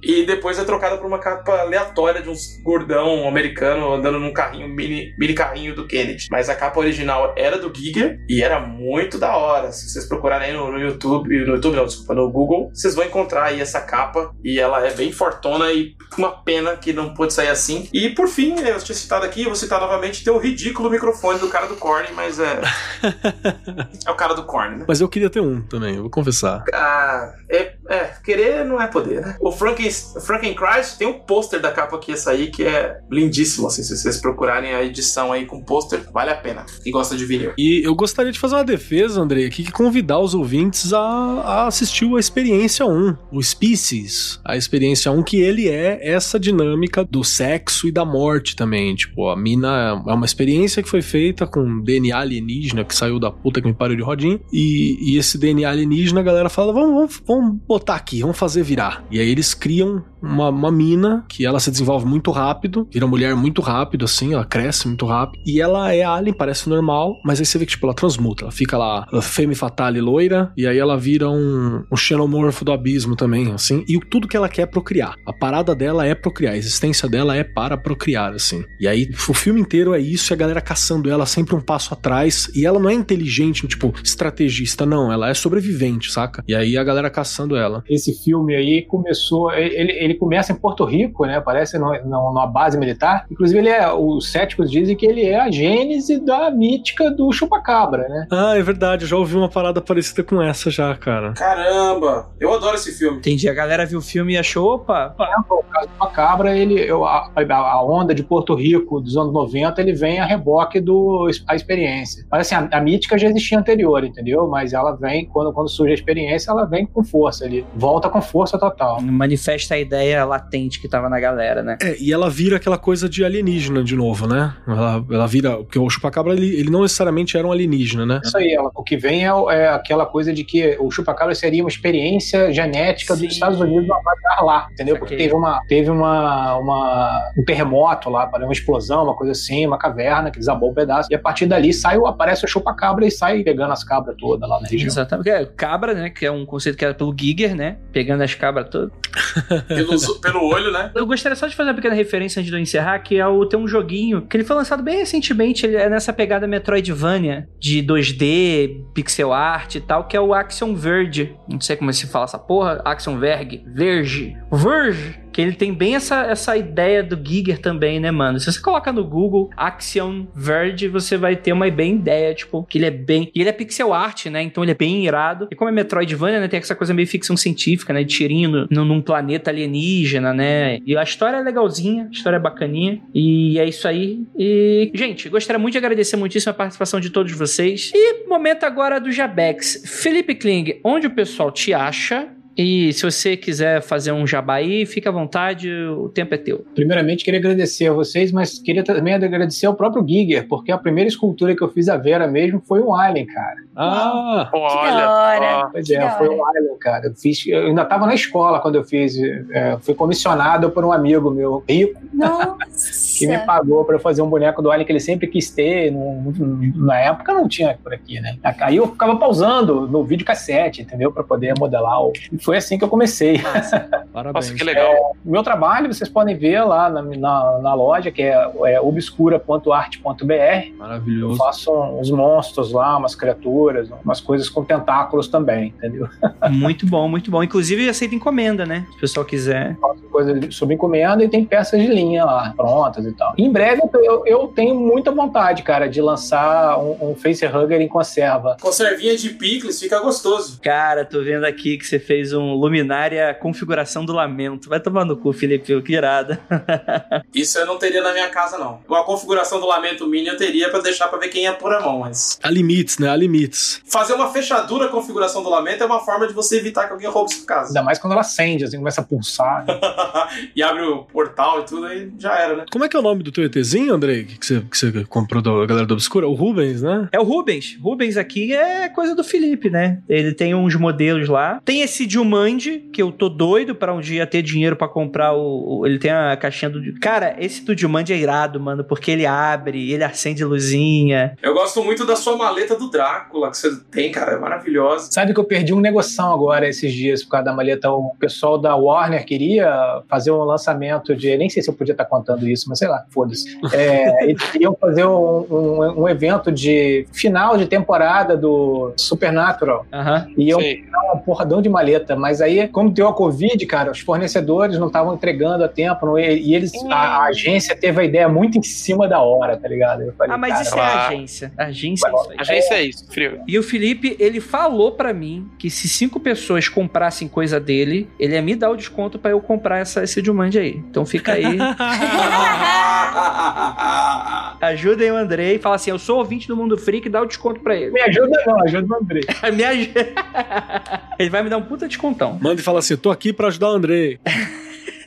e depois é trocada por uma capa aleatória de uns gordão americano andando num carrinho, mini, mini carrinho do Kennedy. Mas a capa original era do Giger e era muito da hora. Se vocês procurarem no, no YouTube, no YouTube não, desculpa, no Google, vocês vão encontrar aí essa capa e ela é bem fortona e uma pena que não pôde sair assim. E por fim, eu tinha citado aqui, eu vou citar novamente, tem o ridículo microfone do cara do Korn, mas é... é o cara do Korn, né? Mas eu queria ter um também, eu vou confessar. Ah, é, é, querer não é poder, né? O Franken, Frankenchrist tem um pôster da capa que ia sair que é lindíssimo, assim, se vocês procurarem a edição aí com pôster, vale a pena. Quem gosta de vinil. E eu gostaria de fazer uma defesa, André, aqui, que convidar os ouvintes a, a assistir a Experiência 1, o Species. A Experiência 1, que ele é essa dinâmica do sexo e da morte também. Tipo, a mina é uma experiência que foi feita com DNA alienígena que saiu da puta que me pariu de rodinha. E, e esse DNA alienígena, a galera fala: vamos, vamos, vamos botar aqui, vamos fazer virar. E aí eles criam uma, uma mina que ela se desenvolve muito rápido, vira mulher muito rápido, assim, ela cresce muito rápido. E ela é alien, parece normal, mas aí você vê que, tipo, ela transmuta. Ela fica lá, femme fatale loira, e aí ela vira um, um xenomorfo do abismo também, assim. E tudo que ela quer é procriar. A parada dela é procriar, a existência dela é para procriar, assim. E aí o filme inteiro é isso, e a galera caçando ela sempre um passo atrás. E ela não é inteligente, tipo, estrategista, não. Ela é sobrevivente, saca? E aí a galera caçando ela. Esse filme aí começou. Ele, ele começa em Porto Rico, né? Parece no, no, numa base militar. Inclusive, ele é. Os céticos dizem que ele é a gênese da mítica do chupacabra, né? Ah, é verdade. Eu já ouvi uma parada parecida com essa já, cara. Caramba! Eu adoro esse filme. Entendi. A galera viu o filme e achou, opa. O caso do chupacabra, ele, eu, a, a, onda de Porto Rico dos anos 90, ele vem a reboque do a experiência. Mas assim, a, a mítica já existia anterior, entendeu? Mas ela vem, quando, quando surge a experiência, ela vem com força ali. Volta com força total. Manifesta a ideia latente que tava na galera, né? É, e ela vira aquela coisa de alienígena de novo, né? Ela, ela vira. Porque o chupacabra, ele, ele não necessariamente era um alienígena, né? Isso aí, ela, o que vem é, é, aquela coisa de que o chupacabra seria uma experiência genética Sim. dos Estados Unidos lá, entendeu? Porque teve uma. Teve uma, uma um terremoto lá, uma explosão, uma coisa assim, uma caverna que desabou um pedaço. E a partir dali sai, aparece o chupa-cabra e sai pegando as cabras todas lá na região. Exatamente. É, cabra, né? Que é um conceito que era pelo Giger, né? Pegando as cabras todas. pelo, pelo olho, né? Eu gostaria só de fazer uma pequena referência antes de eu encerrar, que é o, tem um joguinho que ele foi lançado bem recentemente, ele é nessa pegada Metroidvania de 2D, pixel art e tal, que é o Axiom Verge. Não sei como se fala essa porra. Axiom Verge. Verge. Verge que ele tem bem essa, essa ideia do Giger também, né, mano? Se você coloca no Google Axiom Verge, você vai ter uma bem ideia, tipo, que ele é bem. E ele é pixel art, né? Então ele é bem irado. E como é Metroidvania, né? Tem essa coisa meio ficção científica, né? De tirinho no, num planeta alienígena, né? E a história é legalzinha, a história é bacaninha. E é isso aí. E, gente, gostaria muito de agradecer muitíssimo a participação de todos vocês. E momento agora do Jabex. Felipe Kling, onde o pessoal te acha? E se você quiser fazer um jabá aí, fica à vontade, o tempo é teu. Primeiramente, queria agradecer a vocês, mas queria também agradecer ao próprio Giger, porque a primeira escultura que eu fiz a Vera mesmo foi um Alien, cara. Ah, que olha. Pois é, foi um Alien, cara. Eu, fiz, eu ainda estava na escola quando eu fiz. É, fui comissionado por um amigo meu rico. Que me pagou para fazer um boneco do Alien que ele sempre quis ter. No, na época não tinha por aqui, né? Aí eu ficava pausando no vídeo cassete, entendeu? Para poder modelar o foi assim que eu comecei. Parabéns. Nossa, que legal. É, meu trabalho vocês podem ver lá na, na, na loja, que é, é obscura.arte.br. Maravilhoso. Eu faço uns monstros lá, umas criaturas, umas coisas com tentáculos também, entendeu? Muito bom, muito bom. Inclusive aceita encomenda, né? Se o pessoal quiser. Faço coisa sob encomenda e tem peças de linha lá, prontas e tal. Em breve eu, eu tenho muita vontade, cara, de lançar um, um facehugger em conserva. Conservinha de picles, fica gostoso. Cara, tô vendo aqui que você fez um luminária configuração do lamento. Vai tomar no cu, Felipe, que irada. Isso eu não teria na minha casa, não. Uma configuração do lamento mini eu teria para deixar para ver quem ia pôr a mão, mas. Há limites, né? Há limites. Fazer uma fechadura configuração do lamento é uma forma de você evitar que alguém roube sua casa. Ainda mais quando ela acende, assim, começa a pulsar. e abre o portal e tudo, aí já era, né? Como é que é o nome do teu ETzinho, Andrei? Que você, que você comprou da galera do Obscura? O Rubens, né? É o Rubens. Rubens aqui é coisa do Felipe, né? Ele tem uns modelos lá. Tem esse de Jumanji, que eu tô doido para um dia ter dinheiro para comprar o, o, Ele tem a caixinha do. Cara, esse do Jumanji é irado, mano, porque ele abre, ele acende luzinha. Eu gosto muito da sua maleta do Drácula que você tem, cara, é maravilhosa. Sabe que eu perdi um negoção agora esses dias por causa da maleta. O pessoal da Warner queria fazer um lançamento de. Nem sei se eu podia estar contando isso, mas sei lá, foda-se. É, eles queriam fazer um, um, um, evento de final de temporada do Supernatural. Uhum, e eu um porradão de maleta, mas aí, como deu a Covid, cara, os fornecedores não estavam entregando a tempo, não, e, eles, a, a, agência teve a ideia muito em cima da hora, tá ligado? Falei, ah, mas cara, isso é a agência. A agência é isso. Agência é isso, frio. E o Felipe, ele falou para mim que se cinco pessoas comprassem coisa dele, ele ia me dar o desconto para eu comprar essa, esse Jumanji aí. Então fica aí. Ajudem o Andrei. Fala assim: eu sou ouvinte do Mundo Freak, dá o desconto pra ele. Me ajuda não, ajuda o Andrei. me ajuda. ele vai me dar um puta descontão. Manda e fala assim: tô aqui pra ajudar o Andrei.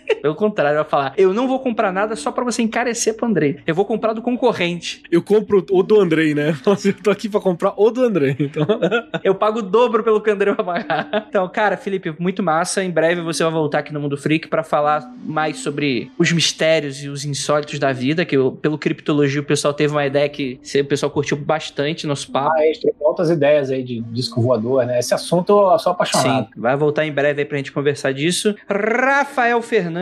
Pelo contrário, vai falar: eu não vou comprar nada só pra você encarecer pro Andrei. Eu vou comprar do concorrente. Eu compro o do Andrei, né? Eu tô aqui pra comprar o do Andrei. Então... Eu pago o dobro pelo que o Andrei vai pagar. Então, cara, Felipe, muito massa. Em breve você vai voltar aqui no Mundo Freak pra falar mais sobre os mistérios e os insólitos da vida, que eu- pelo criptologia o pessoal teve uma ideia que o pessoal curtiu bastante nosso papo. Ah, extra, outras ideias aí de disco voador, né? Esse assunto eu sou apaixonado. Sim, vai voltar em breve aí pra gente conversar disso. Rafael Fernandes,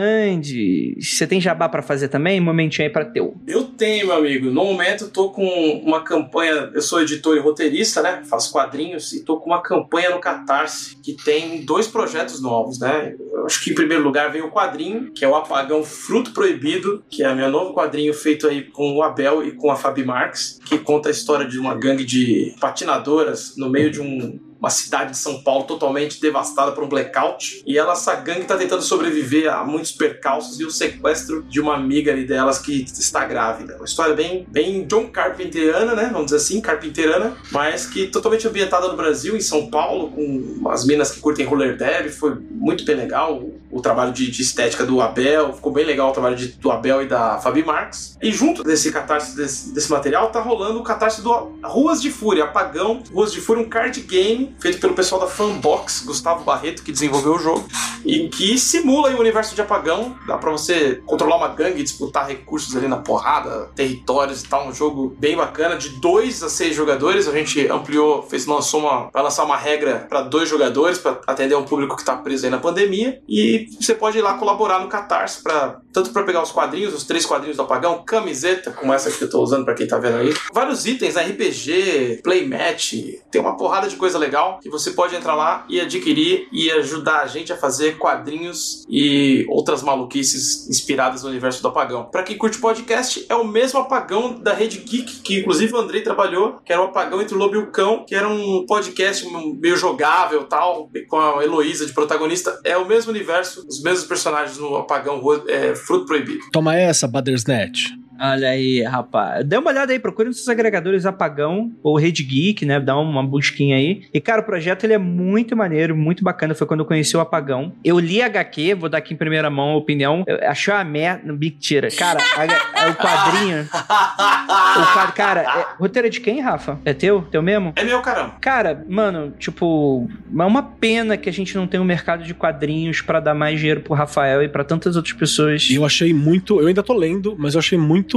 você tem jabá pra fazer também? Momentinho aí pra teu. Eu tenho, meu amigo. No momento, eu tô com uma campanha. Eu sou editor e roteirista, né? Faço quadrinhos e tô com uma campanha no Catarse que tem dois projetos novos, né? Eu acho que em primeiro lugar vem o quadrinho, que é o Apagão Fruto Proibido, que é meu novo quadrinho feito aí com o Abel e com a Fabi Marques, que conta a história de uma gangue de patinadoras no meio de um uma cidade de São Paulo totalmente devastada por um blackout. E ela, essa gangue tá tentando sobreviver a muitos percalços e o sequestro de uma amiga ali delas que está grávida. Uma história bem, bem John Carpenterana, né? Vamos dizer assim, carpinterana, mas que totalmente ambientada no Brasil, em São Paulo, com as minas que curtem roller derby. Foi muito bem legal o, trabalho de, de estética do Abel, ficou bem legal o trabalho de- do Abel e da Fabi Marques. E junto desse catarse desse, desse material tá rolando o catarse do Ruas de Fúria, Apagão, Ruas de Fúria, um card game feito pelo pessoal da Fanbox, Gustavo Barreto, que desenvolveu o jogo, e que simula o universo de Apagão. Dá pra você controlar uma gangue, disputar recursos ali na porrada, territórios e tal. Um jogo bem bacana, de 2 a 6 jogadores. A gente ampliou, fez, lançou uma, vai lançar uma regra pra dois jogadores, pra atender um público que tá preso aí na pandemia. E você pode ir lá colaborar no Catarse, pra, tanto pra pegar os quadrinhos, os três quadrinhos do Apagão, camiseta, como essa que eu tô usando pra quem tá vendo aí. Vários itens, RPG, playmatch, tem uma porrada de coisa legal que você pode entrar lá e adquirir e ajudar a gente a fazer quadrinhos e outras maluquices inspiradas no universo do Apagão. Pra quem curte podcast, é o mesmo Apagão da Rede Geek, que inclusive o Andrei trabalhou, que era o Apagão entre o Lobo e o Cão, que era um podcast meio jogável tal, com a Heloísa de protagonista. É o mesmo universo, os mesmos personagens no Apagão é, Fruto Proibido. Toma essa, Badersnet. Olha aí, rapaz. Dê uma olhada aí, procure nos seus agregadores Apagão ou Rede Geek, né? Dá uma busquinha aí. E, cara, o projeto ele é muito maneiro, muito bacana. Foi quando eu conheci o Apagão. Eu li HQ, vou dar aqui em primeira mão a opinião. Eu achei uma merda. Mentira. Cara, a- o quadrinho. o quadro, cara, é, roteiro é de quem, Rafa? É teu? Teu mesmo? É meu, caramba. Cara, mano, tipo, é uma pena que a gente não tem um mercado de quadrinhos pra dar mais dinheiro pro Rafael e pra tantas outras pessoas. E eu achei muito. Eu ainda tô lendo, mas eu achei muito.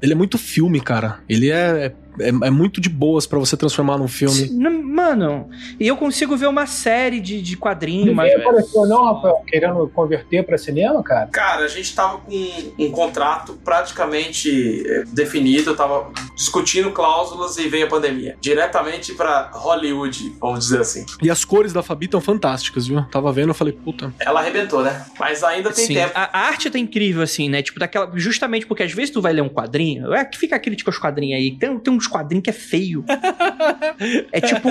Ele é muito filme, cara. Ele é. É, é muito de boas pra você transformar num filme. Mano, e eu consigo ver uma série de, de quadrinhos, mas. apareceu não, Rafael, querendo converter pra cinema, cara? Cara, a gente tava com um contrato praticamente eh, definido, eu tava discutindo cláusulas e veio a pandemia. Diretamente pra Hollywood, vamos dizer assim. E as cores da Fabi estão fantásticas, viu? Tava vendo, eu falei, puta. Ela arrebentou, né? Mas ainda tem Sim, tempo. a, a arte tá incrível, assim, né? Tipo, daquela. Justamente porque às vezes tu vai ler um quadrinho. É que fica a crítica aos quadrinhos aí. Tem, tem uns quadrinhos que é feio. é tipo.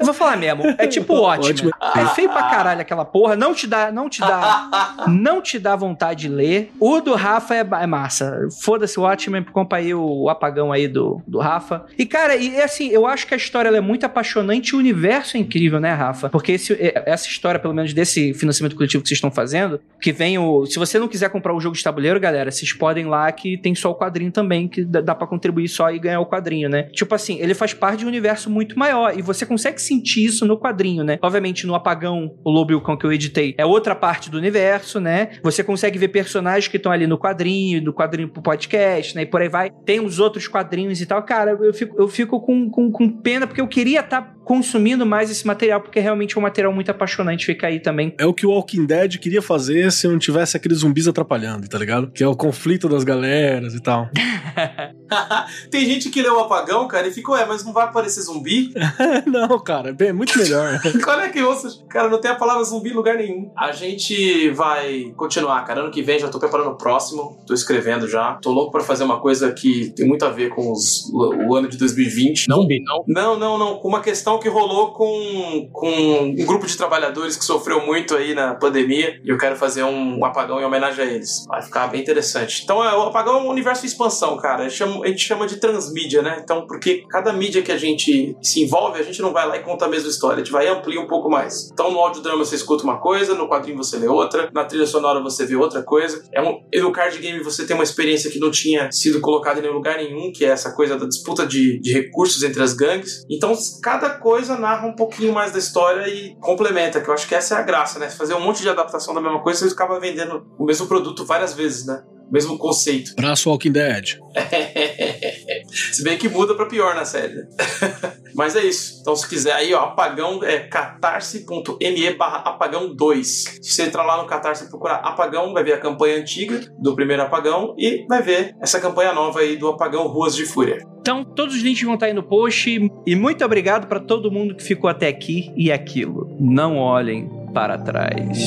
Vou falar mesmo. É tipo ótimo. É feio pra caralho aquela porra. Não te dá. Não te dá. não te dá vontade de ler. O do Rafa é, é massa. Foda-se o Watchmen, compra aí o apagão aí do, do Rafa. E, cara, e é assim, eu acho que a história ela é muito apaixonante e o universo é incrível, né, Rafa? Porque esse- é- essa história, pelo menos desse financiamento coletivo que vocês estão fazendo, que vem o. Se você não quiser comprar o jogo de tabuleiro, galera, vocês podem ir lá que tem só o quadrinho também, que dá, dá pra contribuir só e ganhar o quadrinho, né? Tipo assim, ele faz parte de um universo muito maior e você consegue sentir isso no quadrinho, né? Obviamente, no Apagão, o Lobo e o Cão que eu editei é outra parte do universo, né? Você consegue ver personagens que estão ali no quadrinho, do quadrinho pro podcast, né? E por aí vai. Tem os outros quadrinhos e tal. Cara, eu fico, eu fico com, com, com pena porque eu queria estar consumindo mais esse material, porque realmente é um material muito apaixonante. Fica aí também. É o que o Walking Dead queria fazer se não tivesse aqueles zumbis atrapalhando, tá ligado? Que é o conflito das galeras e tal. Tem gente que lê o apagão, cara, e fica, ué, mas não vai aparecer zumbi? não, cara, é muito melhor. Qual é que ouça? Cara, não tem a palavra zumbi em lugar nenhum. A gente vai continuar, cara. Ano que vem já tô preparando o próximo. Tô escrevendo já. Tô louco pra fazer uma coisa que tem muito a ver com os- o ano de 2020. Não, Zumbi. não. Não, não, não. Com uma questão apagão que rolou com, com um grupo de trabalhadores que sofreu muito aí na pandemia e eu quero fazer um apagão em homenagem a eles. Vai ficar bem interessante. Então, é, o apagão é um universo de expansão, cara. A gente, chama, a gente chama de transmídia, né? Então, porque cada mídia que a gente se envolve, a gente não vai lá e conta a mesma história, a gente vai e amplia um pouco mais. Então, no audiodrama você escuta uma coisa, no quadrinho você lê outra, na trilha sonora você vê outra coisa. É um, e no card game você tem uma experiência que não tinha sido colocada em lugar nenhum, que é essa coisa da disputa de, de recursos entre as gangues. Então, cada coisa narra um pouquinho mais da história e complementa, que eu acho que essa é a graça, né? Fazer um monte de adaptação da mesma coisa, você acaba vendendo o mesmo produto várias vezes, né? O mesmo conceito. Braço Walking Dead. se bem que muda pra pior na série. né? Mas é isso. Então, se quiser aí, ó, apagão é catarse.me barra apagão 2. Se você entrar lá no Catarse e procurar apagão, vai ver a campanha antiga do primeiro apagão e vai ver essa campanha nova aí do apagão Ruas de Fúria. Então, todos os links vão estar aí no post. E muito obrigado para todo mundo que ficou até aqui e aquilo. Não olhem para trás.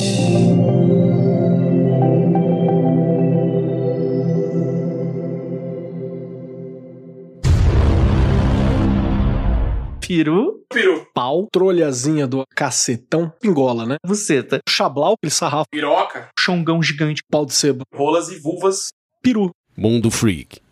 Peru, Peru, Pau, trolhazinha do cacetão, pingola, né? buceta, Chablau, aquele sarrafo, piroca, chongão gigante. pau de sebo, rolas e vulvas peru.